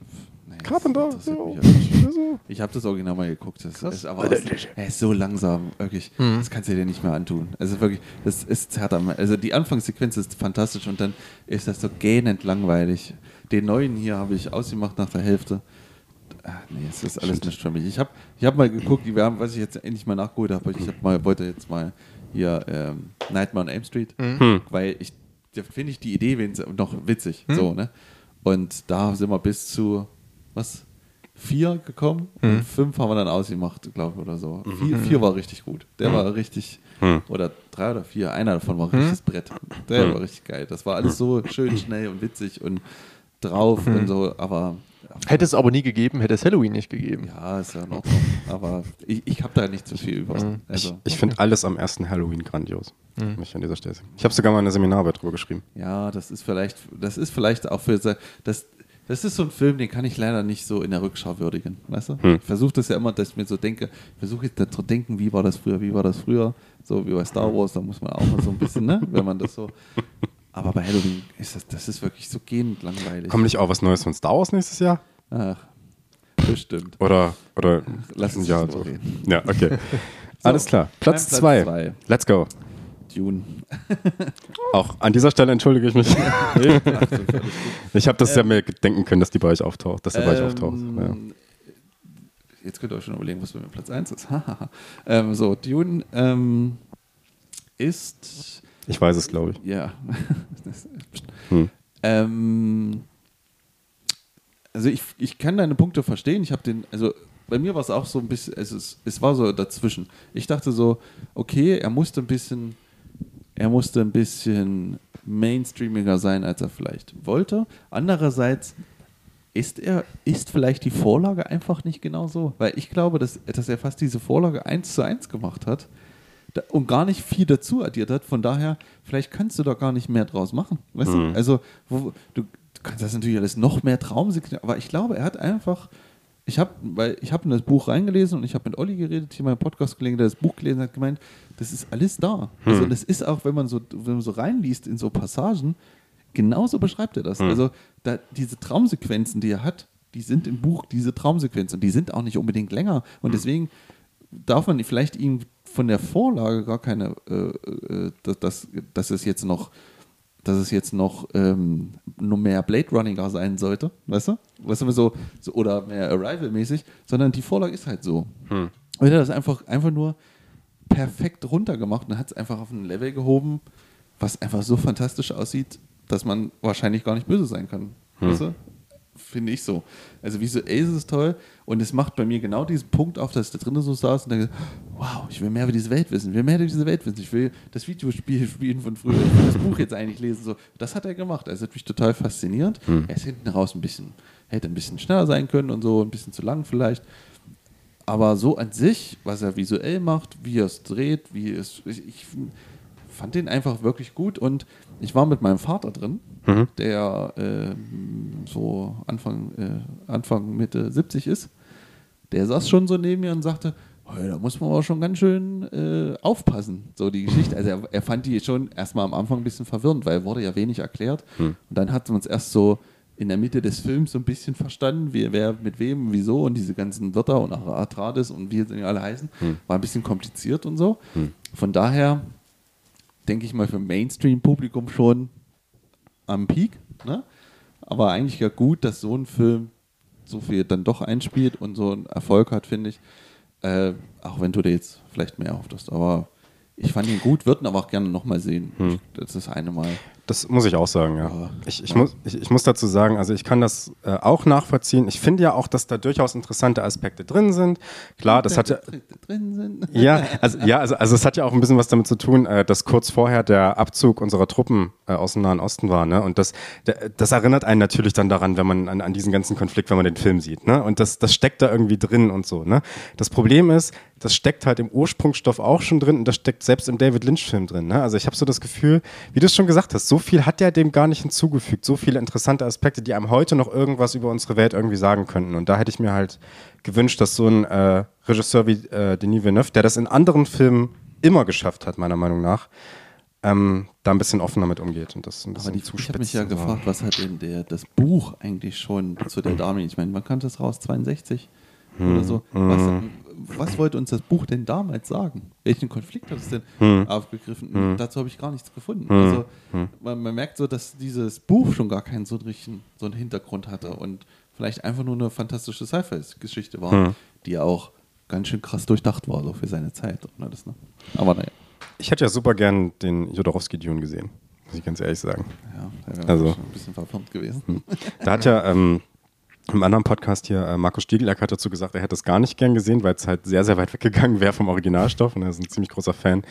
nee Carpenter, das nicht. so. Ich habe das Original mal geguckt. Das ist, aber es, er ist so langsam, wirklich. Das kannst du dir nicht mehr antun. Also wirklich, das ist zerrt am. Also die Anfangssequenz ist fantastisch und dann ist das so gähnend langweilig. Den neuen hier habe ich ausgemacht nach der Hälfte. Ah, nee, es ist alles nicht für mich. Ich habe ich hab mal geguckt, wir haben, was ich jetzt endlich mal nachgeholt habe, ich hab mal, wollte jetzt mal hier ähm, Nightmare on Elm Street, weil ich finde ich die Idee noch witzig. So, ne? Und da sind wir bis zu was? Vier gekommen und fünf haben wir dann ausgemacht, glaube ich, oder so. Vier, vier war richtig gut. Der war richtig, oder drei oder vier, einer davon war richtiges Brett. Der war richtig geil. Das war alles so schön schnell und witzig und drauf und so, aber Hätte es aber nie gegeben, hätte es Halloween nicht gegeben. ja, ist ja Ordnung. Aber ich, ich habe da nicht so viel über. Ich, Also, ich finde alles am ersten Halloween grandios. Muss ich an dieser Stelle sagen. Ich habe sogar mal eine Seminararbeit drüber geschrieben. ja, das ist vielleicht, das ist vielleicht auch für das. Das ist so ein Film, den kann ich leider nicht so in der Rückschau würdigen, weißt du? Hm. Ich versuche das ja immer, dass ich mir so denke, versuche jetzt zu denken, wie war das früher, wie war das früher, so wie bei Star Wars, da muss man auch mal so ein bisschen, ne, wenn man das so. Aber bei Halloween ist das, das ist wirklich so gehend langweilig. Kommt nicht auch was Neues von Star Wars nächstes Jahr? Ach, bestimmt. Oder, oder Lass uns ja, so. reden. ja, okay. Alles klar. Platz Mein Platz zwei. zwei. Let's go. Dune. Auch an dieser Stelle entschuldige ich mich. So. Ich habe das ja mir denken können, dass die bei euch auftaucht, dass der bei euch Ähm, auftaucht. Ja. Jetzt könnt ihr euch schon überlegen, was bei mir Platz 1 ist. ähm, so, Dune ähm, ist. Ich weiß es, glaube ich. Ja. Hm. ähm, also, ich, ich kann deine Punkte verstehen. Ich habe den. Also, bei mir war es auch so ein bisschen. Es, ist, es war so dazwischen. Ich dachte so, okay, er musste ein bisschen. Er musste ein bisschen mainstreamiger sein, als er vielleicht wollte. Andererseits ist er, ist vielleicht die Vorlage einfach nicht genau so? Weil ich glaube, dass, dass er fast diese Vorlage eins zu eins gemacht hat und gar nicht viel dazu addiert hat. Von daher, vielleicht kannst du da gar nicht mehr draus machen. Weißt du? Also, wo, du, du kannst das natürlich alles noch mehr Traumsignal, aber ich glaube, er hat einfach. Ich habe, weil ich habe in das Buch reingelesen und ich habe mit Olli geredet, hier mein Podcast-Kollege, der das Buch gelesen hat, gemeint, das ist alles da. Also das ist auch, wenn man so, wenn man so reinliest in so Passagen, genauso beschreibt er das. Also da, diese Traumsequenzen, die er hat, die sind im Buch diese Traumsequenzen und die sind auch nicht unbedingt länger. Und deswegen darf man vielleicht ihm von der Vorlage gar keine, äh, äh, dass, dass, dass es jetzt noch, dass es jetzt noch ähm, nur mehr Blade Runninger sein sollte, weißt du? Weißt du, so, so oder mehr Arrival-mäßig, sondern die Vorlage ist halt so. Und er hat das einfach, einfach nur perfekt runtergemacht und hat es einfach auf ein Level gehoben, was einfach so fantastisch aussieht, dass man wahrscheinlich gar nicht böse sein kann. Weißt du? Finde ich so. Also visuell ist es toll und es macht bei mir genau diesen Punkt auf, dass ich da drinnen so saß und denke, wow, ich will mehr über diese Welt wissen, ich will mehr über diese Welt wissen, ich will das Videospiel spielen von früher, ich will das Buch jetzt eigentlich lesen. So. Das hat er gemacht. Also natürlich total faszinierend. Er ist hinten raus ein bisschen, hätte ein bisschen schneller sein können und so, ein bisschen zu lang vielleicht. aber so an sich, was er visuell macht, wie er es dreht, wie es. Ich, ich fand den einfach wirklich gut und ich war mit meinem Vater drin, Mhm. der äh, so Anfang, äh, Anfang, Mitte 70 ist. Der saß schon so neben mir und sagte, "Hey, da muss man aber schon ganz schön äh, aufpassen, so die Geschichte. Also er, er fand die schon erstmal am Anfang ein bisschen verwirrend, weil wurde ja wenig erklärt. Und dann hat man es erst so in der Mitte des Films so ein bisschen verstanden, wie, wer mit wem, wieso und diese ganzen Wörter und Atrades und wie sie alle heißen. War ein bisschen kompliziert und so. Von daher denke ich mal, für Mainstream-Publikum schon am Peak. Ne? Aber eigentlich ja gut, dass so ein Film so viel dann doch einspielt und so einen Erfolg hat, finde ich. Äh, auch wenn du dir jetzt vielleicht mehr hoffst. Aber ich fand ihn gut, würden aber auch gerne nochmal sehen. Ich, das ist eine Mal. Das muss ich auch sagen, ja. Ja. Ich, ich, muss, ich, ich muss dazu sagen, also ich kann das äh, auch nachvollziehen. Ich finde ja auch, dass da durchaus interessante Aspekte drin sind. Klar, das hat ja, drin sind. ja, also, ja, also, also es hat ja auch ein bisschen was damit zu tun, äh, dass kurz vorher der Abzug unserer Truppen äh, aus dem Nahen Osten war. Ne? Und das, der, das erinnert einen natürlich dann daran, wenn man an, an diesen ganzen Konflikt, wenn man den Film sieht. Ne? Und das, das steckt da irgendwie drin und so. Ne? Das Problem ist, das steckt halt im Ursprungsstoff auch schon drin und das steckt selbst im David Lynch-Film drin. Ne? Also ich habe so das Gefühl, wie du es schon gesagt hast, so viel hat er dem gar nicht hinzugefügt, so viele interessante Aspekte, die einem heute noch irgendwas über unsere Welt irgendwie sagen könnten. Und da hätte ich mir halt gewünscht, dass so ein äh, Regisseur wie äh, Denis Villeneuve, der das in anderen Filmen immer geschafft hat, meiner Meinung nach, ähm, da ein bisschen offener mit umgeht und das ein bisschen Aber die, ich habe mich ja so. gefragt, was hat denn der, das Buch eigentlich schon zu der Dame? Ich meine, wann kam das raus? 62 Hm, oder so. Was, was wollte uns das Buch denn damals sagen? Welchen Konflikt hat es denn Hm. aufgegriffen? Dazu habe ich gar nichts gefunden. Also man, man merkt so, dass dieses Buch schon gar keinen so, richtigen, so einen Hintergrund hatte und vielleicht einfach nur eine fantastische Sci-Fi-Geschichte war, Hm. die ja auch ganz schön krass durchdacht war, so für seine Zeit. Und alles, ne? Aber naja, Ich hätte ja super gern den Jodorowsky-Dune gesehen, muss ich ganz ehrlich sagen. ja, Also. ein bisschen verwirrt gewesen. Da hat ja ähm, im anderen Podcast hier äh, Markus Stiegelack hat dazu gesagt, er hätte es gar nicht gern gesehen, weil es halt sehr, sehr weit weggegangen wäre vom Originalstoff und er ist ein ziemlich großer Fan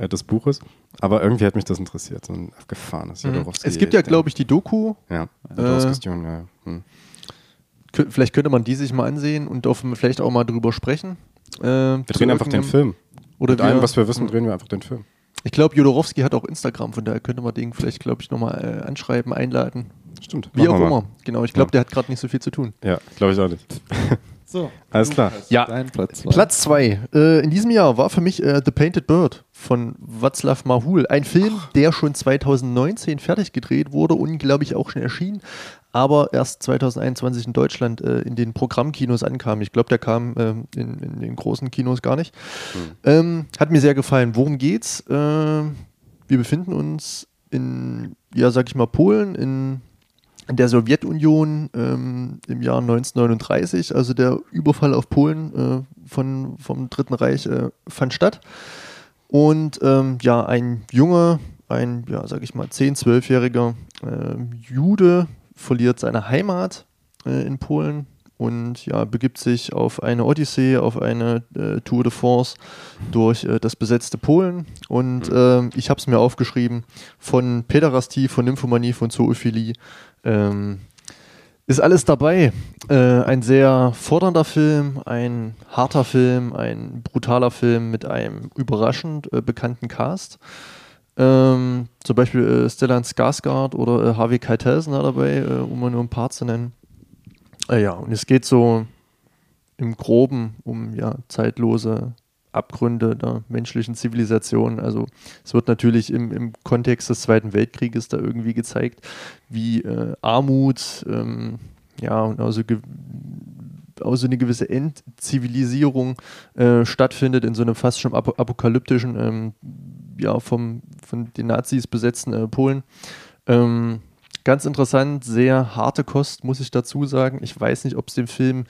äh, des Buches. Aber irgendwie hat mich das interessiert, so ein abgefahrenes Jodorowsky. Es gibt ja, glaube ich, die Doku. Ja, Dune, ja. Hm. Vielleicht könnte man die sich mal ansehen und auf, vielleicht auch mal drüber sprechen. Äh, Wir drehen einfach den Film. Oder Mit allem, wir- was wir wissen, drehen wir einfach den Film. Ich glaube, Jodorowski hat auch Instagram, von daher könnte man den vielleicht, glaube ich, nochmal äh, anschreiben, einladen. Stimmt. Wie auch immer. Genau, ich glaube, Ja. der hat gerade nicht so viel zu tun. Ja, glaube ich auch nicht. So, Alles klar. Ja. Dein Platz zwei. Platz 2. Äh, in diesem Jahr war für mich äh, The Painted Bird von Václav Mahul. Ein Film, der schon 2019 fertig gedreht wurde und, glaube ich, auch schon erschien, aber erst 2021 in Deutschland äh, in den Programmkinos ankam. Ich glaube, der kam ähm, in, in den großen Kinos gar nicht. Ähm, hat mir sehr gefallen. Worum geht's? Äh, wir befinden uns in, ja, sag ich mal, Polen, in der Sowjetunion ähm, im Jahr 1939, also der Überfall auf Polen äh, von, vom Dritten Reich äh, fand statt. Und ähm, ja, ein Junge, ein, ja, sag ich mal, 10-, 12-jähriger äh, Jude verliert seine Heimat äh, in Polen und ja, begibt sich auf eine Odyssee, auf eine äh, Tour de France durch äh, das besetzte Polen. Und ähm, ich habe es mir aufgeschrieben, von Päderastie, von Nymphomanie, von Zoophilie. Ähm, ist alles dabei. Äh, ein sehr fordernder Film, ein harter Film, ein brutaler Film mit einem überraschend äh, bekannten Cast. Ähm, zum Beispiel äh, Stellan Skarsgård oder äh, Harvey Keitel sind da dabei, äh, um mal nur ein paar zu nennen. Äh, ja, und es geht so im Groben um ja, zeitlose Abgründe der menschlichen Zivilisation. Also es wird natürlich im, im Kontext des Zweiten Weltkrieges da irgendwie gezeigt, wie äh, Armut, ähm, ja, und also, ge also eine gewisse Endzivilisierung äh, stattfindet in so einem fast schon ap apokalyptischen, ähm, ja, vom, von den Nazis besetzten äh, Polen. Ähm, ganz interessant, sehr harte Kost, muss ich dazu sagen. Ich weiß nicht, ob es den Film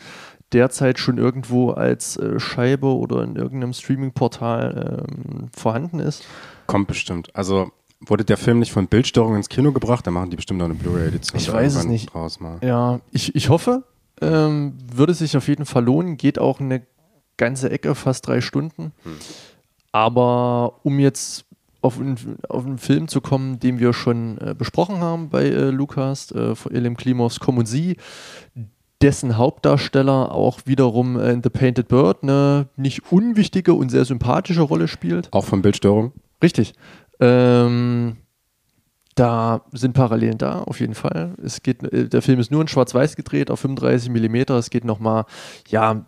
derzeit schon irgendwo als äh, Scheibe oder in irgendeinem Streaming-Portal ähm, vorhanden ist. Kommt bestimmt. Also wurde der Film nicht von Bildstörung ins Kino gebracht? Dann machen die bestimmt noch eine Blu-ray-Edition. Ich weiß es nicht. Draus mal. Ja, ich, ich hoffe, ähm, würde sich auf jeden Fall lohnen. Geht auch eine ganze Ecke, fast drei Stunden. Aber um jetzt auf, einen- auf einen Film zu kommen, den wir schon äh, besprochen haben bei äh, Lukas, äh, von Elim Klimovs Komm und Sie, dessen Hauptdarsteller auch wiederum in The Painted Bird eine nicht unwichtige und sehr sympathische Rolle spielt. Auch von Bildstörung. Richtig. Ähm, da sind Parallelen da, auf jeden Fall. Es geht, äh, der Film ist nur in Schwarz-Weiß gedreht, auf 35 mm. Es geht nochmal, ja,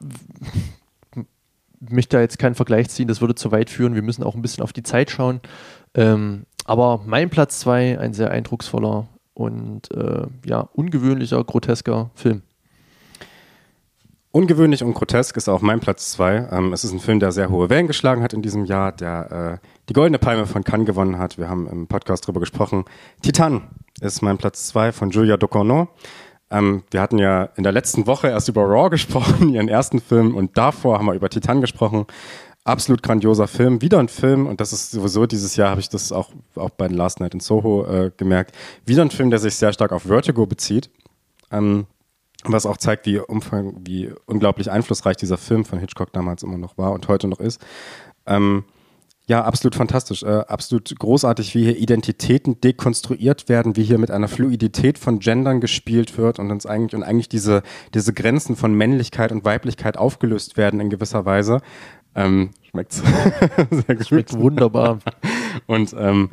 möchte da jetzt keinen Vergleich ziehen, das würde zu weit führen. Wir müssen auch ein bisschen auf die Zeit schauen. Ähm, aber mein Platz 2, ein sehr eindrucksvoller und äh, ja, ungewöhnlicher, grotesker Film. Ungewöhnlich und grotesk ist auch mein Platz 2. Ähm, es ist ein Film, der sehr hohe Wellen geschlagen hat in diesem Jahr, der äh, die Goldene Palme von Cannes gewonnen hat. Wir haben im Podcast darüber gesprochen. Titan ist mein Platz 2 von Julia Ducournau. Ähm, wir hatten ja in der letzten Woche erst über Raw gesprochen, ihren ersten Film, und davor haben wir über Titan gesprochen. Absolut grandioser Film, wieder ein Film, und das ist sowieso dieses Jahr, habe ich das auch, auch bei Last Night in Soho äh, gemerkt, wieder ein Film, der sich sehr stark auf Vertigo bezieht. Ähm, was auch zeigt, wie, umfang, wie unglaublich einflussreich dieser Film von Hitchcock damals immer noch war und heute noch ist. Ähm, ja, absolut fantastisch. Äh, absolut großartig, wie hier Identitäten dekonstruiert werden, wie hier mit einer Fluidität von Gendern gespielt wird und uns eigentlich und eigentlich diese, diese Grenzen von Männlichkeit und Weiblichkeit aufgelöst werden in gewisser Weise. Ähm, schmeckt's sehr gut. Schmeckt wunderbar. Und ähm,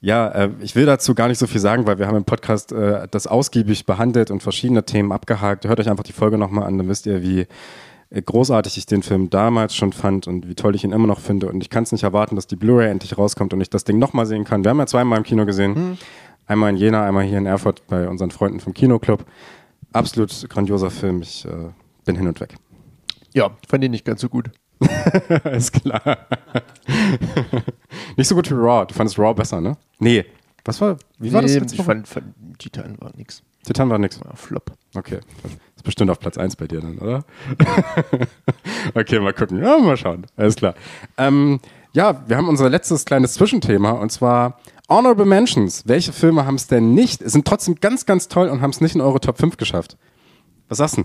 ja, äh, ich will dazu gar nicht so viel sagen, weil wir haben im Podcast äh, das ausgiebig behandelt und verschiedene Themen abgehakt. Hört euch einfach die Folge nochmal an, dann wisst ihr, wie großartig ich den Film damals schon fand und wie toll ich ihn immer noch finde. Und ich kann es nicht erwarten, dass die Blu-ray endlich rauskommt und ich das Ding nochmal sehen kann. Wir haben ja zweimal im Kino gesehen. Mhm. Einmal in Jena, einmal hier in Erfurt bei unseren Freunden vom Kinoclub. Absolut grandioser Film. Ich äh, bin hin und weg. Ja, fand ihn nicht ganz so gut. Ist klar. nicht so gut wie Raw. Du fandest Raw besser, ne? Nee. Was war, wie war nee, das? Ich fand, fand Titan war nix. Titan war nix. War Flop. Okay. Bestimmt auf Platz 1 bei dir dann, oder? okay, mal gucken. Ja, mal schauen. Alles klar. Ähm, ja, wir haben unser letztes kleines Zwischenthema und zwar Honorable Mentions. Welche Filme haben es denn nicht, sind trotzdem ganz, ganz toll und haben es nicht in eure Top 5 geschafft? Was sagst du?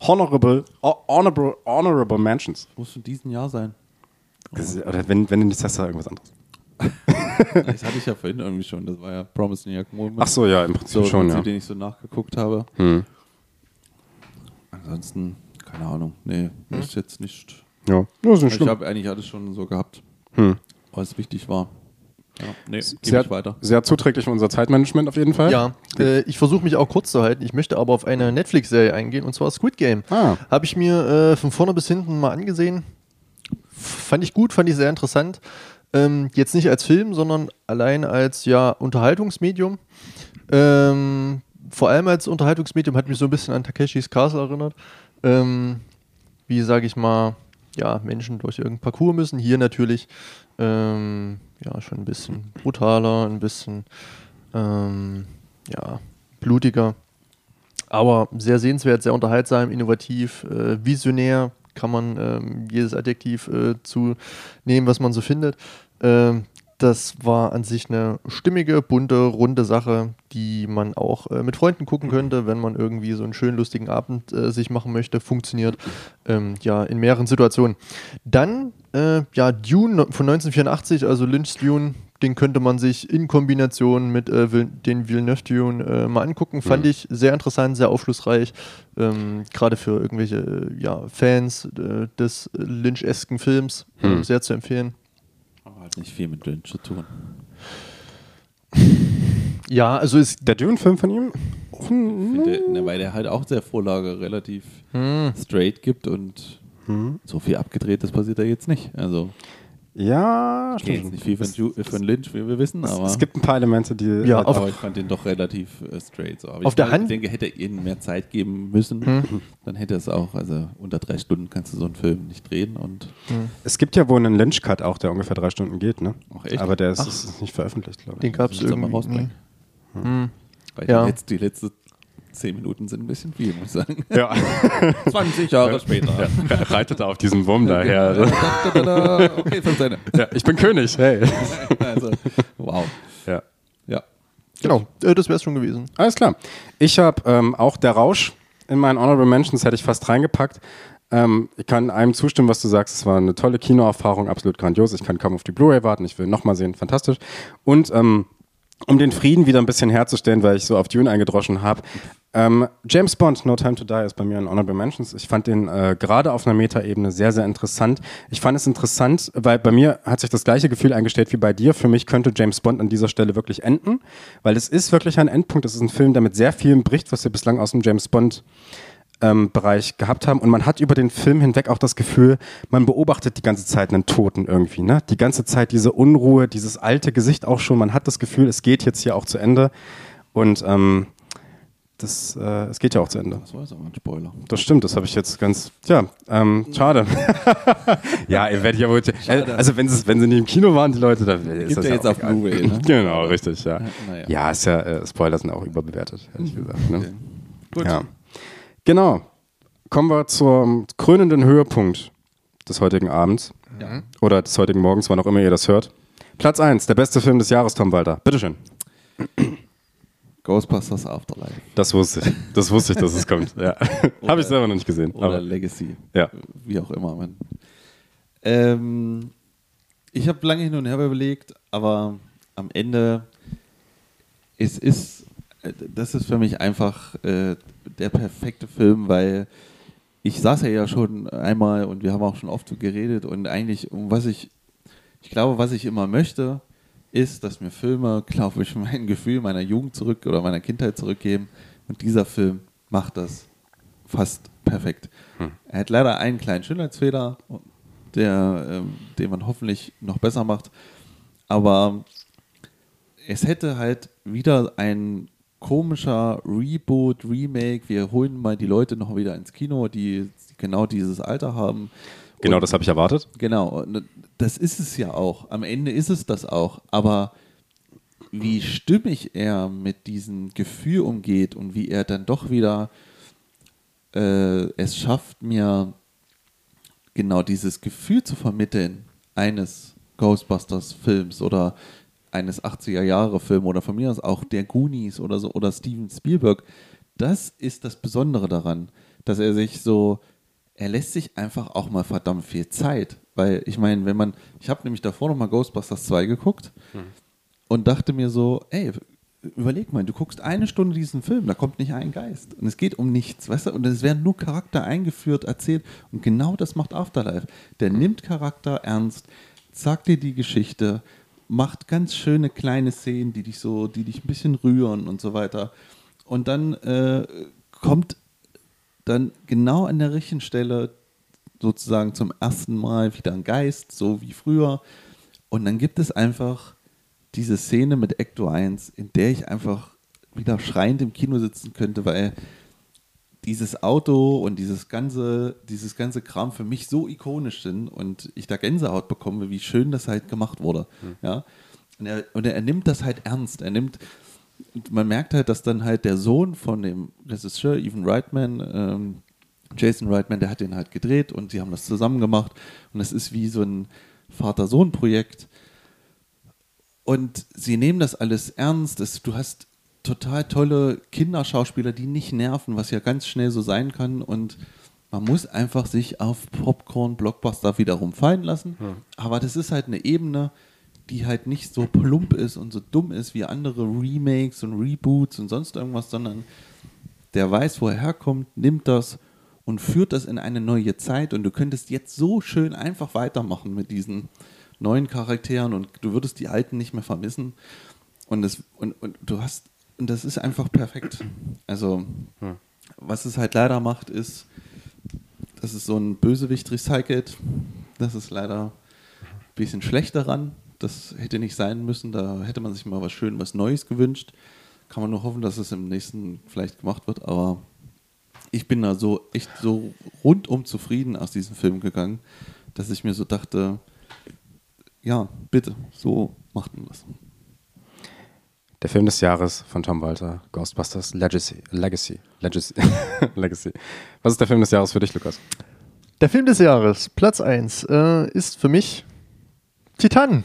Honorable, honorable, honorable Mentions. Muss in diesem Jahr sein. Oder wenn, wenn du nicht sagst, irgendwas anderes. das hatte ich ja vorhin irgendwie schon. Das war ja Promise New York Moment. Ach so, ja, im Prinzip so, schon, ja. den ich so nachgeguckt habe. Hm. Ansonsten, keine Ahnung. Nee, hm. ist jetzt nicht. Ja, das ist Ich habe eigentlich alles schon so gehabt, hm. was wichtig war. Ja, nee, sehr, weiter. sehr zuträglich für unser Zeitmanagement auf jeden Fall. Ja, äh, ich versuche mich auch kurz zu halten. Ich möchte aber auf eine Netflix-Serie eingehen und zwar Squid Game. Ah. Habe ich mir äh, von vorne bis hinten mal angesehen. Fand ich gut, fand ich sehr interessant. Ähm, jetzt nicht als Film, sondern allein als ja, Unterhaltungsmedium. Ähm, vor allem als Unterhaltungsmedium hat mich so ein bisschen an Takeshis Castle erinnert. Ähm, wie sage ich mal, ja, Menschen durch irgendein Parcours müssen. Hier natürlich ähm, ja schon ein bisschen brutaler, ein bisschen ähm, ja, blutiger. Aber sehr sehenswert, sehr unterhaltsam, innovativ, äh, visionär, kann man ähm, jedes Adjektiv äh, zu nehmen, was man so findet. Ähm, das war an sich eine stimmige, bunte, runde Sache, die man auch äh, mit Freunden gucken könnte, wenn man irgendwie so einen schönen, lustigen Abend äh, sich machen möchte. Funktioniert ähm, ja in mehreren Situationen. Dann, äh, ja, Dune von 1984, also Lynch's Dune, den könnte man sich in Kombination mit äh, den Villeneuve Dune äh, mal angucken. Fand mhm. ich sehr interessant, sehr aufschlussreich. Ähm, Gerade für irgendwelche äh, ja, Fans des Lynch-esken Films mhm. sehr zu empfehlen hat nicht viel mit Lynch zu tun. Ja, also ist der Dune-Film von ihm? Finde, ne, weil der halt auch der Vorlage relativ hm. straight gibt und hm. so viel abgedreht, das passiert da jetzt nicht. Also ja, stimmt. Jetzt nicht viel von, Ju von Lynch, wie wir wissen, aber. Es gibt ein paar Elemente, die. Ja, halt aber ich fand den doch relativ äh, straight. So. Aber auf der Hand? Ich denke, hätte er ihnen mehr Zeit geben müssen, hm. dann hätte es auch. Also unter drei Stunden kannst du so einen Film nicht drehen. Und hm. Es gibt ja wohl einen Lynch-Cut auch, der ungefähr drei Stunden geht, ne? Ach, echt? Aber der ist, ist nicht veröffentlicht, glaube ich. Den gab es irgendwie. Mal rausbringen. Hm. Weil ja. die, letzte, die letzte Zehn Minuten sind ein bisschen viel, muss ich sagen. Ja. 20 Jahre später. Ja, reitet da auf diesem Wurm daher. okay, von seine. Ja, ich bin König, hey. Also, wow. Ja. Ja. Genau, äh, das wäre es schon gewesen. Alles klar. Ich habe ähm, auch der Rausch in meinen Honorable Mentions hätte ich fast reingepackt. Ähm, ich kann einem zustimmen, was du sagst. Es war eine tolle Kinoerfahrung, absolut grandios. Ich kann kaum auf die Blu-ray warten. Ich will nochmal sehen, fantastisch. Und ähm, um den Frieden wieder ein bisschen herzustellen, weil ich so auf Dune eingedroschen habe, Ähm, James Bond, No Time to Die, ist bei mir ein Honorable Mentions. Ich fand den äh, gerade auf einer Metaebene sehr, sehr interessant. Ich fand es interessant, weil bei mir hat sich das gleiche Gefühl eingestellt wie bei dir. Für mich könnte James Bond an dieser Stelle wirklich enden, weil es ist wirklich ein Endpunkt. Es ist ein Film, der mit sehr vielem bricht, was wir bislang aus dem James Bond ähm, Bereich gehabt haben. Und man hat über den Film hinweg auch das Gefühl, man beobachtet die ganze Zeit einen Toten irgendwie. Ne? Die ganze Zeit diese Unruhe, dieses alte Gesicht auch schon. Man hat das Gefühl, es geht jetzt hier auch zu Ende. Und ähm, das, äh, es geht ja auch zu Ende. Das war jetzt aber ein Spoiler. Das stimmt, das habe ich jetzt ganz. Tja, ähm, schade. ja, ihr werdet ja wohl. Äh, also, wenn sie, wenn sie nicht im Kino waren, die Leute, dann ist Gibt das ja ja jetzt auch auf. Blu-ray, ne? Genau, richtig, ja. Ja, naja. Ja, ist ja, äh, Spoiler sind auch überbewertet, ehrlich gesagt. Ne? Okay. Gut. Ja. Genau. Kommen wir zum krönenden Höhepunkt des heutigen Abends. Ja. Oder des heutigen Morgens, wann auch immer ihr das hört. Platz 1, der beste Film des Jahres, Tom Walter. Bitteschön. Ghostbusters Afterlife. Das wusste ich. Das wusste ich, dass es kommt. Ja. Habe ich selber noch nicht gesehen. Oder Aber, Legacy. ja. Wie auch immer. Man. Ähm, ich habe lange hin und her überlegt, aber am Ende, es ist, das ist für mich einfach äh, der perfekte Film, weil ich saß ja ja schon einmal und wir haben auch schon oft geredet und eigentlich, um was ich, ich glaube, was ich immer möchte, ist, dass mir Filme, glaube ich, mein Gefühl meiner Jugend zurück oder meiner Kindheit zurückgeben und dieser Film macht das fast perfekt. Er hat leider einen kleinen Schönheitsfehler, der, ähm, den man hoffentlich noch besser macht. Aber es hätte halt wieder ein komischer Reboot, Remake. Wir holen mal die Leute noch wieder ins Kino, die genau dieses Alter haben. Genau, Und- das habe ich erwartet. Genau, und das ist es ja auch. Am Ende ist es das auch. Aber wie stimmig er mit diesem Gefühl umgeht und wie er dann doch wieder äh, es schafft, mir genau dieses Gefühl zu vermitteln eines Ghostbusters-Films oder eines 80er-Jahre-Films oder von mir aus auch der Goonies oder so oder Steven Spielberg. Das ist das Besondere daran, dass er sich so, er lässt sich einfach auch mal verdammt viel Zeit. Weil ich meine, wenn man, ich habe nämlich davor noch mal Ghostbusters 2 geguckt und dachte mir so, ey, überleg mal, du guckst eine Stunde diesen Film, da kommt nicht ein Geist. Und es geht um nichts, weißt du? Und es werden nur Charakter eingeführt, erzählt. Und genau das macht Afterlife. Der nimmt Charakter ernst, sagt dir die Geschichte, macht ganz schöne kleine Szenen, die dich so, die dich ein bisschen rühren und so weiter. Und dann äh, kommt dann genau an der richtigen Stelle sozusagen zum ersten Mal wieder ein Geist, so wie früher. Und dann gibt es einfach diese Szene mit Ecto 1, in der ich einfach wieder schreiend im Kino sitzen könnte, weil dieses Auto und dieses ganze, dieses ganze Kram für mich so ikonisch sind und ich da Gänsehaut bekomme, wie schön das halt gemacht wurde. Ja? Und, er, und er nimmt das halt ernst. Er nimmt, man merkt halt, dass dann halt der Sohn von dem Regisseur, Evan Reitman, ähm, Jason Reitman, der hat den halt gedreht und sie haben das zusammen gemacht. Und es ist wie so ein Vater-Sohn-Projekt. Und sie nehmen das alles ernst. Es, du hast total tolle Kinderschauspieler, die nicht nerven, was ja ganz schnell so sein kann. Und man muss einfach sich auf Popcorn-Blockbuster wiederum fallen lassen. Aber das ist halt eine Ebene, die halt nicht so plump ist und so dumm ist wie andere Remakes und Reboots und sonst irgendwas, sondern der weiß, wo er herkommt, nimmt das und führt das in eine neue Zeit. Und du könntest jetzt so schön einfach weitermachen mit diesen neuen Charakteren und du würdest die alten nicht mehr vermissen. Und, das, und, und du hast, und das ist einfach perfekt. Also, was es halt leider macht, ist, dass es so ein Bösewicht recycelt. Das ist leider ein bisschen schlecht daran. Das hätte nicht sein müssen. Da hätte man sich mal was schön, was Neues gewünscht. Kann man nur hoffen, dass es im nächsten vielleicht gemacht wird. Aber ich bin da so echt so rundum zufrieden aus diesem Film gegangen, dass ich mir so dachte, ja, bitte, so macht man das. Der Film des Jahres von Tom Walter, Ghostbusters Legacy. Legacy. Legacy. Legacy. Was ist der Film des Jahres für dich, Lukas? Der Film des Jahres, Platz 1, äh, ist für mich Titan.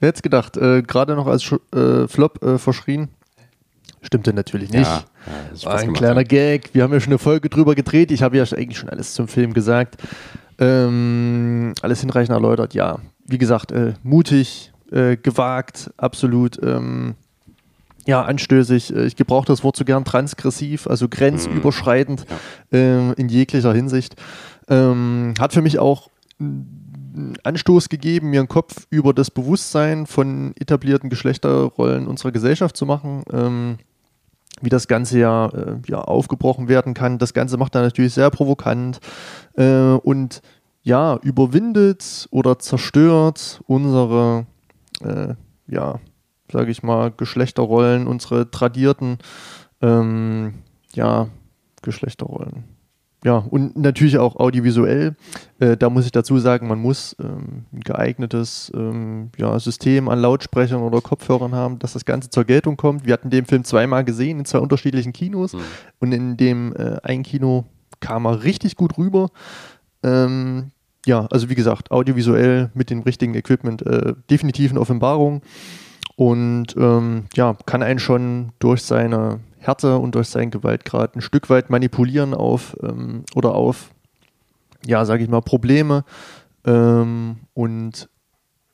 Wer hätte gedacht? Äh, Gerade noch als Sch äh, Flop äh, verschrien. Stimmte natürlich nicht. Ja, ja, ein kleiner ja. Gag. Wir haben ja schon eine Folge drüber gedreht. Ich habe ja eigentlich schon alles zum Film gesagt. Ähm, alles hinreichend erläutert. Ja, wie gesagt, äh, mutig, äh, gewagt, absolut. Ähm, ja, anstößig. Äh, ich gebrauche das Wort so gern transgressiv, also grenzüberschreitend äh, in jeglicher Hinsicht. Ähm, hat für mich auch Anstoß gegeben, mir einen Kopf über das Bewusstsein von etablierten Geschlechterrollen unserer Gesellschaft zu machen. Ähm, wie das Ganze ja, äh, ja aufgebrochen werden kann. Das Ganze macht er natürlich sehr provokant äh, und ja, überwindet oder zerstört unsere, äh, ja, sage ich mal, Geschlechterrollen, unsere tradierten, ähm, ja, Geschlechterrollen ja, und natürlich auch audiovisuell. Äh, da muss ich dazu sagen, man muss ähm, ein geeignetes ähm, ja, System an Lautsprechern oder Kopfhörern haben, dass das Ganze zur Geltung kommt. Wir hatten den Film zweimal gesehen in zwei unterschiedlichen Kinos mhm. und in dem äh, einen Kino kam er richtig gut rüber. Ähm, ja, also wie gesagt, audiovisuell mit dem richtigen Equipment äh, definitiv eine Offenbarung und ähm, ja, kann einen schon durch seine Härte und durch seinen Gewaltgrad ein Stück weit manipulieren auf ähm, oder auf, ja, sage ich mal, Probleme ähm, und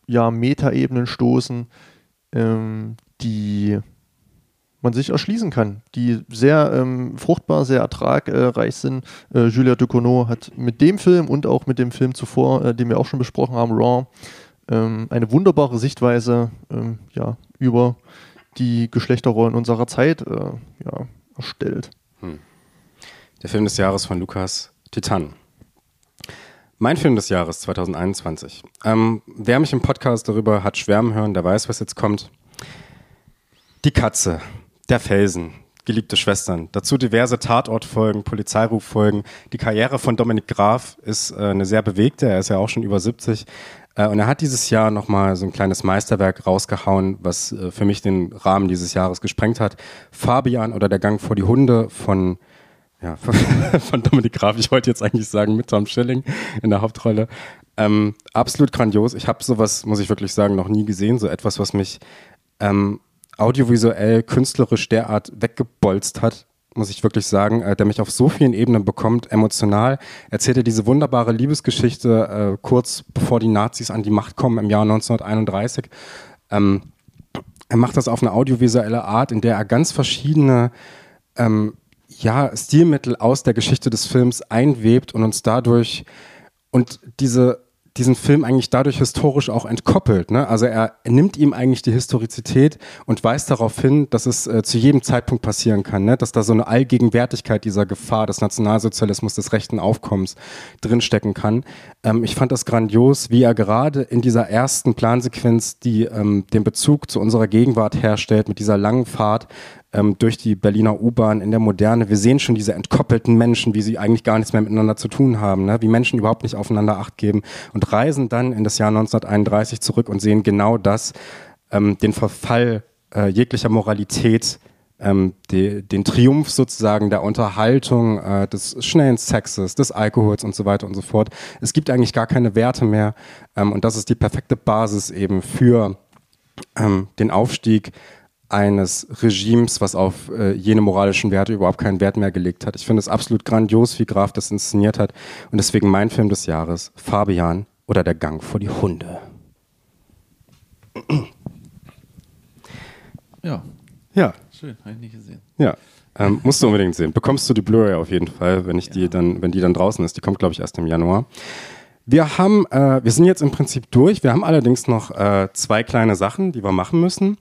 ja, Metaebenen stoßen, ähm, die man sich erschließen kann, die sehr ähm, fruchtbar, sehr ertragreich sind. Äh, Julia Ducournau hat mit dem Film und auch mit dem Film zuvor, äh, den wir auch schon besprochen haben, Raw, ähm, eine wunderbare Sichtweise ähm, ja, über die Geschlechterrollen unserer Zeit äh, ja, erstellt. Hm. Der Film des Jahres von Lukas Titan. Mein Film des Jahres 2021. Ähm, wer mich im Podcast darüber hat schwärmen hören, der weiß, was jetzt kommt. Die Katze, der Felsen, geliebte Schwestern. Dazu diverse Tatortfolgen, Polizeiruffolgen. Die Karriere von Dominik Graf ist äh, eine sehr bewegte. Er ist ja auch schon über 70. Äh, und er hat dieses Jahr nochmal so ein kleines Meisterwerk rausgehauen, was äh, für mich den Rahmen dieses Jahres gesprengt hat. Fabian oder Der Gang vor die Hunde von, ja, von Dominik Graf. Ich wollte jetzt eigentlich sagen, mit Tom Schilling in der Hauptrolle. Ähm, absolut grandios. Ich habe sowas, muss ich wirklich sagen, noch nie gesehen. So etwas, was mich ähm, audiovisuell, künstlerisch derart weggebolzt hat muss ich wirklich sagen, äh, der mich auf so vielen Ebenen bekommt, emotional. Erzählt er diese wunderbare Liebesgeschichte äh, kurz bevor die Nazis an die Macht kommen im Jahr 1931. Ähm, er macht das auf eine audiovisuelle Art, in der er ganz verschiedene ähm, ja, Stilmittel aus der Geschichte des Films einwebt und uns dadurch und diese diesen Film eigentlich dadurch historisch auch entkoppelt. Ne? Also er, nimmt ihm eigentlich die Historizität und weist darauf hin, dass es äh, zu jedem Zeitpunkt passieren kann, ne? dass da so eine Allgegenwärtigkeit dieser Gefahr des Nationalsozialismus, des rechten Aufkommens drinstecken kann. Ähm, ich fand das grandios, wie er gerade in dieser ersten Plansequenz, die ähm, den Bezug zu unserer Gegenwart herstellt, mit dieser langen Fahrt ähm, durch die Berliner U-Bahn in der Moderne. Wir sehen schon diese entkoppelten Menschen, wie sie eigentlich gar nichts mehr miteinander zu tun haben, ne? wie Menschen überhaupt nicht aufeinander Acht geben und reisen dann in das Jahr 1931 zurück und sehen genau das, ähm, den Verfall äh, jeglicher Moralität, ähm, die, den Triumph sozusagen der Unterhaltung, äh, des schnellen Sexes, des Alkohols und so weiter und so fort. Es gibt eigentlich gar keine Werte mehr ähm, und das ist die perfekte Basis eben für ähm, den Aufstieg eines Regimes, was auf äh, jene moralischen Werte überhaupt keinen Wert mehr gelegt hat. Ich finde es absolut grandios, wie Graf das inszeniert hat. Und deswegen mein Film des Jahres, Fabian oder Der Gang vor die Hunde. Ja. Ja. Schön, habe ich nicht gesehen. Ja. Ähm, musst du unbedingt sehen. Bekommst du die Blu-ray auf jeden Fall, wenn ich ja. die dann, wenn die dann draußen ist. Die kommt, glaube ich, erst im Januar. Wir haben, äh, wir sind jetzt im Prinzip durch. Wir haben allerdings noch äh, zwei kleine Sachen, die wir machen müssen.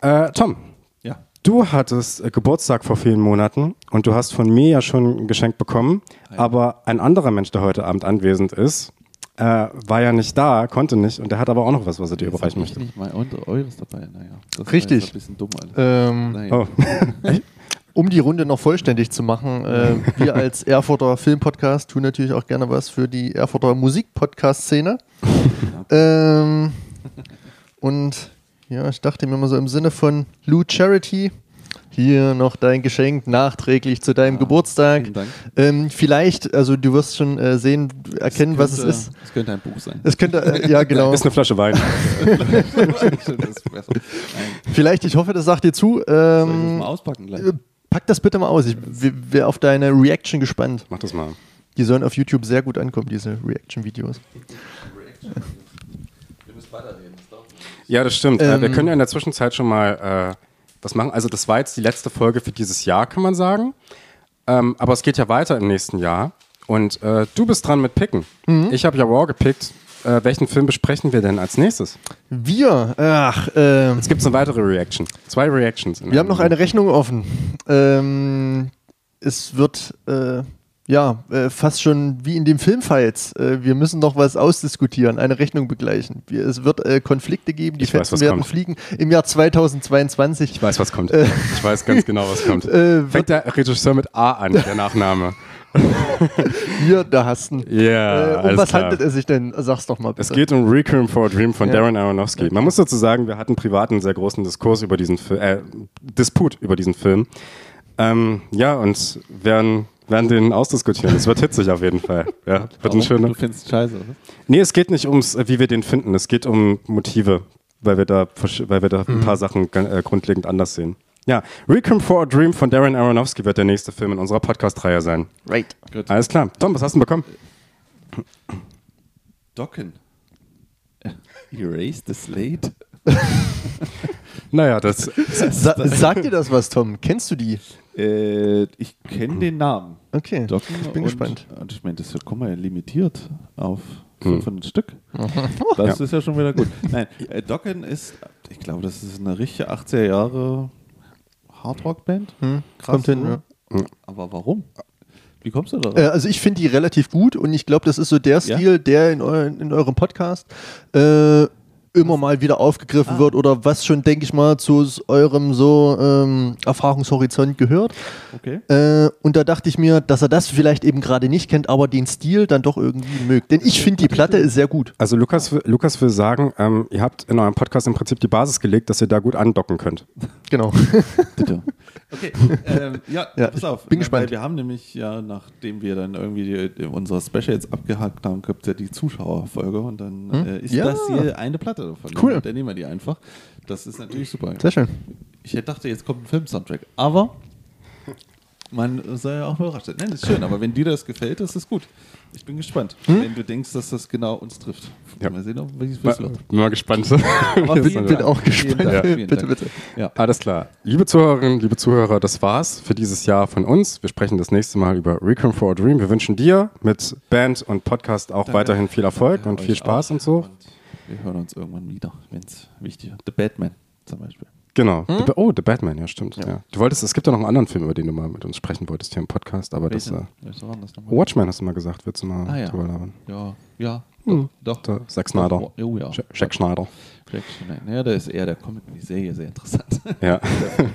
Äh, Tom. Ja. Du hattest äh, Geburtstag vor vielen Monaten und du hast von mir ja schon ein Geschenk bekommen, Hi. aber ein anderer Mensch, der heute Abend anwesend ist, äh, war ja nicht da, konnte nicht und der hat aber auch noch was, was er dir Jetzt überreichen möchte. nicht mal eures dabei, naja. Das Richtig. Ein bisschen dumm alles. Ähm, naja. oh. um die Runde noch vollständig zu machen, äh, wir als Erfurter Filmpodcast tun natürlich auch gerne was für die Erfurter Musikpodcast-Szene. ähm, und ja, ich dachte mir mal so im Sinne von Lou Charity. Hier noch dein Geschenk nachträglich zu deinem ja, Geburtstag. Vielen Dank. Ähm, vielleicht, also du wirst schon äh, sehen, erkennen, könnte, was es ist. Es könnte ein Buch sein. Es könnte, äh, ja genau. ist eine Flasche Wein. vielleicht, ich hoffe, das sagt dir zu. Ähm, Soll ich das mal auspacken gleich? Äh, pack das bitte mal aus. Ich wäre auf deine Reaction gespannt. Mach das mal. Die sollen auf YouTube sehr gut ankommen, diese Reaction-Videos. Reaction. Wir müssen weiterreden. Ja, das stimmt. Ähm, wir können ja in der Zwischenzeit schon mal das machen. Also das war jetzt die letzte Folge für dieses Jahr, kann man sagen. Ähm, aber es geht ja weiter im nächsten Jahr. Und äh, du bist dran mit Picken. Mhm. Ich habe ja Raw gepickt. Äh, welchen Film besprechen wir denn als nächstes? Wir, ach, ähm, Jetzt gibt es eine weitere Reaction. Zwei Reactions. wir haben noch eine Rechnung offen. Ähm, es wird, äh, ja, äh, fast schon wie in dem Filmfights. Äh, wir müssen noch was ausdiskutieren, eine Rechnung begleichen. Wir, es wird äh, Konflikte geben, die Ich Fetzen werden kommt. fliegen im Jahr 2022. Ich weiß, was kommt. ich weiß ganz genau, was kommt. Äh, wird Fängt der Regisseur mit A an, der Nachname. hier der Hasten. Ja, äh, um was klar. handelt es sich denn? Sag's doch mal bitte. Es geht um Requiem for a Dream von Ja. Darren Aronofsky. Man muss dazu sagen, wir hatten privat einen sehr großen Diskurs über diesen Film, äh, Disput über diesen Film. Ähm, ja, und werden, werden den ausdiskutieren. Es wird hitzig auf jeden Fall. Ja, wird ein schöner. Du findest scheiße, oder? Nee, es geht nicht ums, äh, wie wir den finden. Es geht um Motive, weil wir da, weil wir da ein paar Sachen gan- äh, grundlegend anders sehen. Ja, Requiem for a Dream von Darren Aronofsky wird der nächste Film in unserer Podcast-Reihe sein. right. Gut. Alles klar. Tom, was hast du denn bekommen? Docken. Erase the slate. Naja, das, Sa sag dir das was, Tom? Kennst du die? Äh, ich kenne den Namen. Okay, Docken. ich bin und, gespannt. Und ich meine, das ist ja limitiert auf Hm. 500 Stück. Das ist ja schon wieder gut. Nein, äh, Docken ist, ich glaube, das ist eine richtige 80er Jahre Hardrock-Band. Hm, Krass, kommt hin, ja. Aber warum? Wie kommst du da Äh, also ich finde die relativ gut und ich glaube, das ist so der Ja? Stil, der in, eu in eurem Podcast äh, immer mal wieder aufgegriffen Ah. wird oder was schon, denke ich mal, zu eurem so ähm, Erfahrungshorizont gehört. Okay. Äh, und da dachte ich mir, dass er das vielleicht eben gerade nicht kennt, aber den Stil dann doch irgendwie mögt. Denn ich finde, die Platte ist sehr gut. Also Lukas, will- Lukas will sagen, ähm, ihr habt in eurem Podcast im Prinzip die Basis gelegt, dass ihr da gut andocken könnt. Genau. Bitte. Okay, ähm, ja, Ja, pass auf. bin gespannt. Wir haben nämlich ja, nachdem wir dann irgendwie die, die, unsere Specials abgehakt haben, gibt es ja die Zuschauerfolge und dann Hm? äh, ist Ja. das hier eine Platte davon. Cool. Und dann nehmen wir die einfach. Das ist natürlich super. Sehr schön. Ich hätte dachte, jetzt kommt ein Film-Soundtrack. Aber man sei ja auch überrascht. Nein, das ist schön, aber wenn dir das gefällt, ist es gut. Ich bin gespannt. Wenn du denkst, dass das genau uns trifft. Hm? Ja. Mal sehen, ob wie es Bin wird. mal gespannt. Aber bin- bin auch gespannt. Dank, Ja. Bitte, Dank. bitte. Ja. Alles klar. Liebe Zuhörerinnen, liebe Zuhörer, das war's für dieses Jahr von uns. Wir sprechen das nächste Mal über Requiem for a Dream. Wir wünschen dir mit Band und Podcast auch Danke. weiterhin viel Erfolg Danke und viel Spaß auch. und so. Und wir hören uns irgendwann wieder, wenn es wichtig ist. The Batman zum Beispiel. Genau. The Ba- oh, The Batman, ja, stimmt. Ja. Du wolltest, es gibt ja noch einen anderen Film, über den du mal mit uns sprechen wolltest hier im Podcast, aber das. Welchen? Äh, das? Watchmen hast du mal gesagt, willst du mal Ah, ja. drüber labern? Ja, ja. Hm. Doch. Der Zack Snyder. Oh, oh, ja. Jack- Jack Schneider. Jack Schneider. Ja, da ist eher der Comic die Serie sehr interessant. Ja.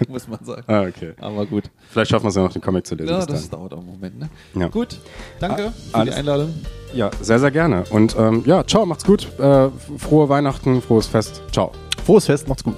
Muss man sagen. ah, okay. Aber gut. Vielleicht schaffen wir es ja noch, den Comic zu lesen. Ja, das dahin. dauert auch einen Moment. Ne? Ja. Gut. Danke Ah, für die Einladung. Ja, sehr, sehr gerne. Und ähm, ja, ciao, macht's gut. Äh, frohe Weihnachten, frohes Fest. Ciao. Frohes Fest, macht's gut.